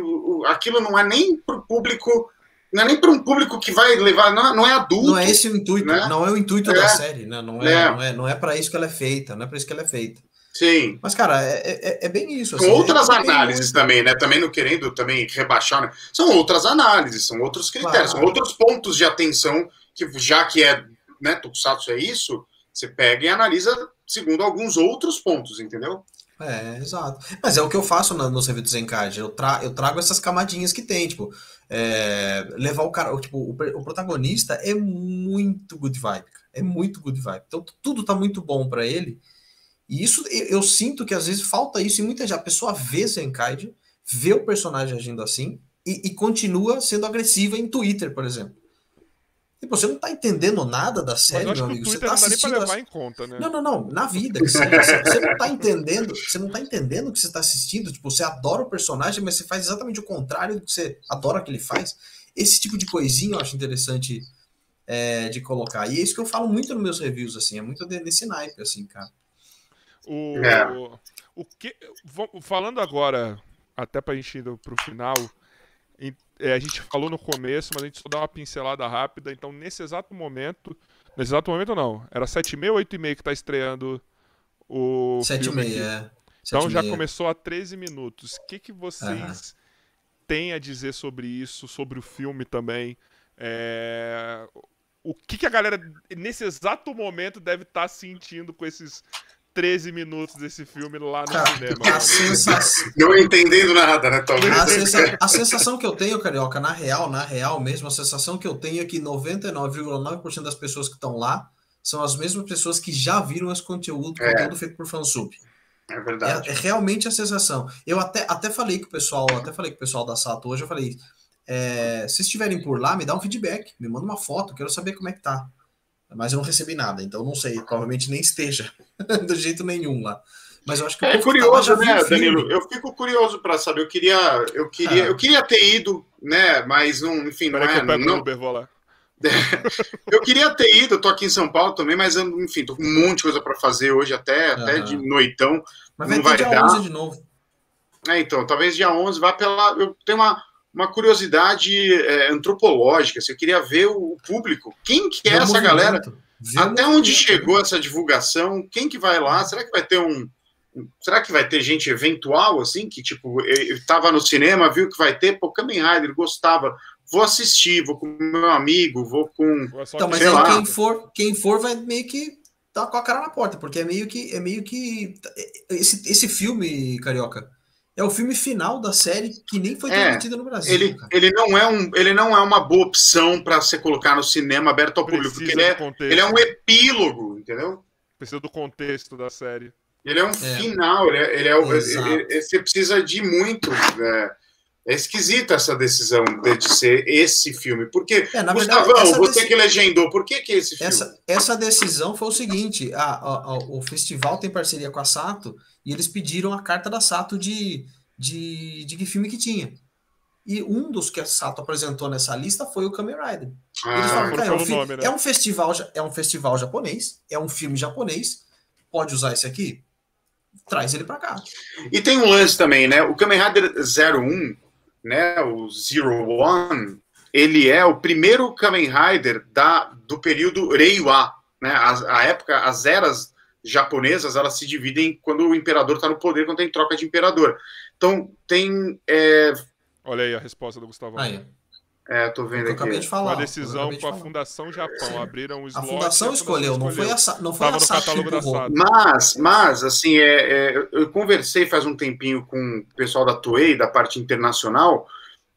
aquilo não é nem para o público não é nem para um público que vai levar, não, não, é adulto. Não é esse o intuito, né? não é o intuito é. da série, né? não, é, é. não é, não é para isso que ela é feita, não é para isso que ela é feita. Sim. Mas, cara, é, é, é bem isso. Assim, Com outras análises também, né? Também não querendo também rebaixar, né? São outras análises, são outros critérios, claro. são outros pontos de atenção que, já que é, né, Tokusatsu é isso, você pega e analisa segundo alguns outros pontos, entendeu? É, exato. Mas é o que eu faço no, no serviço Zencard. Eu, tra eu trago essas camadinhas que tem, tipo, é, levar o cara, tipo, o, o, protagonista é muito good vibe, é muito good vibe. Então tudo tá muito bom para ele. E isso eu sinto que às vezes falta isso, e muita gente, a pessoa vê Zenkaid, vê o personagem agindo assim, e, e, continua sendo agressiva em Twitter, por exemplo. Tipo, você não tá entendendo nada da série, meu amigo. Você tá assistindo. Não, conta, né? não, não, não. Na vida. Você, você, não tá entendendo. Você não tá entendendo o que você tá assistindo. Tipo, você adora o personagem, mas você faz exatamente o contrário do que você adora que ele faz. Esse tipo de coisinha eu acho interessante é, de colocar. E é isso que eu falo muito nos meus reviews, assim. É muito desse naipe, assim, cara. O, é. o que, falando agora, até para a gente ir para o final, é, a gente falou no começo, mas a gente só dá uma pincelada rápida. Então, nesse exato momento, nesse exato momento não, era 7h30 ou 8h30 que está estreando o 7h30, é. Então já começou há 13 minutos. O que, que vocês uhum. têm a dizer sobre isso, sobre o filme também? É... O que, que a galera, nesse exato momento, deve estar tá sentindo com esses 13 minutos desse filme lá no Cara, cinema. A sensação... Não entendendo nada, né, talvez. A, sensa... a, sensação que eu tenho, Carioca, na real, na real mesmo, a sensação que eu tenho é que 99,9% das pessoas que estão lá são as mesmas pessoas que já viram esse conteúdo, é. conteúdo feito por fansub. É verdade. É, é, realmente a sensação. Eu até, até falei com o pessoal, até falei com o pessoal da Sato hoje, eu falei, é, se estiverem por lá, me dá um feedback, me manda uma foto, quero saber como é que tá mas eu não recebi nada, então não sei, provavelmente nem esteja do jeito nenhum lá. Mas eu acho que é curioso, né, Danilo? Eu fico curioso para saber. Eu queria, eu queria, ah. eu queria ter ido, né? Mas não, enfim, não é. Eu, não... Uber, vou lá. eu queria ter ido, eu tô aqui em São Paulo também, mas enfim, tô com um monte de coisa para fazer hoje, até, até de noitão. Mas não vai, vai dia dar. 11 de novo. É, então, talvez dia 11 vá pela. Eu tenho uma, uma curiosidade é, antropológica. Assim, eu queria ver o público. Quem que é essa movimento. galera? Até onde chegou essa divulgação? Quem que vai lá? Será que vai ter um. Será que vai ter gente eventual, assim, que, tipo, estava no cinema, viu que vai ter, pô, Kamen Rider, gostava, vou assistir, vou com meu amigo, vou com. Então, mas aí quem for, quem for vai meio que tá com a cara na porta, porque é meio que. É meio que. Esse, esse filme, Carioca, é o filme final da série que nem foi transmitido é, no Brasil. Ele, ele, não é um, ele não é uma boa opção para você colocar no cinema aberto ao público, porque ele é, ele é um epílogo, entendeu? Precisa do contexto da série. Ele é um é. final, ele é, ele é ele, você precisa de muito. Né? É esquisita essa decisão de, de, ser esse filme. Porque, é, Gustavão, verdade, você que legendou, por que, que é esse filme? Essa, essa decisão foi o seguinte: a, a, a, o festival tem parceria com a Sato e eles pediram a carta da Sato de, de, de que filme que tinha. E um dos que a Sato apresentou nessa lista foi o Kamen Rider. Ah, eles falaram, é, um nome, né? é, um festival, é um festival japonês, é um filme japonês, pode usar esse aqui? Traz ele para cá. E tem um lance também, né? O Kamen Rider 01 né, o Zero One, ele é o primeiro Kamen Rider da, do período Reiwa, né? A, a época, as eras japonesas, elas se dividem quando o imperador está no poder, quando tem troca de imperador. Então, tem. É... Olha aí a resposta do Gustavo. Aí. É, tô vendo aqui. De falar, Uma decisão com a Fundação Japão. Sim. Abriram o slot. A Fundação escolheu, a Fundação não foi a, não foi Tava a catálogo da SAT. Mas, mas, assim, é, é, eu conversei faz um tempinho com o pessoal da Toei, da parte internacional,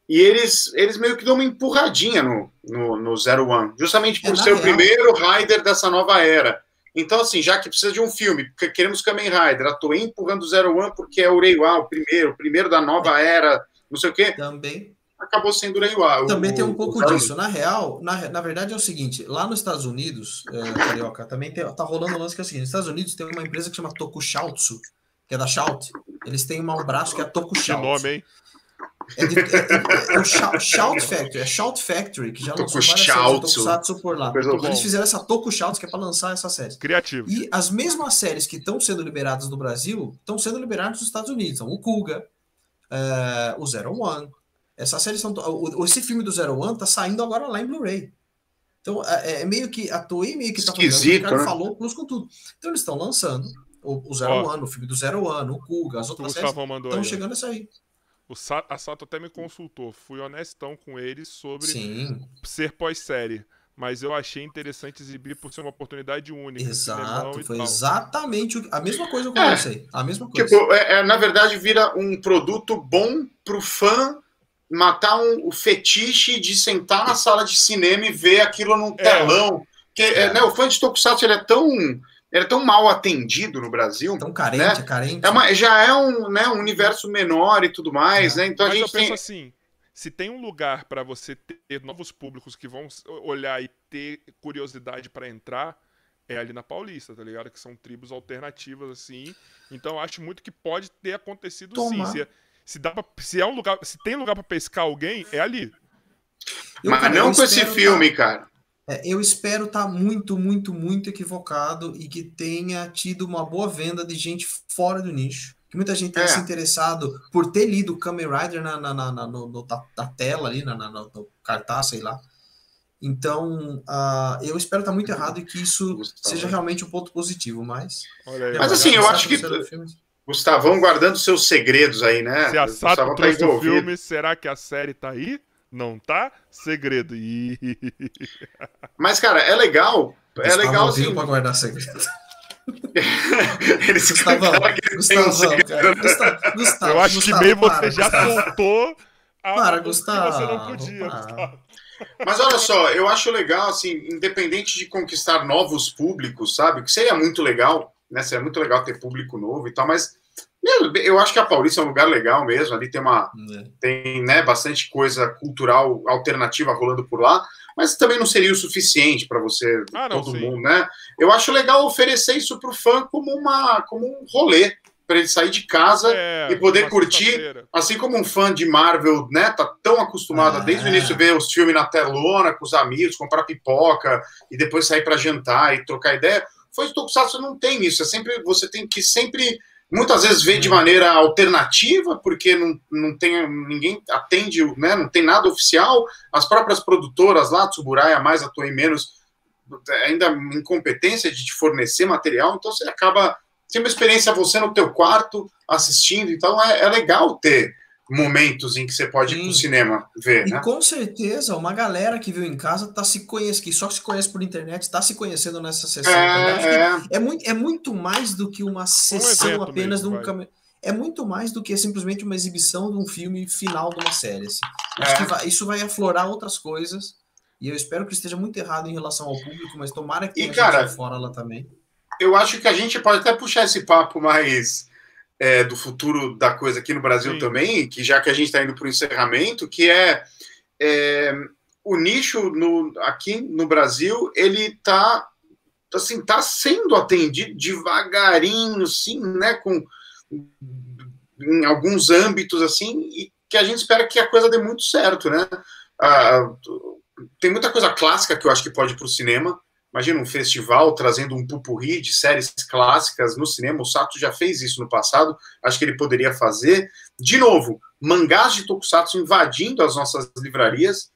e eles, eles meio que dão uma empurradinha no, no, no Zero One, justamente por é, ser real. o primeiro Rider dessa nova era. Então, assim, já que precisa de um filme, queremos Kamen Rider, a Toei empurrando o Zero One porque é o Reiwa, o primeiro, o primeiro da nova era, não sei o quê. Também. Acabou sendo o Reiwa. Também o, tem um pouco disso. Na real, na, na verdade é o seguinte, lá nos Estados Unidos, é, Carioca, também tem, tá rolando um lance que é o seguinte, nos Estados Unidos tem uma empresa que chama Tokushoutsu, que é da Shout, eles têm um braço que é Tokushoutsu. Que nome, hein? É, de, é, é, é, o Shout, Factory, é Shout Factory, que já lançou várias séries de Tokusatsu por lá. Eles fizeram essa Tokushoutsu, que é para lançar essa série. Criativo. E as mesmas séries que estão sendo liberadas no Brasil, estão sendo liberadas nos Estados Unidos. Então, o Kuga, é, o Zero One. Essas séries são. Esse filme do Zero One tá saindo agora lá em Blu-ray. Então, é, é, meio que. A Toei meio que tá Esquisito, fazendo. O né? falou plus com tudo. Então, eles estão lançando o, o Zero Ó, One, o filme do Zero One, o Kuga, as outras séries estão chegando a sair. O Sa a Sato até me consultou, fui honestão com eles sobre Sim. ser pós-série. Mas eu achei interessante exibir por ser uma oportunidade única. Exato, foi exatamente a mesma coisa que eu é, A mesma coisa. Tipo, é, é, na verdade, vira um produto bom pro fã matar um, o fetiche de sentar na sala de cinema e ver aquilo num é. telão. Que, é. né, o fã de Tokusatsu ele é tão ele é tão mal atendido no Brasil. Tão carente, né? É carente. É uma, já é um, né, um universo menor e tudo mais, é. né? Então Mas a gente eu penso tem... assim, se tem um lugar para você ter novos públicos que vão olhar e ter curiosidade para entrar, é ali na Paulista, tá ligado? Que são tribos alternativas assim. Então eu acho muito que pode ter acontecido Toma. sim. Se, se, dá pra, se é um lugar, se tem lugar para pescar alguém, é ali. Eu, Mas cara, não com esse filme, cara. É, eu espero estar tá muito, muito, muito equivocado e que tenha tido uma boa venda de gente fora do nicho. Que muita gente tenha é. se interessado por ter lido Kamen Rider na, na, na, na no, no, na tela ali, na, na, no cartaz, sei lá. Então, uh, eu espero estar tá muito errado e que isso Gustavo. seja realmente um ponto positivo, mas... Mas assim, eu acho que... Gustavão guardando seus segredos aí, né? Se a Sato tá trouxe tá o filme, será que a série tá aí? Não tá? Segredo. Mas, cara, é legal. É legal assim. pra guardar segredo. Eles Gustavão, Gustavão, cara, Gustavo, Gustavo, Eu acho Gustavo, que meio você para, já soltou a para, Gustavo, você não podia, Gustavo. Mas olha só, eu acho legal, assim, independente de conquistar novos públicos, sabe? Que seria muito legal, né? Seria muito legal ter público novo e tal, mas eu acho que a Paulista é um lugar legal mesmo. Ali tem uma é. tem né, bastante coisa cultural alternativa rolando por lá, mas também não seria o suficiente para você ah, não, todo sim. mundo, né? Eu acho legal oferecer isso para o fã como uma como um rolê para ele sair de casa é, e poder curtir, assim como um fã de Marvel, né, tá tão acostumado é. desde o início ver os filmes na telona com os amigos, comprar pipoca e depois sair para jantar e trocar ideia. Foi Tokusatsu não tem isso, é sempre você tem que sempre muitas vezes vê de uhum. maneira alternativa, porque não, não tem ninguém atende, né, não tem nada oficial, as próprias produtoras lá, Tsuburaya mais, Atuei menos, ainda incompetência de te fornecer material, então você acaba tendo uma experiência você no teu quarto assistindo, então é, é legal ter momentos em que você pode Sim. ir pro cinema ver, e né? com certeza, uma galera que viu em casa tá se conhece, que só se conhece por internet, está se conhecendo nessa sessão. É, é. é, muito, é muito mais do que uma sessão um apenas mesmo, de um É muito mais do que simplesmente uma exibição de um filme final de uma série. Assim. Acho que é. vai, isso vai aflorar outras coisas. E eu espero que esteja muito errado em relação ao público, mas tomara que tenha e, cara, fora lá também. Eu acho que a gente pode até puxar esse papo mais é, do futuro da coisa aqui no Brasil Sim. também, que já que a gente está indo para o encerramento, que é, é, o nicho no, aqui no Brasil, ele está assim, tá sendo atendido devagarinho, sim, né, com em alguns âmbitos assim, e que a gente espera que a coisa dê muito certo, né? Ah, tem muita coisa clássica que eu acho que pode ir para o cinema, Imagina um festival trazendo um pupurri de séries clássicas no cinema. O Sato já fez isso no passado, acho que ele poderia fazer. De novo, mangás de tokusatsu invadindo as nossas livrarias.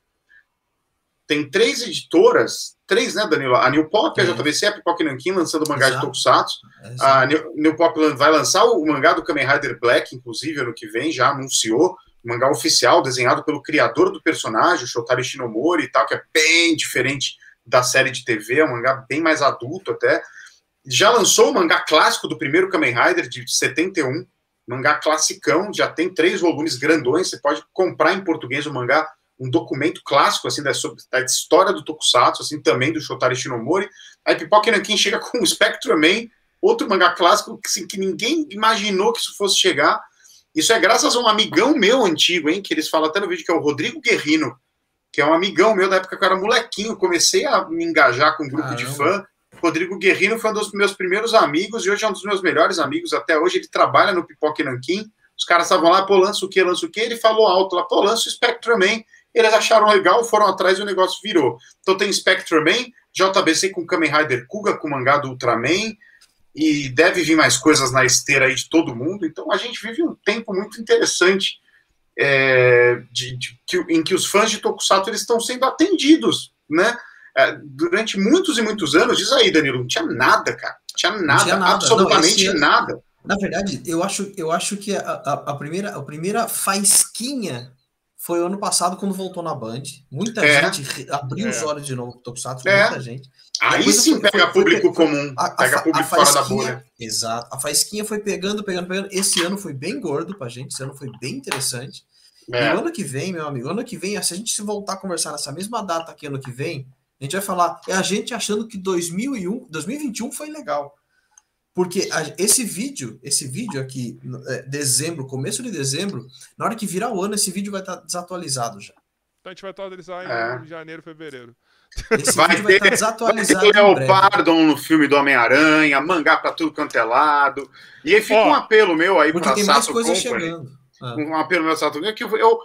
tem três editoras, três, né, Danilo? A New Pop, a JVC, a Pipoca Nankin lançando o mangá Exato. de Tokusatsu. Exato. A New, New, Pop vai lançar o mangá do Kamen Rider Black, inclusive, ano que vem, já anunciou. O mangá oficial, desenhado pelo criador do personagem, o Shotari Shinomori e tal, que é bem diferente da série de TV, é um mangá bem mais adulto até. Já lançou o mangá clássico do primeiro Kamen Rider, de 71, mangá classicão, já tem três volumes grandões, você pode comprar em português o mangá um documento clássico, assim, da, da história do Tokusatsu, assim, também do Shotari Shinomori. Aí Pipoca Nankin chega com o Spectrum Man, outro mangá clássico que, assim, que ninguém imaginou que isso fosse chegar. Isso é graças a um amigão meu antigo, hein, que eles falam até no vídeo, que é o Rodrigo Guerrino, que é um amigão meu da época que eu era molequinho, comecei a me engajar com um grupo Caramba. de fã. Rodrigo Guerrino foi um dos meus primeiros amigos e hoje é um dos meus melhores amigos até hoje. Ele trabalha no Pipoca Nankin. Os caras estavam lá, pô, lança o quê, lança o quê? Ele falou alto lá, pô, lança o Spectrum Man. Eles acharam legal, foram atrás e o negócio virou. Então tem Spectrum Man, JBC com Kamen Rider Kuga, com mangá do Ultraman, e deve vir mais coisas na esteira aí de todo mundo. Então a gente vive um tempo muito interessante é, de, de, de, em que os fãs de Tokusatsu eles estão sendo atendidos, né? É, durante muitos e muitos anos, diz aí, Danilo, não tinha nada, cara. Tinha nada, tinha nada. absolutamente não, nada. Na verdade, eu acho, eu acho que a, a, a, primeira, a primeira faísquinha foi o ano passado, quando voltou na Band. Muita é. gente abriu é. os olhos de novo Tokusatsu, é. muita gente. Aí sim foi, pega foi, público foi, comum, a, pega a, público fora da bolha. Exato. A faísquinha foi pegando, pegando, pegando. Esse ano foi bem gordo pra gente, esse ano foi bem interessante. É. E o ano que vem, meu amigo, ano que vem, se a gente se voltar a conversar nessa mesma data aqui ano que vem, a gente vai falar, é a gente achando que 2001, 2021 foi legal. Porque a, esse vídeo, esse vídeo aqui, é, dezembro, começo de dezembro, na hora que virar o ano, esse vídeo vai estar tá desatualizado já. Então a gente vai atualizar em é. janeiro, fevereiro. Esse vai vídeo ter, vai estar desatualizado. Leopardo no filme do Homem-Aranha, mangá pra tudo quanto é lado. E aí fica oh, um apelo meu aí tem mais coisa chegando. Ah. Um apelo meu Sato que eu, eu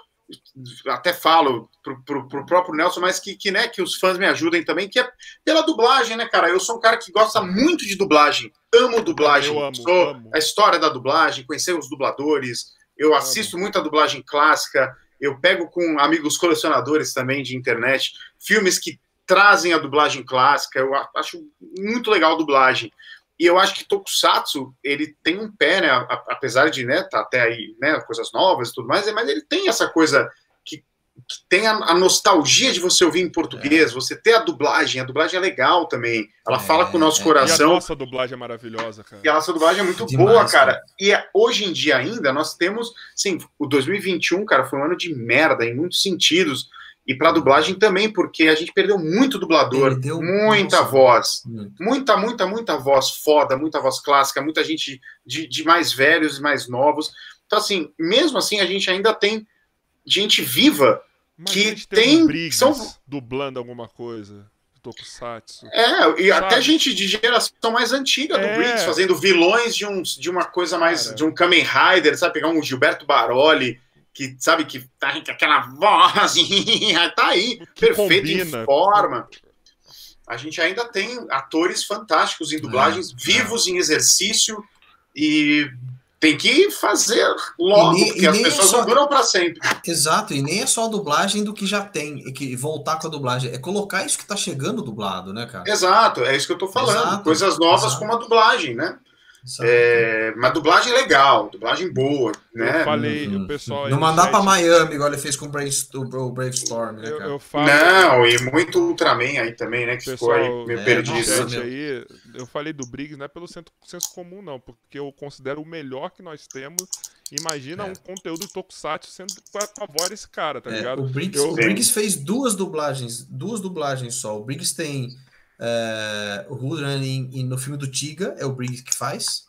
até falo pro, pro, pro, próprio Nelson, mas que, que, né, que os fãs me ajudem também, que é pela dublagem, né, cara? Eu sou um cara que gosta muito de dublagem, amo dublagem, eu amo, sou amo. a história da dublagem, conhecer os dubladores, eu assisto muito a dublagem clássica, eu pego com amigos colecionadores também de internet, filmes que trazem a dublagem clássica, eu acho muito legal a dublagem. E eu acho que Tokusatsu, ele tem um pé, né, apesar de, né, tá até aí, né, coisas novas e tudo mais, mas ele tem essa coisa que, que tem a, a, nostalgia de você ouvir em português, é. você ter a dublagem, a dublagem é legal também, ela é, fala com o nosso é. coração. E a nossa dublagem é maravilhosa, cara. E a nossa dublagem é muito Demais, boa, cara. cara. E é, hoje em dia ainda, nós temos, sim, o 2021, cara, foi um ano de merda em muitos sentidos, e para dublagem também, porque a gente perdeu muito dublador, perdeu, muita nossa, voz, muito. muita, muita, muita voz foda, muita voz clássica, muita gente de, de mais velhos e mais novos. Então, assim, mesmo assim, a gente ainda tem gente viva Mas que tem. tem são dublando alguma coisa. Tokusatsu. É, e sabe? até gente de geração mais antiga do é. Briggs, fazendo vilões de, um, de uma coisa mais. Cara. de um Kamen Rider, sabe? Pegar um Gilberto Baroli que sabe que tá com aquela vozinha, tá aí, que perfeito combina. em forma. A gente ainda tem atores fantásticos em dublagens, é, vivos é. em exercício e tem que fazer logo, nem, porque as é pessoas é só... não duram para sempre. Exato, e nem é só a dublagem do que já tem, e que voltar com a dublagem, é colocar isso que tá chegando dublado, né, cara? Exato, é isso que eu tô falando. Exato, Coisas novas exato. como a dublagem, né? É, uma dublagem legal, dublagem boa, né? Eu falei, o pessoal. Não mandar para Miami, igual ele fez com o Brave, o Brave Storm, né, cara? Eu, eu falo, não, e muito Ultraman aí também, né? Que pessoal, ficou aí meio é, perdido. Aí, eu falei do Briggs, não é pelo senso comum, não, porque eu considero o melhor que nós temos. Imagina é. um conteúdo de Tokusatsu sendo com a, com a voz desse cara, tá é, ligado? O Briggs, eu... o Briggs fez duas dublagens, duas dublagens só. O Briggs tem é, o Rudran no filme do Tiga é o Briggs que faz.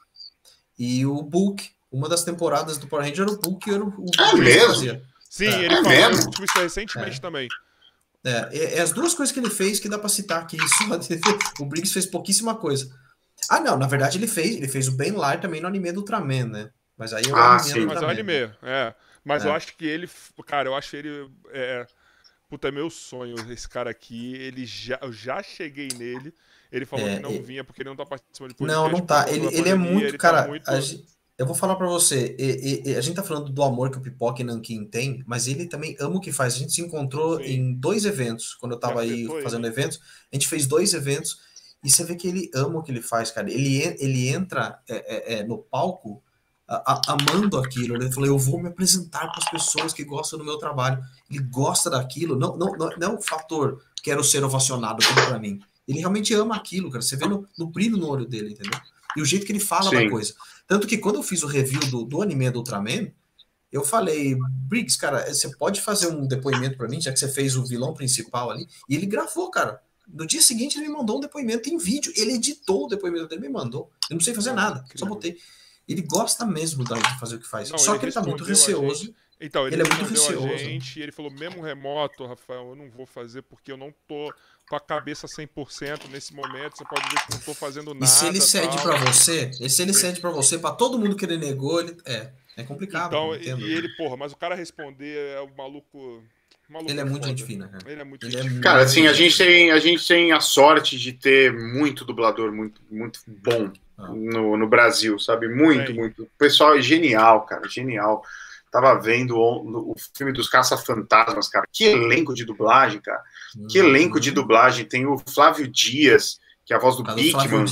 E o Book, uma das temporadas do Power Ranger, o Book era o, o é mesmo? Sim, é. ele é falou mesmo? isso recentemente é. também. É, é, é, as duas coisas que ele fez que dá para citar aqui. o Briggs fez pouquíssima coisa. Ah, não, na verdade ele fez, ele fez o Ben Lar também no anime do Ultraman, né? Mas aí é o ah, anime sim. Mas é o anime, é. Mas eu acho que ele, cara, eu acho ele é, Puta, é meu sonho esse cara aqui. Ele já, eu já cheguei nele. Ele falou é, que não vinha porque ele não tá participando de podcast. Não, não tá. Ele, ele é muito, ele tá cara. Tá muito... Eu vou falar para você, e, e, a gente tá falando do amor que o Pipoca e Nankin tem, mas ele também ama o que faz. A gente se encontrou Sim. em dois eventos, quando eu tava aí fazendo eventos. A gente fez dois eventos e você vê que ele ama o que ele faz, cara. Ele, ele entra é, é, é, no palco a, a, amando aquilo. Ele falou: Eu vou me apresentar para as pessoas que gostam do meu trabalho. Ele gosta daquilo. Não, não, não, não é um fator quero ser ovacionado para mim. Ele realmente ama aquilo, cara. Você vê no, no brilho no olho dele, entendeu? E o jeito que ele fala Sim. da coisa. Tanto que quando eu fiz o review do, do anime do Ultraman, eu falei, Briggs, cara, você pode fazer um depoimento para mim, já que você fez o vilão principal ali? E ele gravou, cara. No dia seguinte ele me mandou um depoimento em vídeo. Ele editou o depoimento dele, me mandou. Eu não sei fazer nada, só botei. Ele gosta mesmo de fazer o que faz. Não, Só que ele tá muito receoso. Então, ele, ele é muito receoso. A gente, ele falou, mesmo remoto, Rafael, eu não vou fazer porque eu não tô com a cabeça 100% nesse momento, você pode ver que não tô fazendo nada. E se ele cede para você, e se ele cede para você, para todo mundo que ele negou, ele é, é complicado. Então, e ele, porra, mas o cara responder é o maluco ele é muito gente fina, cara. Ele é muito ele é Cara, assim, a gente, tem, a gente tem a sorte de ter muito dublador muito, muito bom ah. no, no Brasil, sabe? Muito, muito. O pessoal é genial, cara, genial. Tava vendo o, o filme dos Caça-Fantasmas, cara. Que elenco de dublagem, cara. Que uhum. elenco de dublagem. Tem o Flávio Dias, que é a voz do Big Man.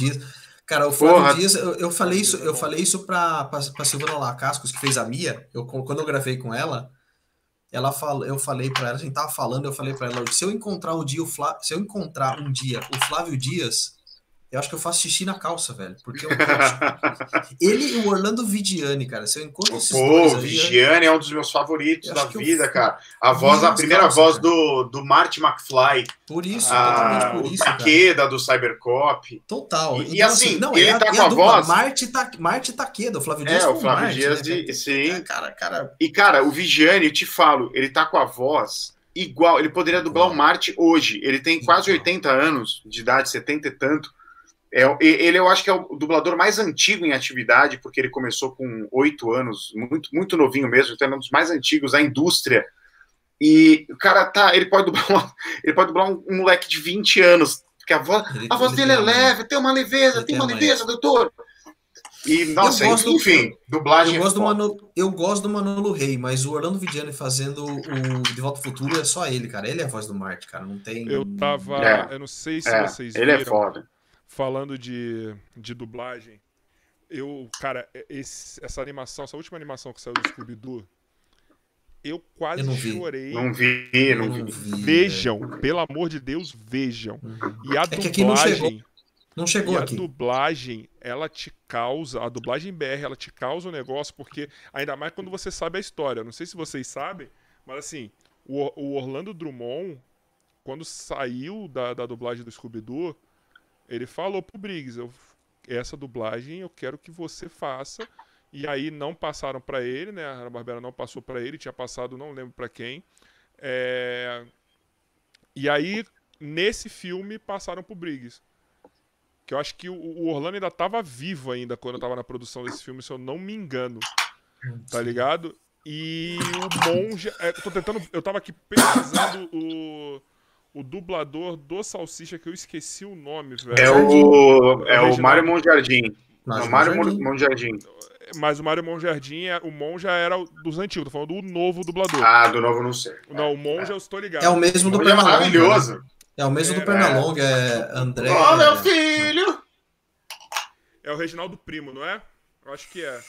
Cara, o Flávio Porra. Dias, eu, eu, falei isso, eu falei isso pra, pra, pra Silvana Lacascos, que fez a Mia. Eu, quando eu gravei com ela, ela fala, eu falei para ela, a gente tava falando, eu falei para ela, se eu encontrar um dia o Flávio, se eu encontrar um dia o Flávio Dias, eu acho que eu faço xixi na calça, velho. Porque eu Ele e o Orlando Vigiani, cara. Se eu encontro esses Pô, o Vigiani é um dos meus favoritos da vida, eu... cara. A voz, a primeira calça, voz do, do Marty McFly. Por isso, a, totalmente por isso. A Taqueda do Cybercop. Total. E, então, assim, assim, não, ele é, tá com a, a voz. Marty, ta, Marty Taqueda, o Flávio Dias. É, o Flávio Dias, né? de, sim. É, cara, cara. E, cara, o Vigiani, eu te falo, ele tá com a voz igual. Ele poderia dublar o Marty hoje. Ele tem quase 80 anos de idade, 70 e tanto é, ele eu acho que é o dublador mais antigo em atividade, porque ele começou com oito anos, muito, muito novinho mesmo, então é um dos mais antigos da indústria. E o cara tá, ele pode dublar, uma, ele pode dublar um, um, moleque de 20 anos, porque a voz, ele, a voz dele é leve, tem uma leveza, tem uma leveza, doutor. E, nossa, enfim, do, dublagem. Eu gosto, é do Manolo, eu gosto do Manolo Rei, mas o Orlando Vidiani fazendo o De Volta ao Futuro é só ele, cara. Ele é a voz do Marte, cara. Não tem. Eu tava. É, eu não sei se é, vocês. Ele é viram. é foda falando de, de dublagem, eu, cara, esse, essa animação, essa última animação que saiu do Scooby-Doo, eu quase eu não chorei. Não vi, não vi. Vejam, pelo amor de Deus, vejam. Uhum. E a é dublagem. não chegou, não chegou e aqui. a dublagem, ela te causa, a dublagem BR, ela te causa o um negócio, porque ainda mais quando você sabe a história. Não sei se vocês sabem, mas assim, o, o Orlando Drummond, quando saiu da, da dublagem do Scooby-Doo, ele falou pro Briggs, eu, essa dublagem eu quero que você faça. E aí não passaram para ele, né? A Barbera não passou para ele, tinha passado, não lembro para quem. É... E aí, nesse filme, passaram pro Briggs. Que eu acho que o Orlando ainda tava vivo ainda quando eu tava na produção desse filme, se eu não me engano. Tá ligado? E o Monge. É, eu tô tentando. Eu tava aqui pesquisando o o dublador do Salsicha, que eu esqueci o nome, velho. É o, é o Mário Monjardim. Não, Mário Monjardim. Mas o Mário Monjardim, é, o Mon já era dos antigos, tô falando do novo dublador. Ah, do novo não sei. Não, o Mon é. já eu estou ligado. É o mesmo do é Pernalonga. É maravilhoso. Né? É o mesmo é, do Pernalonga, é André. Ó, oh, meu filho! É o Reginaldo Primo, não é? Eu acho que é.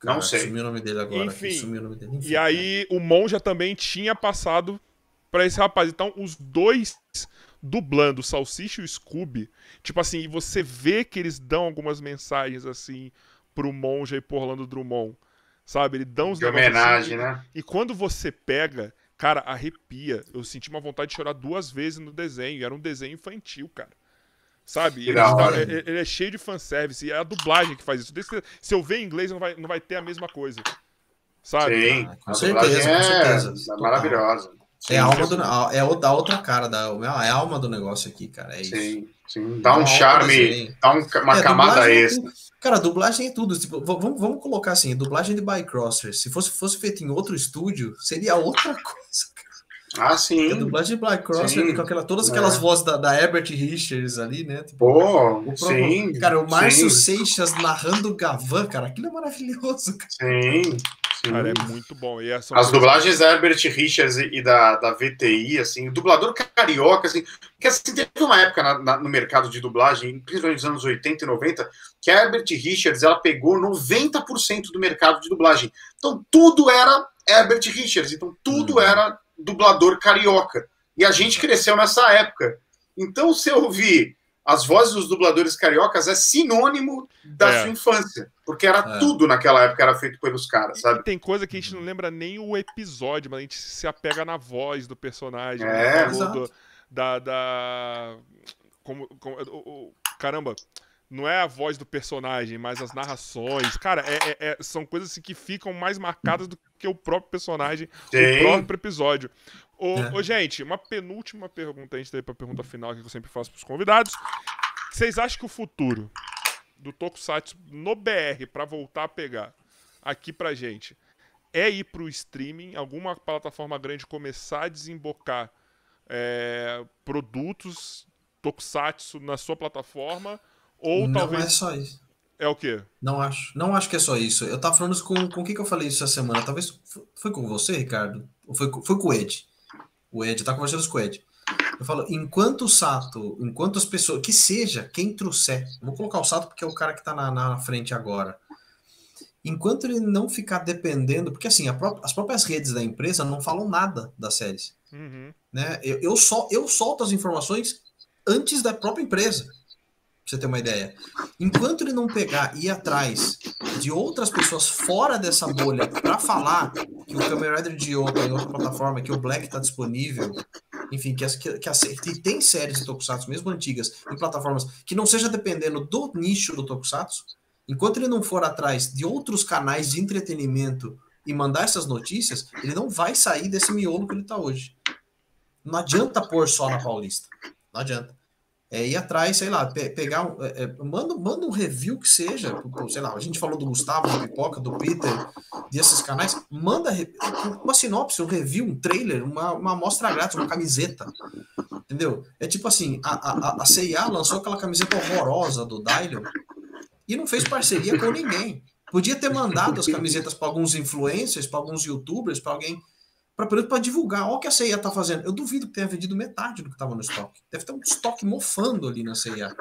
Cara, não sei. Sumiu o nome dele agora. Enfim, o nome dele. Enfim e aí, o Mon já também tinha passado para esse rapaz. Então, os dois dublando o Salsicha e o Scooby, tipo assim, e você vê que eles dão algumas mensagens assim pro Monja e pro Orlando Drummond, sabe? Eles dão os de homenagem, assim, né? E quando você pega, cara, arrepia. Eu senti uma vontade de chorar duas vezes no desenho, e era um desenho infantil, cara. Sabe? Ele, ele, ele, é cheio de fanservice, e é a dublagem que faz isso. Se eu ver em inglês, não vai, não vai ter a mesma coisa. Sabe? Sim, com certeza, com certeza. É maravilhosa. Sim, é a alma do, é da outra cara, da, é a alma do negócio aqui, cara. É isso. Sim, sim. Dá um charme, dá um, uma é, camada é extra. Cara, dublagem é tudo. Tipo, vamos, vamos colocar assim, dublagem de Bycrosser. Se fosse, fosse feito em outro estúdio, seria outra coisa. Ah, sim. A dublagem de Black Cross, né, com aquela, todas aquelas é. vozes da, da Herbert Richards ali, né? Tipo, Pô, próprio, sim. Cara, o Márcio Seixas narrando Gavan, cara, aquilo é maravilhoso. Cara. Sim. Sim. Cara, é muito bom. E As dublagens da Herbert Richards e da, da VTI, assim, o dublador carioca, assim, porque assim, teve uma época na, na, no mercado de dublagem, principalmente nos anos 80 e 90, que a Herbert Richards ela pegou 90% do mercado de dublagem. Então tudo era Herbert Richards, então tudo uhum. era dublador carioca. E a gente cresceu nessa época. Então, se eu ouvir as vozes dos dubladores cariocas, é sinônimo da é. sua infância. Porque era é. tudo naquela época era feito pelos caras, sabe? E tem coisa que a gente não lembra nem o episódio, mas a gente se apega na voz do personagem. É, né? do, da, da. Como, como, o, o, caramba, não é a voz do personagem, mas as narrações. Cara, é, é, é, são coisas assim, que ficam mais marcadas do que o próprio personagem, Sim. o próprio episódio. Ô, é. ô, gente, uma penúltima pergunta a gente tem pra pergunta final que eu sempre faço pros convidados. Vocês acham que o futuro do Tokusatsu no BR para voltar a pegar aqui pra gente é ir pro streaming, alguma plataforma grande começar a desembocar é, produtos Tokusatsu na sua plataforma ou não talvez não é só isso. É o quê? Não acho. Não acho que é só isso. Eu tava falando com com quem que eu falei isso essa semana? Talvez foi com você, Ricardo? Ou foi, foi com o Ed? O Ed tá conversando com o Ed. Eu falo, enquanto o Sato, enquanto as pessoas, que seja quem trouxer, vou colocar o Sato porque é o cara que está na, na frente agora. Enquanto ele não ficar dependendo, porque assim, pró as próprias redes da empresa não falam nada das séries. Uhum. Né? Eu, eu, sol, eu solto as informações antes da própria empresa você ter uma ideia. Enquanto ele não pegar e ir atrás de outras pessoas fora dessa bolha para falar que o Kamen Rider de outra em outra plataforma, que o Black está disponível, enfim, que, que, que, que tem séries de Tokusatsu, mesmo antigas, em plataformas que não seja dependendo do nicho do Tokusatsu, enquanto ele não for atrás de outros canais de entretenimento e mandar essas notícias, ele não vai sair desse miolo que ele está hoje. Não adianta pôr só na Paulista. Não adianta é, ir atrás, sei lá, pe pegar é, é, manda, manda um review que seja, sei lá, a gente falou do Gustavo, do Pipoca, do Peter, desses canais, manda uma sinopse, um review, um trailer, uma, uma amostra grátis, uma camiseta, entendeu? É tipo assim, a, a, a CIA lançou aquela camiseta horrorosa do Dylion e não fez parceria com ninguém. Podia ter mandado as camisetas para alguns influencers, para alguns youtubers, para alguém para divulgar. Olha o que a CIA está fazendo. Eu duvido que tenha vendido metade do que estava no estoque. Deve ter um estoque mofando ali na CIA.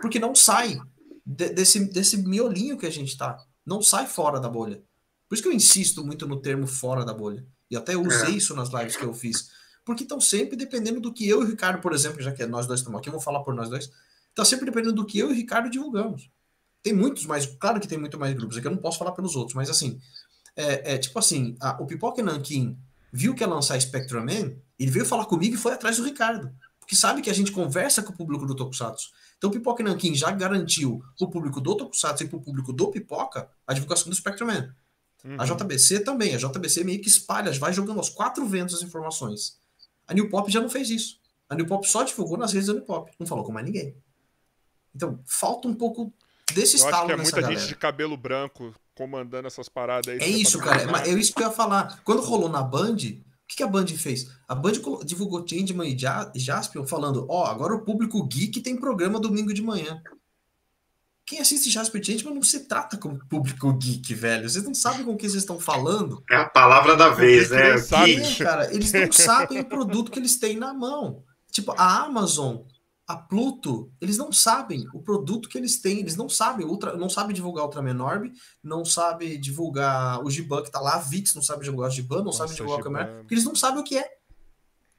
Porque não sai de, desse, desse miolinho que a gente está. Não sai fora da bolha. Por isso que eu insisto muito no termo fora da bolha. E até usei é. isso nas lives que eu fiz. Porque estão sempre dependendo do que eu e o Ricardo, por exemplo, já que nós dois estamos aqui, eu vou falar por nós dois. Está sempre dependendo do que eu e o Ricardo divulgamos. Tem muitos mais, claro que tem muito mais grupos, aqui eu não posso falar pelos outros, mas assim, é, é tipo assim, a, o Pipoca e Nankin viu que ia lançar Spectrum Man, ele veio falar comigo e foi atrás do Ricardo. Porque sabe que a gente conversa com o público do Tokusatsu. Então o Pipoca Nankin já garantiu para o público do Tokusatsu e para o público do Pipoca a divulgação do Spectrum Man. Uhum. A JBC também. A JBC meio que espalha, vai jogando aos quatro ventos as informações. A New Pop já não fez isso. A New Pop só divulgou nas redes da New Pop. Não falou com mais ninguém. Então, falta um pouco desse eu estalo acho que é muita galera. gente de cabelo branco comandando essas paradas aí. É isso, cara. É, é isso que eu ia falar. Quando rolou na Band, o que, que a Band fez? A Band divulgou Changeman e Jaspion falando: ó, oh, agora o público geek tem programa domingo de manhã. Quem assiste Jasper Changeman não se trata como público geek, velho. Vocês não sabem com o que vocês estão falando. É a palavra da vez, né? Sabe, cara, eles não sabem o produto que eles têm na mão. Tipo, a Amazon a Pluto, eles não sabem o produto que eles têm, eles não sabem, ultra, não sabem divulgar Ultraman Orb, não sabem divulgar o Giban que tá lá, a Vix não sabe divulgar o Giban, não Nossa, sabe divulgar o Câmera, porque eles não sabem o que é.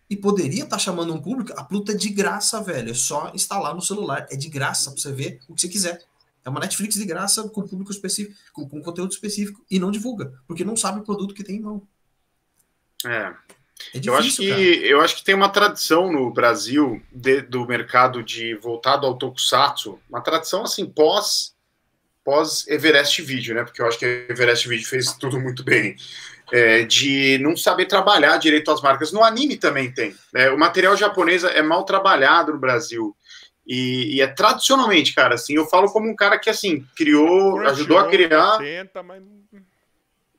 E poderia estar tá chamando um público, a Pluto é de graça, velho, é só instalar no celular, é de graça para você ver o que você quiser. É uma Netflix de graça com público específico, com, com conteúdo específico, e não divulga, porque não sabe o produto que tem em mão. É, é difícil, eu, acho que, eu acho que tem uma tradição no Brasil de, do mercado de voltado ao tokusatsu, uma tradição assim pós pós Everest Video, né? Porque eu acho que a Everest Video fez tudo muito bem. É, de não saber trabalhar direito as marcas. No anime também tem. Né? O material japonês é mal trabalhado no Brasil. E, e, é tradicionalmente, cara, assim, eu falo como um cara que, assim, criou, ajudou a criar... Tenta, mas...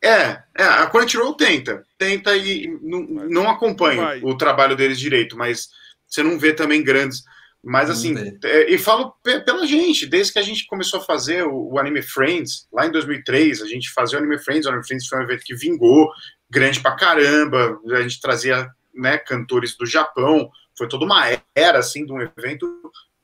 É, é, a Crunchyroll tenta, tenta e não, não acompanha o trabalho deles direito, mas você não vê também grandes. Mas assim, é, e falo pela gente, desde que a gente começou a fazer o, o, Anime Friends, lá em 2003, a gente fazia o Anime Friends, o Anime Friends foi um evento que vingou, grande pra caramba, a gente trazia né, cantores do Japão, foi toda uma era, assim, de um evento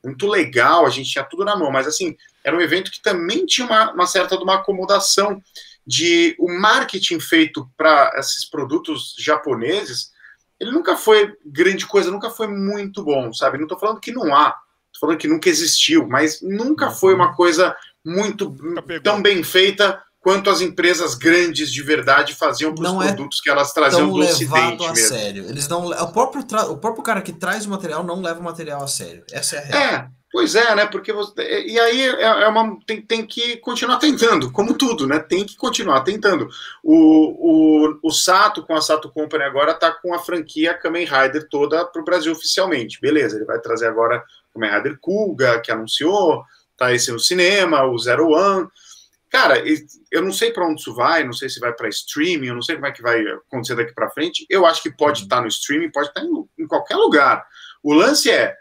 muito legal, a gente tinha tudo na mão, mas assim, era um evento que também tinha uma, uma certa de uma acomodação de o marketing feito para esses produtos japoneses, ele nunca foi grande coisa, nunca foi muito bom, sabe? Não estou falando que não há, estou falando que nunca existiu, mas nunca foi uma coisa muito tão bem feita quanto as empresas grandes de verdade faziam para os é produtos é que elas traziam do Ocidente a mesmo. Sério. Eles não, o, próprio o próprio cara que traz o material não leva o material a sério. Essa é a real. É, pois é, né? Porque você, e aí é, é uma, tem, tem que continuar tentando, como tudo, né? Tem que continuar tentando. O, o, o Sato, com a Sato Company agora, está com a franquia Kamen Rider toda para o Brasil oficialmente. Beleza, ele vai trazer agora o Kamen Rider Kuga, que anunciou, tá esse no cinema, o Zero One. Cara, eu não sei para onde isso vai, não sei se vai para streaming, eu não sei como é que vai acontecer daqui para frente. Eu acho que pode estar uhum. tá no streaming, pode estar tá em, em, qualquer lugar. O lance é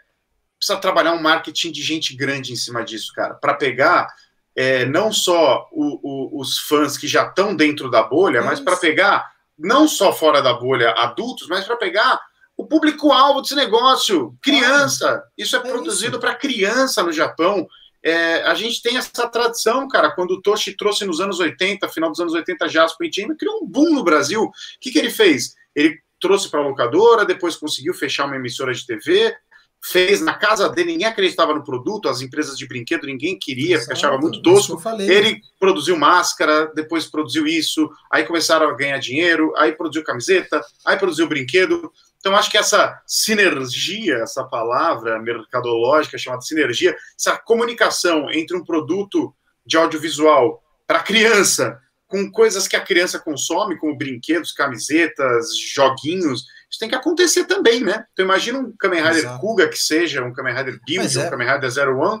precisa trabalhar um marketing de gente grande em cima disso, cara, para pegar é, não só o, o, os fãs que já estão dentro da bolha, mas para pegar não só fora da bolha adultos, mas para pegar o público-alvo desse negócio, criança. Isso é, é produzido para criança no Japão. É, a gente tem essa tradição, cara, quando o Toshi trouxe nos anos 80, final dos anos 80, Jasper e Time, criou um boom no Brasil. O que, que ele fez? Ele trouxe para a locadora, depois conseguiu fechar uma emissora de TV, fez na casa dele, ninguém acreditava no produto, as empresas de brinquedo ninguém queria, Exato, achava muito tosco. Ele produziu máscara, depois produziu isso, aí começaram a ganhar dinheiro, aí produziu camiseta, aí produziu brinquedo. Então, acho que essa sinergia, essa palavra mercadológica chamada sinergia, essa comunicação entre um produto de audiovisual para criança, com coisas que a criança consome, como brinquedos, camisetas, joguinhos, isso tem que acontecer também, né? Então, imagina um Kamen Rider Exato. Kuga que seja, um Kamen Rider Build, é. um Kamen Rider Zero One,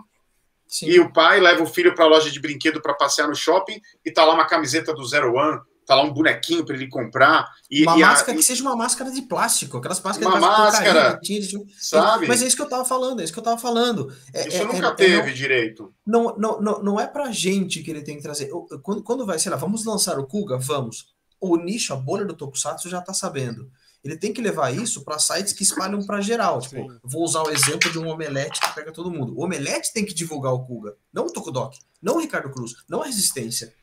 Sim. e o pai leva o filho para a loja de brinquedo para passear no shopping e tá lá uma camiseta do Zero One tá lá um bonequinho para ele comprar. E, uma e máscara a, que seja uma máscara de plástico, aquelas máscaras uma de máscara, tira, sabe? Mas é isso que eu tava falando, é isso que eu tava falando. É, isso é, nunca é, teve não, direito. Não, não, não, não é pra gente que ele tem que trazer. Quando, quando vai, sei lá, vamos lançar o Kuga? Vamos. O nicho, a bolha do Tokusatsu já tá sabendo. Ele tem que levar isso para sites que espalham para geral. Tipo, Sim. vou usar o exemplo de um omelete que pega todo mundo. O omelete tem que divulgar o Kuga, não o Tokudok, não o Ricardo Cruz, não a Resistência.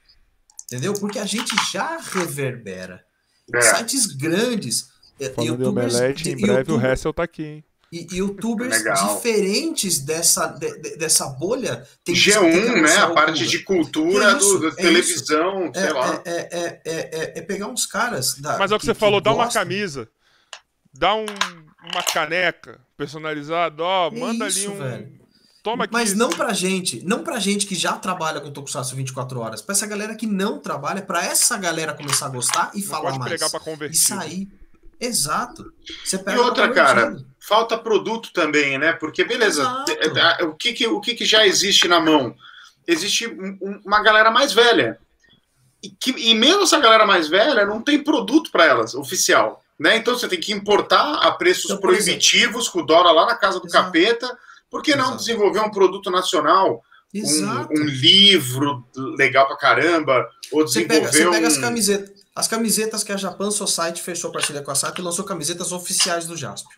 Entendeu? Porque a gente já reverbera. É. Sites grandes. É, Falando youtubers, de omelete, em breve YouTube, o Hessel tá aqui, hein? E youtubers Legal. diferentes dessa, de, dessa bolha. Tem G1, né? A parte de cultura é isso, do, da é televisão, sei é, lá. É, é, pegar uns caras. Da, Mas é o que, que você falou, dá uma camisa, dá um, uma caneca personalizada, ó, manda isso, ali um. Velho Toma aqui. Mas não pra gente, não pra gente que já trabalha com Tokusatsu 24 horas, pra essa galera que não trabalha, pra essa galera começar a gostar e não falar pode mais. Pregar pra convertir. E sair. Exato. Você pega e outra, cara, falta produto também, né? Porque, beleza, é, é, o, que, que, o que, que já existe na mão? Existe uma galera mais velha. E, que, e mesmo essa galera mais velha não tem produto para elas, oficial. Né? Então você tem que importar a preços então, proibitivos, com o Dora lá na casa do Exato. capeta por que não desenvolver um produto nacional? Um, um, livro legal pra caramba, ou desenvolver você pega, você pega um... as camisetas. As camisetas que a Japan Society fechou parceria com a SAP e lançou camisetas oficiais do Jaspio.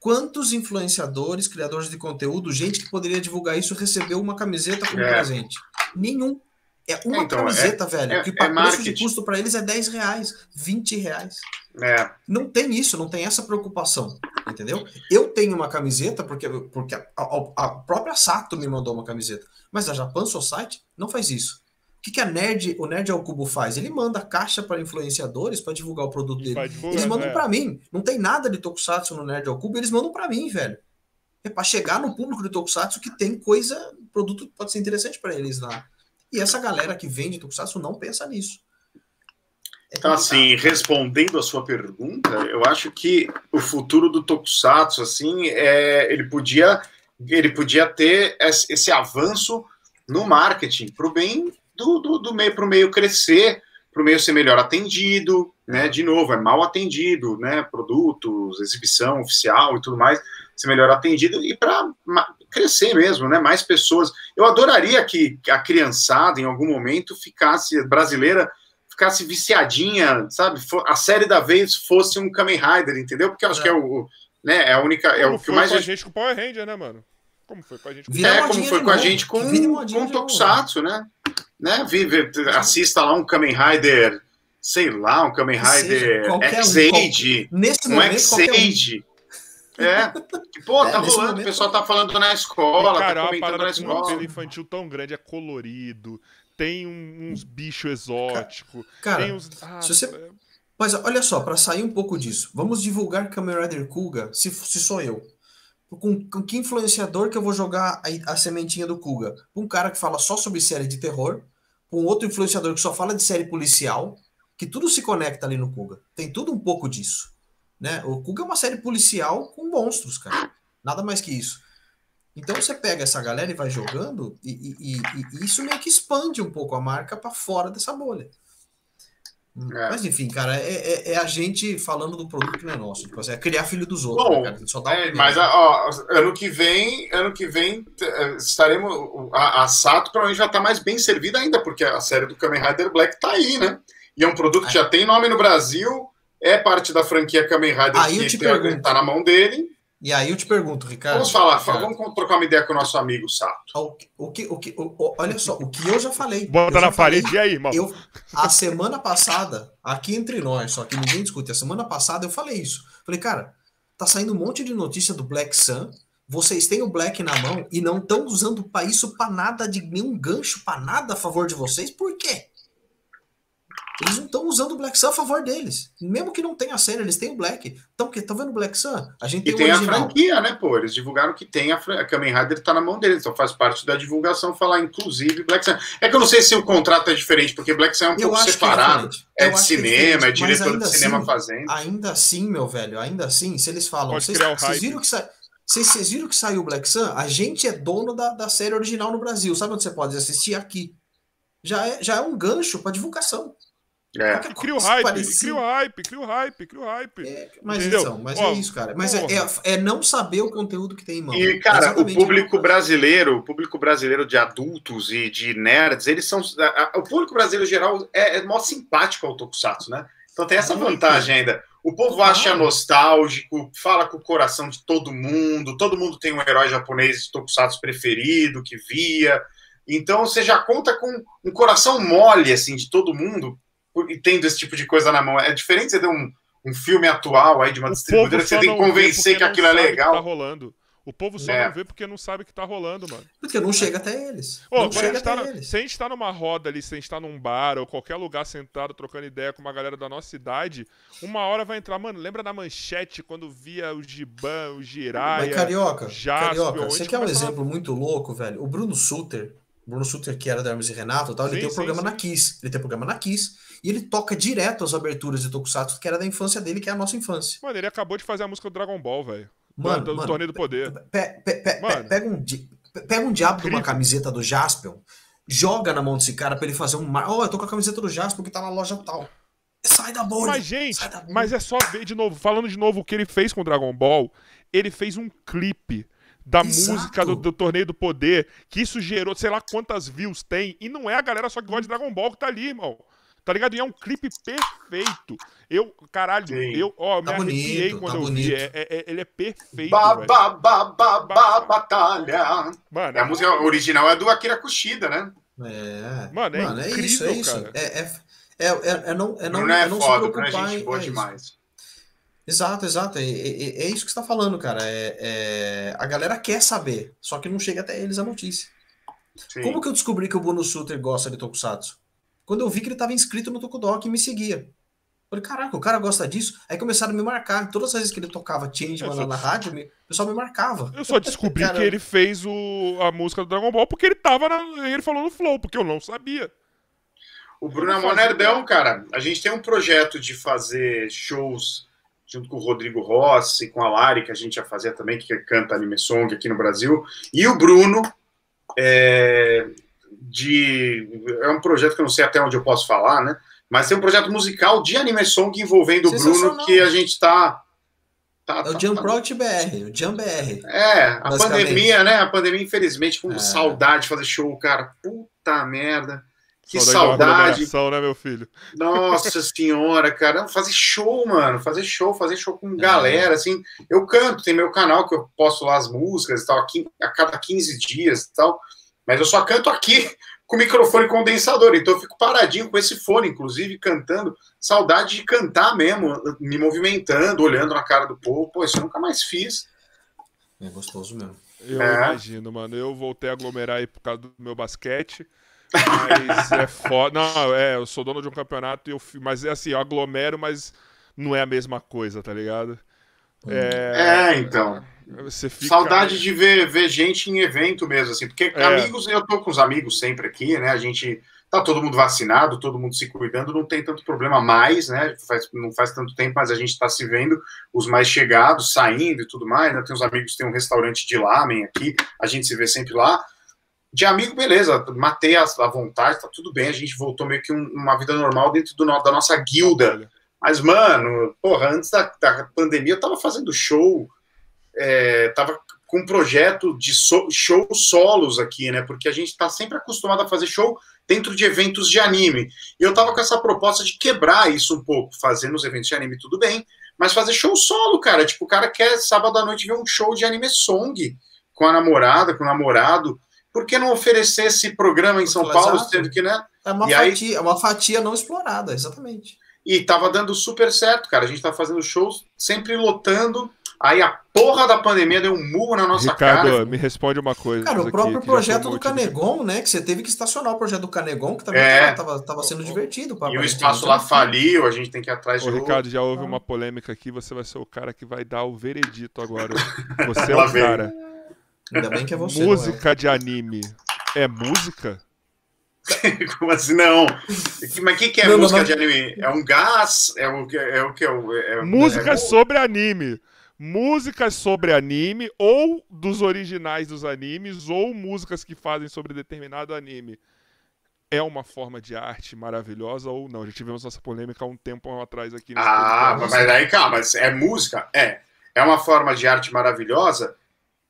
Quantos influenciadores, criadores de conteúdo, gente que poderia divulgar isso, recebeu uma camiseta como é. presente? Nenhum. É uma então, camiseta, é, é velho, é, que o é preço de custo para eles é 10 reais, 20 reais. É. Não tem isso, não tem essa preocupação, entendeu? Eu tenho uma camiseta porque, porque a, a, a própria Sato me mandou uma camiseta, mas a Japan Society não faz isso. O que, que a Nerd, o Nerd ao Cubo faz? Ele manda caixa para influenciadores para divulgar o produto dele. Divulgar, eles mandam é. para mim. Não tem nada de Tokusatsu no Nerd ao Cubo, eles mandam para mim, velho. É para chegar no público de Tokusatsu que tem coisa, produto que pode ser interessante para eles lá. E essa galera que vende Tokusatsu não pensa nisso. Então, assim, respondendo a sua pergunta, eu acho que o futuro do Tokusatsu, assim, é, ele podia ele podia ter esse, esse avanço no marketing para o bem do, do, do meio, para o meio crescer para o meio ser melhor atendido, né? De novo, é mal atendido, né? Produtos, exibição oficial e tudo mais, ser melhor atendido e para crescer mesmo, né? Mais pessoas. Eu adoraria que a criançada, em algum momento, ficasse brasileira, ficasse viciadinha, sabe? A série da vez fosse um Kamen Rider, entendeu? Porque eu acho é. que é o, né? É a única, é Como o que mais a gente com o Power Ranger, né, mano? Como foi com a gente? Com... É, como foi com a gente com, com Tokusatsu, né? né? Vive, assista lá um Kamen Rider, sei lá, um Kamen Rider X-Age, um, um X-Age. É, pô, é, tá rolando, momento, o pessoal tá falando na escola, cara, tá comentando na escola. Um infantil tão grande, é colorido, tem uns bichos exóticos, cara, uns... ah, se você... É. Mas olha só, para sair um pouco disso, vamos divulgar Kamen Rider Kuga, se, se sou eu. Com, com que influenciador que eu vou jogar a, a sementinha do Kuga? Um cara que fala só sobre série de terror, com outro influenciador que só fala de série policial, que tudo se conecta ali no Kuga. Tem tudo um pouco disso. Né? O Kuga é uma série policial com monstros, cara. Nada mais que isso. Então você pega essa galera e vai jogando, e, e, e, isso meio que expande um pouco a marca para fora dessa bolha. É. Mas enfim, cara, é, é, é, a gente falando do produto que não é nosso. Tipo, assim, é criar filho dos outros. Bom, né, só dá é, mas ó, ano que vem, ano que vem é, estaremos. A, a Sato provavelmente já está mais bem servida ainda, porque a série do Kamen Rider Black está aí, né? E é um produto que já tem nome no Brasil, é parte da franquia Kamen Rider aí que está na mão dele. E aí eu te pergunto, Ricardo. Vamos falar, Ricardo. vamos trocar uma ideia com o nosso amigo Sato. O, o que, o que, o, olha só, o que eu já falei. Bota na parede aí, mano. Eu, a semana passada, aqui entre nós, só que ninguém discute, a semana passada eu falei isso. Falei, cara, tá saindo um monte de notícia do Black Sun. Vocês têm o Black na mão e não estão usando para isso para nada, de nenhum gancho para nada a favor de vocês. Por quê? Eles não estão usando o Black Sun a favor deles. Mesmo que não tenha a série, eles têm o Black. Então, que tá vendo o Black Sun? A gente tem e tem a franquia, né, pô? Eles divulgaram que tem a, a Kamen Rider tá na mão deles, então faz parte da divulgação falar inclusive Black Sun. É que eu não sei se o contrato é diferente, porque Black Sun é um eu pouco é separado. É, é de cinema, é, é diretor de cinema assim, fazendo. Ainda assim, meu velho, ainda assim, se eles falam, vocês, vocês viram que sa... vocês, vocês viram que saiu o Black Sun? A gente é dono da, da série original no Brasil. Sabe onde você pode assistir? Aqui. Já é, já é um gancho para divulgação. É. Cria o hype, cria o hype, cria o hype, cria o hype. É, mas então, mas Ó, é isso, cara. Mas é, é, é, não saber o conteúdo que tem em mão. E, cara, o público brasileiro, o público brasileiro de adultos e de nerds, eles são. A, a, o público brasileiro geral é, é mó simpático ao Tokusatsu, né? Então tem essa vantagem ainda. O povo acha nostálgico, fala com o coração de todo mundo, todo mundo tem um herói japonês de Tokusatsu preferido, que via. Então você já conta com um coração mole, assim, de todo mundo, e tendo esse tipo de coisa na mão. É diferente você ter um, um filme atual aí de uma o distribuidora que você tem que convencer que aquilo é legal. Que tá rolando. O povo só é. não vê porque não sabe o que tá rolando, mano. Porque não chega até eles. Oh, não chega até tá eles. Se a gente tá numa roda ali, se a gente tá num bar ou qualquer lugar sentado trocando ideia com uma galera da nossa cidade, uma hora vai entrar. Mano, lembra da manchete quando via o Giban, o Jiraya? Mas carioca, carioca, você quer um exemplo muito louco, velho? O Bruno Suter, Bruno Suter, que era da Hermes e Renato tal, ele sim, tem um programa sim. na Kiss. Ele tem um programa na Kiss. E ele toca direto as aberturas de Tokusatsu, que era da infância dele, que é a nossa infância. Mano, ele acabou de fazer a música do Dragon Ball, velho. Mano, do, mano, Torneio do Poder. Pe, pe, pe, mano. Pega, um, pega um diabo Incrível. de uma camiseta do Jaspion, joga na mão desse cara pra ele fazer um. Ó, oh, eu tô com a camiseta do Jaspion que tá na loja tal. Sai da bolha. Mas, gente, mas é só ver de novo. Falando de novo o que ele fez com o Dragon Ball, ele fez um clipe da Exato. música do, do, Torneio do Poder, que isso gerou, sei lá quantas views tem, e não é a galera só que gosta de Dragon Ball que tá ali, irmão. Tá ligado? E é um clipe perfeito. Eu, caralho, Sim. eu, ó, tá me arrepiei bonito, quando tá eu bonito. vi. É, é, ele é perfeito. Ba, ba, ba, ba, ba, batalha. Mano, a música original é do Akira Kushida, né? É. Mano, é, Mano, é incrível, isso, é isso. Cara. É, é, é, é, é não, é não, é, é não foda, se preocupar. É gente boa demais. Exato, exato. É, é, é, isso que você está falando, cara. É, é, a galera quer saber, só que não chega até eles a notícia. Sim. Como que eu descobri que o Bruno Suter gosta de Tokusatsu? Quando eu vi que ele estava inscrito no Tokudok e me seguia. Falei, caraca, o cara gosta disso. Aí começaram a me marcar. Todas as vezes que ele tocava Changeman lá na rádio, o pessoal me marcava. Eu só descobri que ele fez o, a música do Dragon Ball porque ele tava na, ele falou no Flow, porque eu não sabia. O Bruno é mó nerdão, cara. A gente tem um projeto de fazer shows junto com o Rodrigo Rossi, com a Lari, que a gente já fazia também, que canta anime song aqui no Brasil. E o Bruno, é, de. É um projeto que eu não sei até onde eu posso falar, né? Mas tem um projeto musical de anime song envolvendo o Bruno que a gente tá. tá é o tá, Jam tá, Project BR, o Jam BR. É, a pandemia, né? A pandemia, infelizmente, com é. saudade de fazer show, cara. Puta merda. Que saudade. saudade. né, meu filho? Nossa senhora, cara. Fazer show, mano. Fazer show, fazer show com galera, assim. Eu canto, tem meu canal que eu posto lá as músicas e tal, aqui, a cada 15 dias e tal. Mas eu só canto aqui com microfone condensador. Então eu fico paradinho com esse fone, inclusive, cantando. Saudade de cantar mesmo, me movimentando, olhando na cara do povo. Pô, isso eu nunca mais fiz. É gostoso mesmo. Eu é. imagino, mano. Eu voltei a aglomerar aí por causa do meu basquete. Mas é foda. Não, é, eu sou dono de um campeonato, e eu, mas é assim, eu aglomero, mas não é a mesma coisa, tá ligado? É, é então. Fica... Saudade de ver, ver gente em evento mesmo, assim, porque é. amigos, eu tô com os amigos sempre aqui, né? A gente tá todo mundo vacinado, todo mundo se cuidando, não tem tanto problema mais, né? Faz, não faz tanto tempo, mas a gente tá se vendo, os mais chegados, saindo e tudo mais, né? Tem uns amigos que tem um restaurante de lamen aqui, a gente se vê sempre lá de amigo, beleza, matei a, a, vontade, tá tudo bem, a gente voltou meio que um, uma vida normal dentro do, da nossa guilda. Mas, mano, porra, antes da, da pandemia eu tava fazendo show, é, tava com um projeto de so, show solos aqui, né? Porque a gente tá sempre acostumado a fazer show dentro de eventos de anime. E eu tava com essa proposta de quebrar isso um pouco, fazendo os eventos de anime, tudo bem, mas fazer show solo, cara. Tipo, o cara quer sábado à noite ver um show de anime song com a namorada, com o namorado por que não oferecer esse programa em São Paulo, sendo que, né? É uma, fatia, aí... é uma fatia não explorada, exatamente. E tava dando super certo, cara. A gente tá fazendo shows sempre lotando. Aí a porra da pandemia deu um murro na nossa Ricardo, cara. me responde uma coisa. Cara, o próprio projeto do Canegon, né? Que você teve que estacionar o projeto do Canegon, que também é. tava, tava sendo divertido. e o espaço lá faliu, a gente tem que ir atrás de Ô, Ricardo, já houve ah. uma polêmica aqui, você vai ser o cara que vai dar o veredito agora. Você é o cara. Ainda bem que é você. Música de anime é música? Como assim? Não. Mas o que, que é não, música não, não. de anime? É um gás? É o que é, o que é, é, Música é... sobre anime. Músicas sobre anime, ou dos originais dos animes, ou músicas que fazem sobre determinado anime. É uma forma de arte maravilhosa ou não? Já tivemos essa polêmica há um tempo atrás aqui. Ah, mas aí calma, é música? É. É uma forma de arte maravilhosa?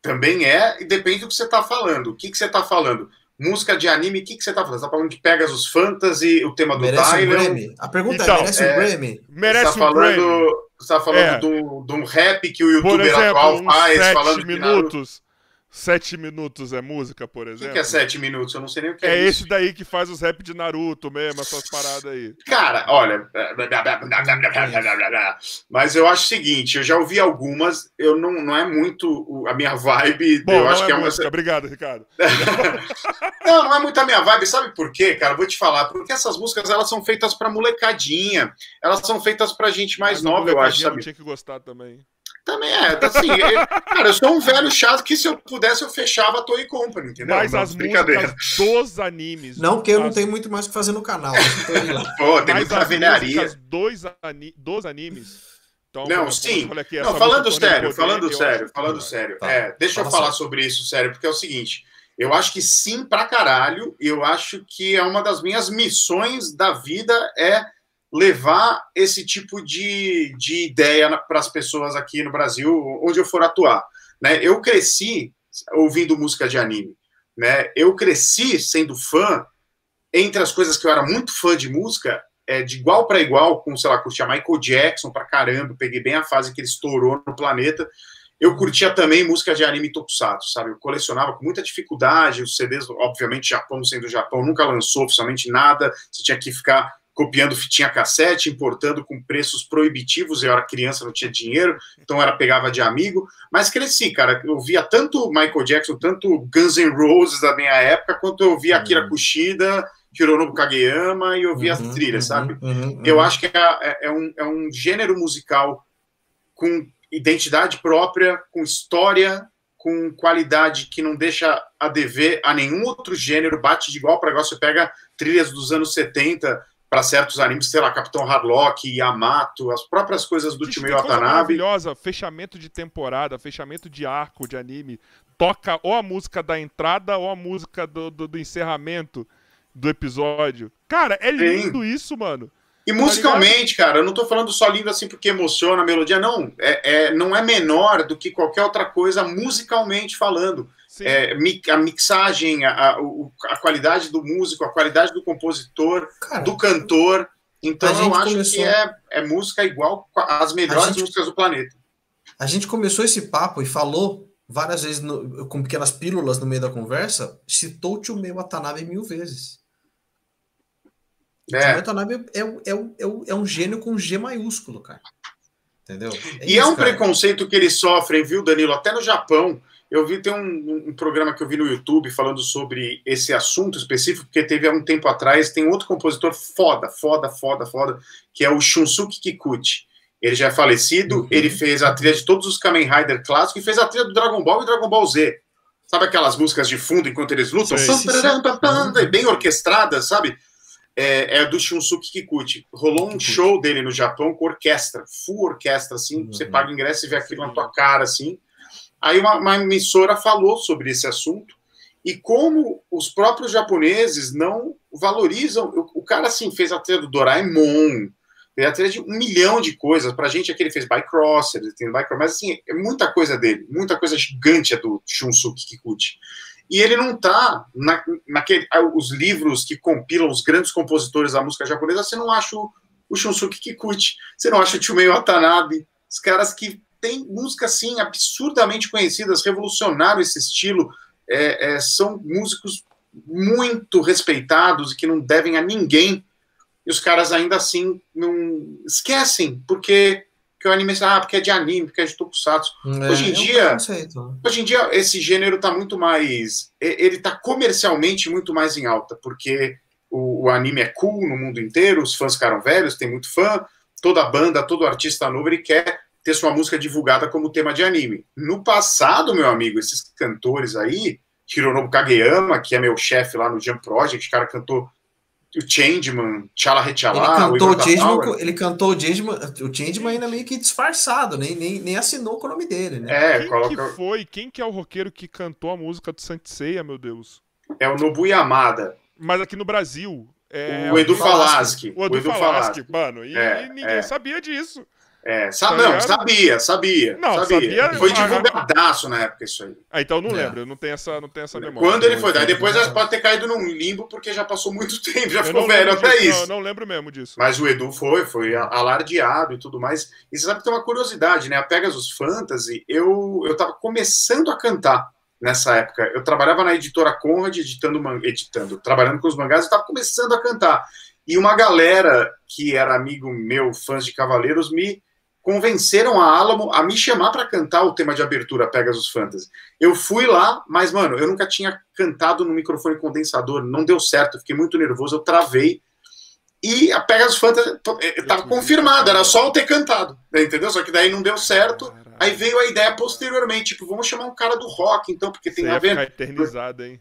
Também é, e depende do que você está falando. O que, que você está falando? Música de anime, o que, que você está falando? Você está falando de Pegasus Fantasy, o tema do merece Um Grammy. A pergunta é, então, é: merece é, um Grammy? Merece você tá um falando, Grammy. Você está falando é. de um rap que o youtuber exemplo, atual faz, falando minutos. Sete minutos é música, por exemplo? O que, é sete minutos? Eu não sei nem o que é. É isso. esse daí que faz os rap de Naruto mesmo, essas paradas aí. Cara, olha. Mas eu acho o seguinte: eu já ouvi algumas, eu não, não é muito a minha vibe. Bom, eu acho é que é uma. Obrigado, Ricardo. não, não é muito a minha vibe. Sabe por quê, cara? Vou te falar. Porque essas músicas elas são feitas pra molecadinha. Elas são feitas pra gente mais Mas nova, eu acho. Sabe? tinha que gostar também. Também é, tá assim, eu, cara, eu sou um velho chato que se eu pudesse eu fechava a Toy Company, entendeu? Mas não, as músicas dos animes. Não, porque eu não tenho muito mais o que fazer no canal. Pô, tem Mas muita velharia. Dos, ani dos animes. Então, não, sim. Aqui, não, falando sério, falando sério, falando sério. Tá. É, deixa Fala eu falar sério. sobre isso sério, porque é o seguinte. Eu acho que sim pra caralho. Eu acho que é uma das minhas missões da vida é levar esse tipo de, de ideia para as pessoas aqui no Brasil, onde eu for atuar. Né? Eu cresci ouvindo música de anime. Né? Eu cresci sendo fã, entre as coisas que eu era muito fã de música, é, de igual para igual, com, sei lá, curtia Michael Jackson pra caramba, peguei bem a fase que ele estourou no planeta. Eu curtia também música de anime tokusatsu, sabe? Eu colecionava com muita dificuldade os CDs, obviamente, Japão sendo Japão, nunca lançou oficialmente nada, você tinha que ficar copiando fitinha cassete, importando com preços proibitivos. Eu era criança, não tinha dinheiro, então era pegava de amigo. Mas cresci, cara. Eu via tanto Michael Jackson, tanto Guns N' Roses da minha época, quanto eu via Akira uhum. Kushida, Hironobu Kageyama e eu via uhum, as trilhas, uhum, sabe? Uhum, uhum. eu acho que é, é, é, um, é um gênero musical com identidade própria, com história, com qualidade que não deixa a dever a nenhum outro gênero, bate de igual para igual. Você pega trilhas dos anos 70, para certos animes, sei lá, Capitão Harlock, Yamato, as próprias coisas do time Watanabe. maravilhosa, fechamento de temporada, fechamento de arco de anime, toca ou a música da entrada ou a música do, do, do encerramento do episódio. Cara, é lindo Sim. isso, mano. E musicalmente, tá cara, eu não tô falando só lindo assim porque emociona a melodia, não. É, é, não é menor do que qualquer outra coisa musicalmente falando. É, a mixagem, a, a, qualidade do músico, a qualidade do compositor, cara, do cantor. Então eu acho começou... que é, é música igual às melhores gente, músicas do planeta. A gente começou esse papo e falou várias vezes no, com pequenas pílulas no meio da conversa, citou o Meu Watanabe mil vezes. É. O Watanabe é, é, é, é um gênio com G maiúsculo, cara. Entendeu? É e isso, é um cara. preconceito que eles sofrem, viu, Danilo? Até no Japão. Eu vi, tem um, um, programa que eu vi no YouTube falando sobre esse assunto específico, porque teve há um tempo atrás, tem outro compositor foda, foda, foda, foda, que é o Shunsuke Kikuchi. Ele já é falecido, uhum. ele fez a trilha de todos os Kamen Rider clássicos e fez a trilha do Dragon Ball e Dragon Ball Z. Sabe aquelas músicas de fundo enquanto eles lutam? Sim, sim, sim. Bem orquestradas, sabe? É, é, do Shunsuke Kikuchi. Rolou um show dele no Japão com orquestra, full orquestra, assim. Uhum. Você paga ingresso e vê aquilo na tua cara, assim. Aí uma, uma emissora falou sobre esse assunto e como os próprios japoneses não valorizam. O, o cara, assim, fez a trilha do Doraemon, ele atrás de um milhão de coisas. Pra gente aqui ele fez Bycross, ele tem Bycross, mas assim, é muita coisa dele, muita coisa gigante é do Shunsuke Kikuchi. E ele não tá na, naquele, ah, os livros que compilam os grandes compositores da música japonesa, você não acha o, o Shunsuke Kikuchi, você não acha o Chumei Watanabe, os caras que têm músicas assim absurdamente conhecidas, revolucionaram esse estilo, é, é, são músicos muito respeitados e que não devem a ninguém. E os caras ainda assim não esquecem, porque que o anime ah, porque é de anime, porque é de tokusatsu. É, hoje em é dia, um hoje em dia esse gênero está muito mais, ele está comercialmente muito mais em alta, porque o, o, anime é cool no mundo inteiro, os fãs ficaram velhos, tem muito fã, toda banda, todo artista novo ele quer ter sua música divulgada como tema de anime. No passado, meu amigo, esses cantores aí, Hironobu Kageyama, que é meu chefe lá no Jump Project, o cara cantou o Changeman, Tchala Rechala, ele cantou o Changeman, ele cantou o Changeman, o Changeman ainda meio que disfarçado, nem, nem, nem assinou com o nome dele, né? É, quem coloca... que foi? Quem que é o roqueiro que cantou a música do Santiceia, meu Deus? É o Nobu Yamada. Mas aqui no Brasil... É... O Edu Falaschi. O Edu, Edu Falaschi, mano. E, é, e ninguém é. sabia disso. É, sabe, tá não, sabia, sabia. Não, sabia. sabia Foi divulgadaço na época isso aí. Ah, então eu não é. lembro, eu não tenho essa, não tenho essa memória. Quando ele foi, daí depois pode ter caído num limbo porque já passou muito tempo, já eu ficou velho até disso. Não, não lembro mesmo disso. Mas o Edu foi, foi alardeado e tudo mais. E você sabe que tem uma curiosidade, né? A Pegasus Fantasy, eu, eu tava começando a cantar nessa época. Eu trabalhava na editora Conrad, editando, editando trabalhando com os mangás, e tava começando a cantar. E uma galera que era amigo meu, fãs de Cavaleiros, me convenceram a Alamo a me chamar para cantar o tema de abertura Pegasus Fantasy. Eu fui lá, mas, mano, eu nunca tinha cantado no microfone condensador, não deu certo, fiquei muito nervoso, eu travei. E a Pegasus Fantasy estava eh, confirmada, era só eu ter cantado, né, entendeu? Só que daí não deu certo. Aí veio a ideia posteriormente, tipo, vamos chamar um cara do rock, então, porque tem a ver. eternizado, hein?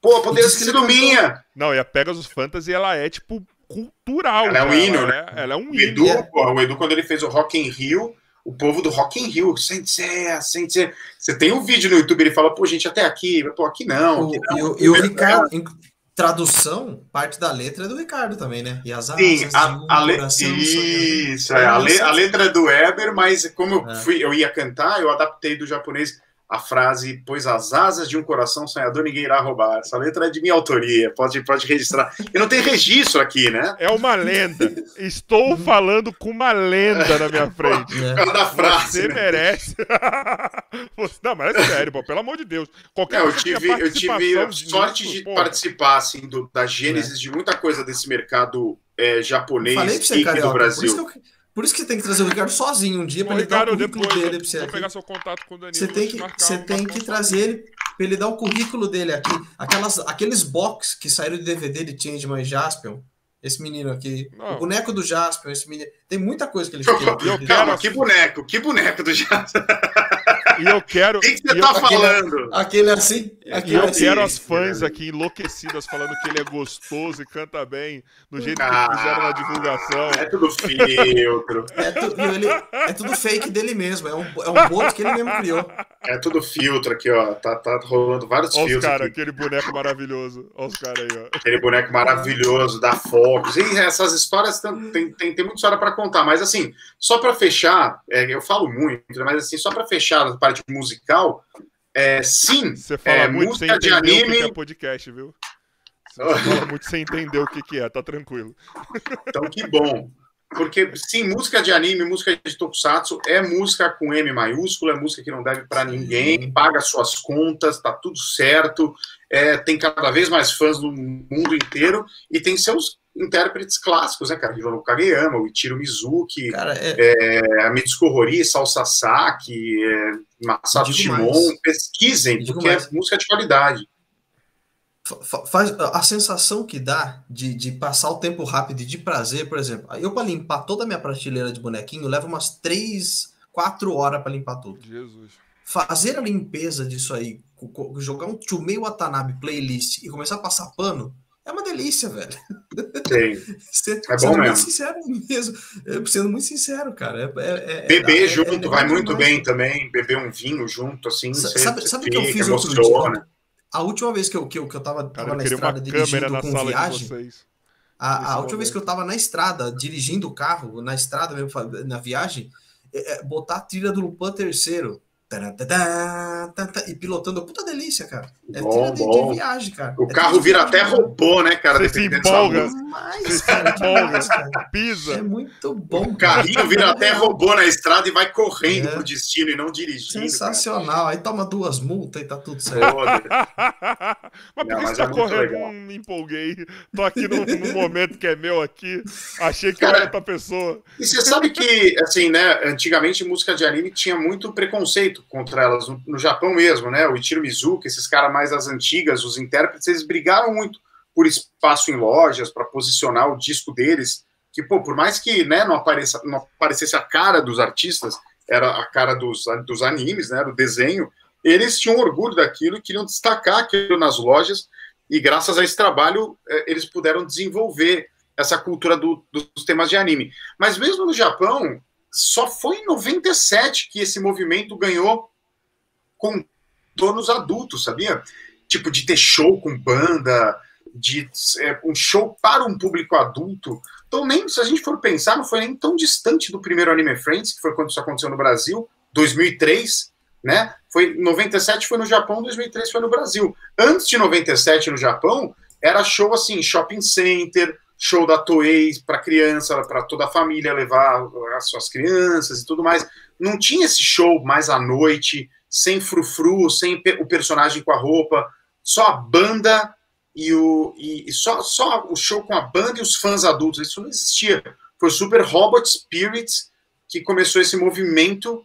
Pô, poderia ter sido minha. Não, e a Pegasus Fantasy, ela é, tipo, cultural. Ela é um hino, né? É, ela é um o Edu, hino. Porra, o Edu, quando ele fez o Rock in Rio, o povo do Rock in Rio, sensei, sensei. Você tem um vídeo no YouTube, ele fala, pô, gente, até aqui. Pô, aqui não. Aqui não. E, o, e o Ricardo, em tradução, parte da letra é do Ricardo também, né? E as Sim, a, a le... Isso, é, a, le... a letra é do Weber, mas como eu, é. fui, eu ia cantar, eu adaptei do japonês a frase, pois as asas de um coração sonhador ninguém irá roubar. Essa letra é de minha autoria, pode, pode registrar. E não tem registro aqui, né? É uma lenda. Estou falando com uma lenda na minha frente. É. da frase. Você né? merece. não, mas é sério, pô, pelo amor de Deus. Qualquer é, eu tive, eu tive sorte de pô. participar assim, do, da gênese é. de muita coisa desse mercado é, japonês e do Brasil. Por isso que tem que trazer o Ricardo sozinho um dia para ele dar o currículo depois, dele para você. Vou pegar seu contato com o Danilo. Você tem que, você tem que trazer ele para ele dar o currículo dele aqui. Aquelas, aqueles box que saíram de DVD de Changeman Jaspion. Esse menino aqui. Não. O boneco do Jaspion, esse menino. Tem muita coisa que ele fez. Quero... que boneco, que boneco do Jaspion. E eu quero. O que, que você tá eu, falando? Aquele, aquele assim. E eu quero as fãs aqui enlouquecidas falando que ele é gostoso e canta bem, do jeito ah, que fizeram na divulgação. É tudo filtro. é, tu, ele, é tudo fake dele mesmo, é um, é um bot que ele mesmo criou. É tudo filtro aqui, ó. Tá, tá rolando vários Olha filtros. Olha os caras, aquele boneco maravilhoso. Olha os caras aí, ó. Aquele boneco maravilhoso da Fox. E essas histórias tem, tem, tem, tem muita história para contar, mas assim, só para fechar, é, eu falo muito, mas assim, só para fechar a parte musical, é, sim, Você fala é, muito música de anime. O que é podcast, viu? Você fala muito sem entender o que, que é, tá tranquilo. Então, que bom. Porque, sim, música de anime, música de tokusatsu é música com M maiúsculo, é música que não deve para ninguém, paga suas contas, tá tudo certo, é, tem cada vez mais fãs no mundo inteiro e tem seus intérpretes clássicos, né, cara? Hirono Kageyama, o Ichiro Mizuki, cara, é... É, a Mitsuko Hori, Sal Sasaki, é, Masato Shimon, pesquisem, porque é mais. é música de qualidade. Faz a sensação que dá de, de passar o tempo rápido e de prazer, por exemplo, eu para limpar toda a minha prateleira de bonequinho, leva umas 3, 4 horas para limpar tudo. Jesus. Fazer a limpeza disso aí, jogar um Chumei Watanabe playlist e começar a passar pano, é uma delícia, velho. Sim. é bom mesmo. Muito sincero mesmo. Sendo muito sincero, cara. É, é, é Beber é, junto vai muito bem também. Beber um vinho junto, assim. Sabe, sabe o que eu fiz outro dia? A última vez que eu, que eu, que eu tava, cara, tava na estrada dirigindo na com viagem. A, a última vez que eu tava na estrada, dirigindo o carro, na estrada mesmo, na viagem, é, é botar a trilha do Lupin terceiro e pilotando, puta delícia, cara. É bom, de, de, viagem, cara. O é carro vira até robô, né, cara? Você se empolga. Demais, cara, demais, cara. Pisa. É muito bom. O carrinho vira até robô na estrada e vai correndo é. pro destino e não dirigindo. Sensacional. Cara. Aí toma duas multas e tá tudo certo. mas por que você tá é correndo? Hum, me empolguei. Tô aqui num, num, momento que é meu aqui. Achei que cara, era outra pessoa. E você sabe que, assim, né, antigamente música de anime tinha muito preconceito contra elas no, no, Japão mesmo, né? O Ichiro Mizuki, esses caras mais das antigas, os intérpretes, eles brigaram muito por espaço em lojas, para posicionar o disco deles, que, pô, por mais que né, não, apareça, não aparecesse a cara dos artistas, era a cara dos, dos animes, né, do desenho, eles tinham orgulho daquilo e queriam destacar aquilo nas lojas, e graças a esse trabalho é, eles puderam desenvolver essa cultura do, dos temas de anime. Mas mesmo no Japão, só foi em 97 que esse movimento ganhou contornos adultos, sabia? Tipo, de ter show com banda, de é, um show para um público adulto. Então, nem se a gente for pensar, não foi nem tão distante do primeiro Anime Friends, que foi quando isso aconteceu no Brasil, 2003, né? Foi 97 foi no Japão, 2003 foi no Brasil. Antes de 97 no Japão, era show assim, shopping center, show da Toei para criança, para toda a família levar as suas crianças e tudo mais. Não tinha esse show mais à noite, sem frufru, sem o personagem com a roupa, só a banda e o e, e só, só o show com a banda e os fãs adultos. Isso não existia. Foi Super Robot Spirits que começou esse movimento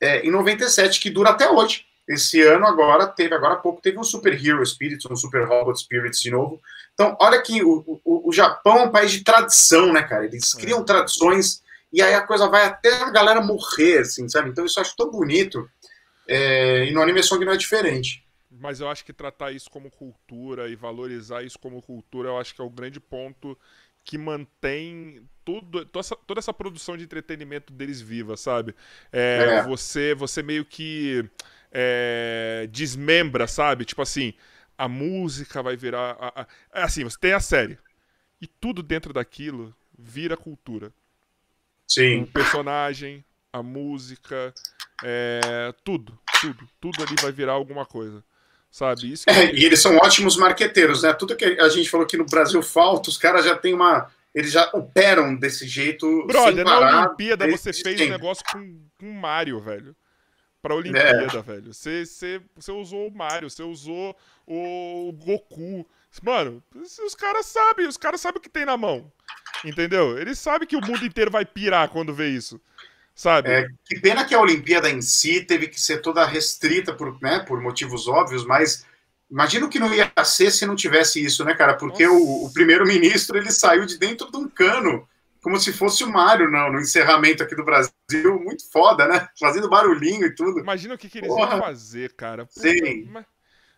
é, em 97, que dura até hoje. Esse ano agora teve, agora há pouco teve um Super Hero Spirits, um Super Robot Spirits de novo, então, olha que o, o, o Japão é um país de tradição, né, cara? Eles é. criam tradições e aí a coisa vai até a galera morrer, assim, sabe? Então isso eu acho tão bonito. É, e no Anime Song não é diferente. Mas eu acho que tratar isso como cultura e valorizar isso como cultura, eu acho que é o grande ponto que mantém tudo, toda, essa, toda essa produção de entretenimento deles viva, sabe? É, é. Você, você meio que é, desmembra, sabe? Tipo assim, a música vai virar. A, a, é assim, você tem a série. E tudo dentro daquilo vira cultura. Sim. O personagem, a música, é, tudo, tudo. Tudo ali vai virar alguma coisa. Sabe? Isso é, e eles são ótimos marqueteiros, né? Tudo que a gente falou que no Brasil falta, os caras já têm uma. Eles já operam desse jeito. Brother, na Olimpíada você fez um negócio com, com Mario, velho pra Olimpíada, é. velho. Você, você, você usou o Mario, você usou o Goku. Mano, os caras sabem, os caras sabem o que tem na mão. Entendeu? Eles sabem que o mundo inteiro vai pirar quando vê isso. Sabe? É, que pena que a Olimpíada em si teve que ser toda restrita por, né, por motivos óbvios, mas imagina o que não ia ser se não tivesse isso, né, cara? Porque o, o primeiro-ministro ele saiu de dentro de um cano como se fosse o Mário não, no encerramento aqui do Brasil. Muito foda, né? Fazendo barulhinho e tudo. Imagina o que, que eles Porra. iam fazer, cara. Puta, Sim. Mas...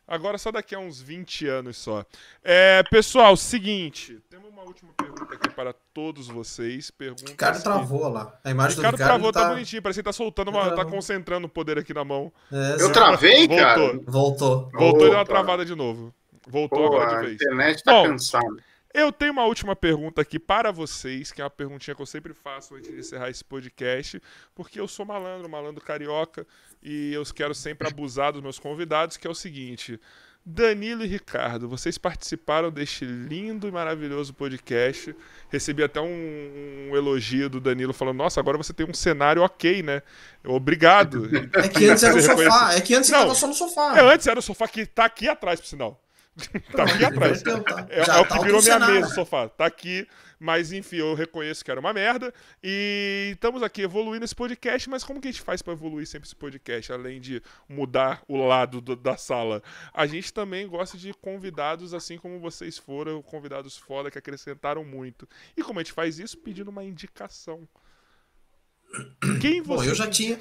Agora só daqui a uns 20 anos só. É, pessoal, seguinte, temos uma última pergunta aqui para todos vocês. Pergunta Ricardo travou lá. A imagem Ricardo do Ricardo travou, tá... tá bonitinho. Parece que tá soltando uma. tá concentrando o poder aqui na mão. É, Eu travei, Voltou. cara. Voltou. Voltou e deu uma travada de novo. Voltou Pô, agora a de vez. internet tá Bom, cansada. Eu tenho uma última pergunta aqui para vocês, que é uma perguntinha que eu sempre faço antes de encerrar esse podcast, porque eu sou malandro, malandro carioca, e eu quero sempre abusar dos meus convidados, que é o seguinte. Danilo e Ricardo, vocês participaram deste lindo e maravilhoso podcast. Recebi até um, um elogio do Danilo falando: Nossa, agora você tem um cenário ok, né? Obrigado. É que antes era o sofá. É que antes Não. tava só no sofá. É, antes era o sofá que tá aqui atrás, por sinal. tá aqui atrás. Tá. É, Já é o tá que virou minha mesa, o sofá. Tá aqui, mas enfim, eu reconheço que era uma merda. E estamos aqui evoluindo esse podcast, mas como que a gente faz pra evoluir sempre esse podcast, além de mudar o lado do- da sala? A gente também gosta de convidados, assim como vocês foram, convidados foda que acrescentaram muito. E como a gente faz isso? Pedindo uma indicação. Quem você. Bom, eu já tinha.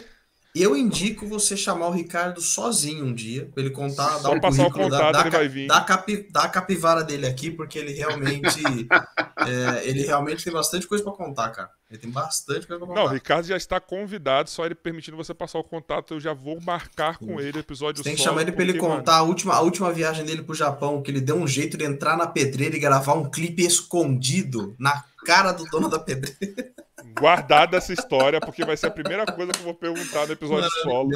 Eu indico você chamar o Ricardo sozinho um dia, pra ele contar, Só dar o o contato, da, da, da, capi, da capivara dele aqui, porque ele realmente é, ele realmente tem bastante coisa pra contar, cara. Ele tem bastante coisa pra contar. Não, o Ricardo já está convidado, só ele permitindo você passar o contato, eu já vou marcar com ele o episódio Você tem que solo, chamar ele pra ele mano, contar a última, a última viagem dele pro Japão, que ele deu um jeito de entrar na pedreira e gravar um clipe escondido na cara do dono da pedreira. Guardada essa história, porque vai ser a primeira coisa que eu vou perguntar no episódio solo.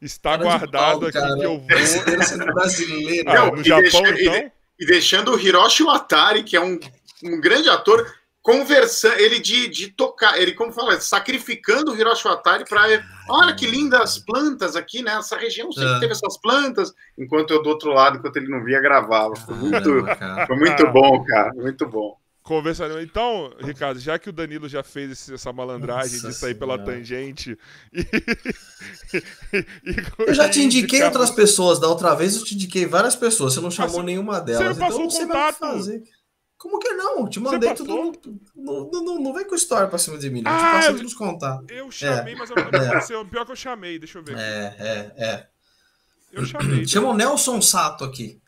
Está Cara de guardado pau, aqui cara. que eu vou. Brasileiro sendo brasileiro. Ah, no e Japão, deixa- então? E deixando o Hiroshi Watari, que é um, um grande ator, conversando, ele de, de tocar, ele como fala, sacrificando o Hiroshi Watari para olha que lindas plantas aqui, né? Essa região sempre É. teve essas plantas, enquanto eu do outro lado, enquanto ele não via, gravava. Foi muito, Caramba, cara. foi muito bom, cara, muito bom. Conversando. Então, Ricardo, já que o Danilo já fez esse- essa malandragem Nossa de sair pela Senhora. tangente. E, e- Eu já te e indiquei indicar- outras pessoas. Da outra vez eu te indiquei várias pessoas. Você não chamou você- nenhuma delas. passou então o não sei mais o que contato. fazer. Como que não? Te mandei tudo. passou? Não, não, não, vem com história pra cima de mim. Não. Eu Ah, te eu- tudo os contatos. Eu chamei, mas eu não É. aconteceu. Pior que eu chamei, deixa eu ver. É, é, é. Eu chamei. Chama o Nelson Sato aqui.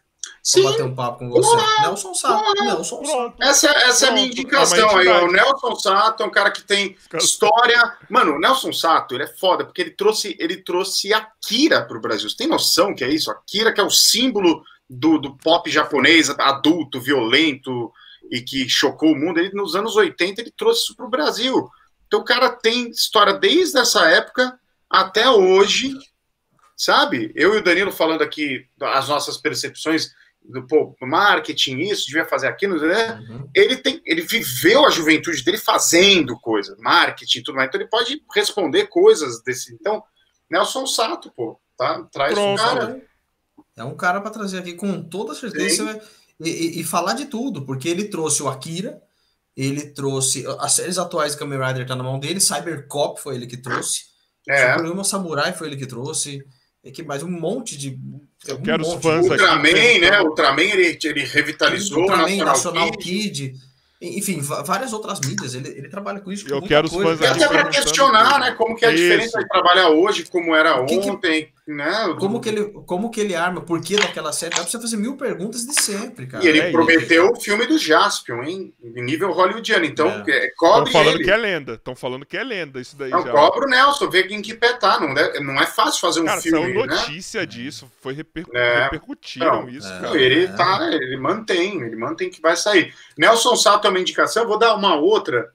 Sim, bater um papo com você. Nelson Sato. Nelson Sato. Essa, essa é a minha indicação é aí. O Nelson Sato é um cara que tem história. Mano, o Nelson Sato, ele é foda, porque ele trouxe, ele trouxe Akira pro Brasil. Você tem noção que é isso? Akira, que é o símbolo do, do pop japonês, adulto, violento e que chocou o mundo. Ele, nos anos 80, ele trouxe isso pro Brasil. Então o cara tem história desde essa época até hoje, sabe? Eu e o Danilo falando aqui as nossas percepções do pô, marketing, isso, devia fazer aquilo, né? Uhum. ele tem, ele viveu a juventude dele fazendo coisas, marketing tudo mais, então ele pode responder coisas desse. Então, Nelson Sato, pô, tá? Traz Pronto. o cara. É um cara para trazer aqui com toda certeza e, e- e falar de tudo, porque ele trouxe o Akira, ele trouxe as séries atuais de Kamen Rider tá na mão dele, Cybercop foi ele que trouxe, É. Supremo Samurai foi ele que trouxe, que mais um monte de Eu um quero os monte. fãs aqui. Ultraman, né? Ultraman ele, ele revitalizou Ultraman, o National, National Kid. Kid, enfim, várias outras mídias, ele, ele trabalha com isso. com Eu quero os coisa. fãs E aqui até para questionar, né? Como que é a Isso. diferença de trabalhar hoje, como era que que- né? Como que, ele, como que ele arma, por que daquela série, dá pra você fazer mil perguntas de sempre, cara. E ele É, prometeu o filme do Jaspion, hein? Em nível hollywoodiano. Então, É. é. Estão cobre falando ele. que é lenda. Estão falando que é lenda isso daí Não, já. cobra o Nelson, vê em que pé tá. Não é, não é fácil fazer um Cara, filme, saiu né? notícia disso. Foi reper... É. repercutiram Não, isso, é. Não, cara. ele É. tá, ele mantém, ele mantém que vai sair. Nelson Sato é uma indicação, eu vou dar uma outra,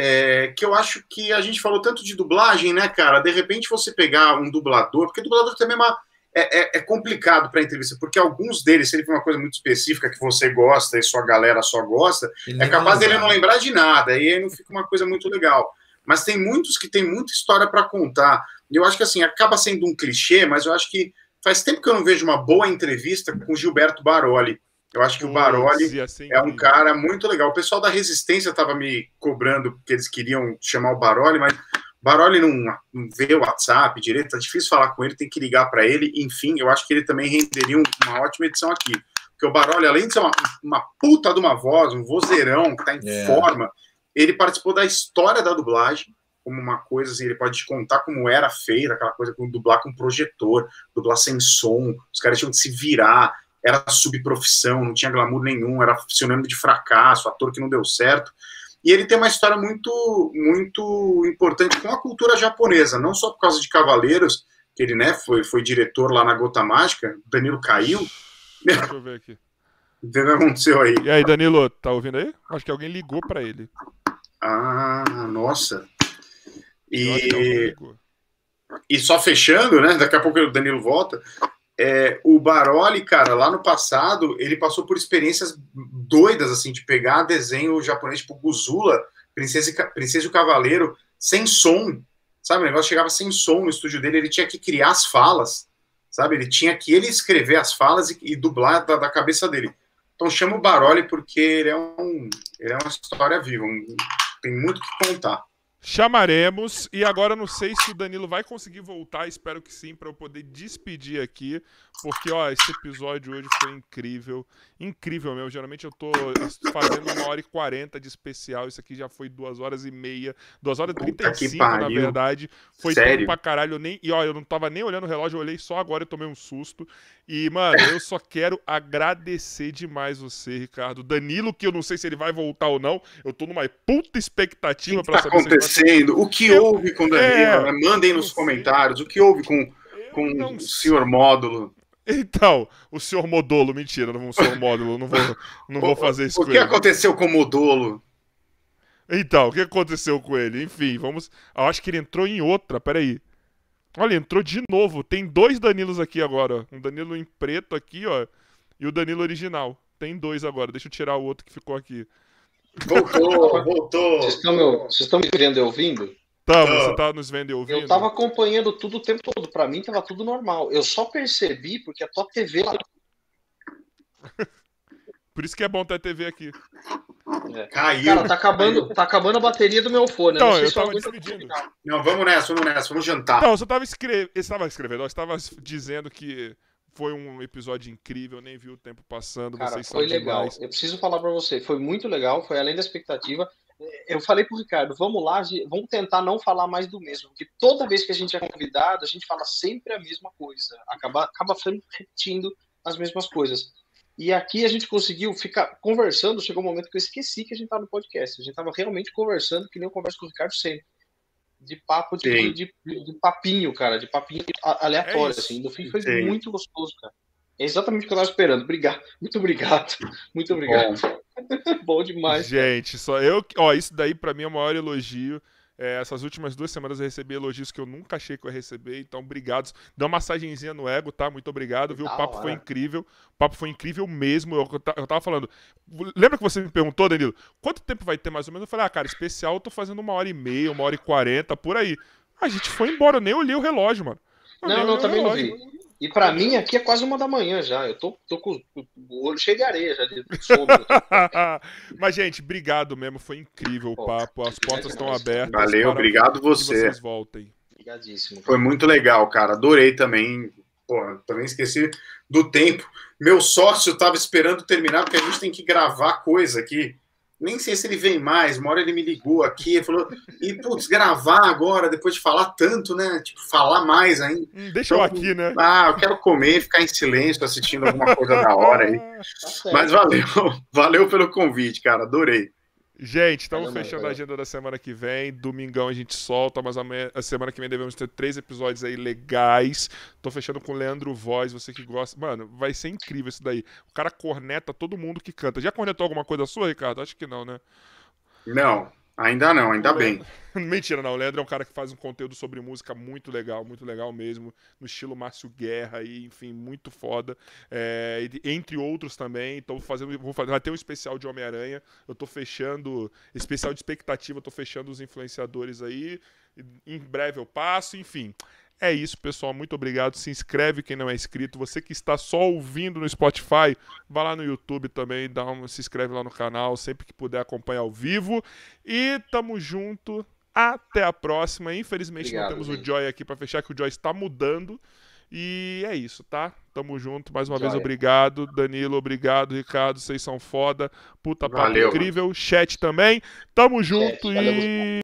é, que eu acho que a gente falou tanto de dublagem, né, cara? De repente você pegar um dublador, porque dublador também é, uma, é, é- é complicado para entrevista, porque alguns deles, se ele for uma coisa muito específica que você gosta e sua galera só gosta, Ele é capaz dele não lembrar. de nada, e aí não fica uma coisa muito legal. Mas tem muitos que têm muita história para contar. E eu acho que assim, acaba sendo um clichê, mas eu acho que faz tempo que eu não vejo uma boa entrevista com o Gilberto Baroli. Eu acho que o Baroli ser é um cara muito legal. O pessoal da Resistência estava me cobrando porque eles queriam chamar o Baroli, mas Baroli não, não vê o WhatsApp direito, tá difícil falar com ele, tem que ligar para ele. Enfim, eu acho que ele também renderia um- uma ótima edição aqui. Porque o Baroli, além de ser uma, uma puta de uma voz, um vozeirão que tá em É. forma, ele participou da história da dublagem, como uma coisa assim, ele pode te contar como era feita aquela coisa com dublar com projetor, dublar sem som, os caras tinham que se virar, era subprofissão, não tinha glamour nenhum, era sinônimo de fracasso, ator que não deu certo. E ele tem uma história muito, muito importante com a cultura japonesa, não só por causa de Cavaleiros, que ele né, foi, foi diretor lá na Gota Mágica, Danilo caiu. Deixa eu ver aqui. O que aconteceu aí? E aí, Danilo, tá ouvindo aí? Acho que alguém ligou para ele. Ah, nossa. E, e só fechando, né? Daqui a pouco o Danilo volta. É, o Baroli, cara, lá no passado, ele passou por experiências doidas, assim, de pegar desenho japonês, tipo Guzula, Princesa e, Princesa e o Cavaleiro, sem som, sabe? O negócio chegava sem som no estúdio dele, ele tinha que criar as falas, sabe? Ele tinha que ele escrever as falas e, e dublar da, da, cabeça dele. Então chama o Baroli porque ele é, um, ele é uma história viva, um, tem muito que contar. Chamaremos, e agora não sei se o Danilo vai conseguir voltar, espero que sim, para eu poder despedir aqui, porque ó, esse episódio hoje foi incrível, incrível mesmo. Geralmente eu tô fazendo uma hora e quarenta de especial, isso aqui já foi duas horas e meia, duas horas e trinta e cinco, na verdade. Foi Sério? tempo pra caralho, eu nem, e ó, eu não tava nem olhando o relógio, eu olhei só agora e tomei um susto. E, mano, eu só quero agradecer demais você, Ricardo. Danilo, que eu não sei se ele vai voltar ou não, eu tô numa puta expectativa para tá saber? Vai... O que eu... houve com o Danilo? É... Né? Mandem nos comentários. O que houve com, com o senhor Módulo? Então, o senhor Modolo, mentira, não o senhor Módulo, não vou, não vou fazer isso o com ele. O que aconteceu com o Modolo? Então, o que aconteceu com ele? Enfim, vamos. Eu acho que ele entrou em outra, peraí. Olha, entrou de novo. Tem dois Danilos aqui agora. Um Danilo em preto aqui, ó. E o Danilo original. Tem dois agora. Deixa eu tirar o outro que ficou aqui. Voltou, voltou. Vocês estão, meu, vocês estão me vendo e ouvindo? Tamo, você tá nos vendo e ouvindo? Eu tava acompanhando tudo o tempo todo. Pra mim tava tudo normal. Eu só percebi porque a tua TV lá. Por isso que é bom ter TV aqui. É. Caiu. Cara, tá acabando, tá acabando a bateria do meu fone. Então, eu tava despedindo. Não, vamos nessa, vamos nessa, vamos jantar. Não, você tava, escre... você tava escrevendo, você tava dizendo que foi um episódio incrível, nem vi o tempo passando. Cara, foi legal. Demais. Eu preciso falar para você, foi muito legal, foi além da expectativa. Eu falei pro Ricardo, vamos lá, vamos tentar não falar mais do mesmo, porque toda vez que a gente é convidado, a gente fala sempre a mesma coisa, acaba, acaba repetindo as mesmas coisas. E aqui a gente conseguiu ficar conversando. Chegou um momento que eu esqueci que a gente estava no podcast. A gente estava realmente conversando, que nem eu converso com o Ricardo sempre. De papo, de, de, papinho, cara, de papinho aleatório, é assim. No fim foi Sim. muito gostoso, cara. É exatamente o que eu estava esperando. Obrigado. Muito obrigado. Muito obrigado. Bom, Bom demais. Gente, cara. só eu. Ó, isso daí para mim é o maior elogio. É, essas últimas duas semanas eu recebi elogios que eu nunca achei que eu ia receber, então obrigado. Dá uma massagenzinha no ego, tá? Muito obrigado, viu? O papo foi incrível. O papo foi incrível mesmo. Eu, eu tava falando. Lembra que você me perguntou, Danilo, quanto tempo vai ter mais ou menos? Eu falei, ah, cara, especial eu tô fazendo uma hora e meia, uma hora e quarenta, por aí. A gente foi embora, eu nem olhei o relógio, mano. Eu não, não, também não vi. E para mim aqui é quase uma da manhã já. Eu tô, tô com o olho cheio de areia já de sono. Mas, gente, obrigado mesmo. Foi incrível o papo. As portas estão abertas. Valeu, obrigado você. Vocês voltem. Obrigadíssimo. Foi muito legal, cara. Adorei também. Pô, também esqueci do tempo. Meu sócio tava esperando terminar, porque a gente tem que gravar coisa aqui nem sei se ele vem mais. Uma hora ele me ligou aqui e falou: e putz, gravar agora, depois de falar tanto, né? Tipo, falar mais ainda. Hum, deixa então, eu aqui, né? Ah, eu quero comer, ficar em silêncio assistindo alguma coisa da hora aí. Tá Mas valeu, valeu pelo convite, cara, adorei. Gente, estamos fechando a agenda da semana que vem. Domingão a gente solta, mas a semana que vem devemos ter três episódios aí legais. Tô fechando com o Leandro Voz, você que gosta. Mano, vai ser incrível isso daí. O cara corneta todo mundo que canta. Já cornetou alguma coisa sua, Ricardo? Acho que não, né? Não. Ainda não, ainda bem. Mentira, não. O Leandro é um cara que faz um conteúdo sobre música muito legal, muito legal mesmo, no estilo Márcio Guerra e, enfim, muito foda. É, entre outros também. Então, fazendo, vou fazer, vai ter um especial de Homem-Aranha. Eu tô fechando, especial de expectativa, eu tô fechando os influenciadores aí. Em breve eu passo, enfim. É isso, pessoal. Muito obrigado. Se inscreve quem não é inscrito. Você que está só ouvindo no Spotify, vá lá no YouTube também, dá um, se inscreve lá no canal, sempre que puder acompanhar ao vivo. E tamo junto. Até a próxima. Infelizmente obrigado, não temos gente. o Joy aqui para fechar, que o Joy está mudando. E é isso, tá? Tamo junto. Mais uma Joia. vez, obrigado. Danilo, obrigado. Ricardo, vocês são foda. Puta papo incrível. Chat também. Tamo junto Chat, e.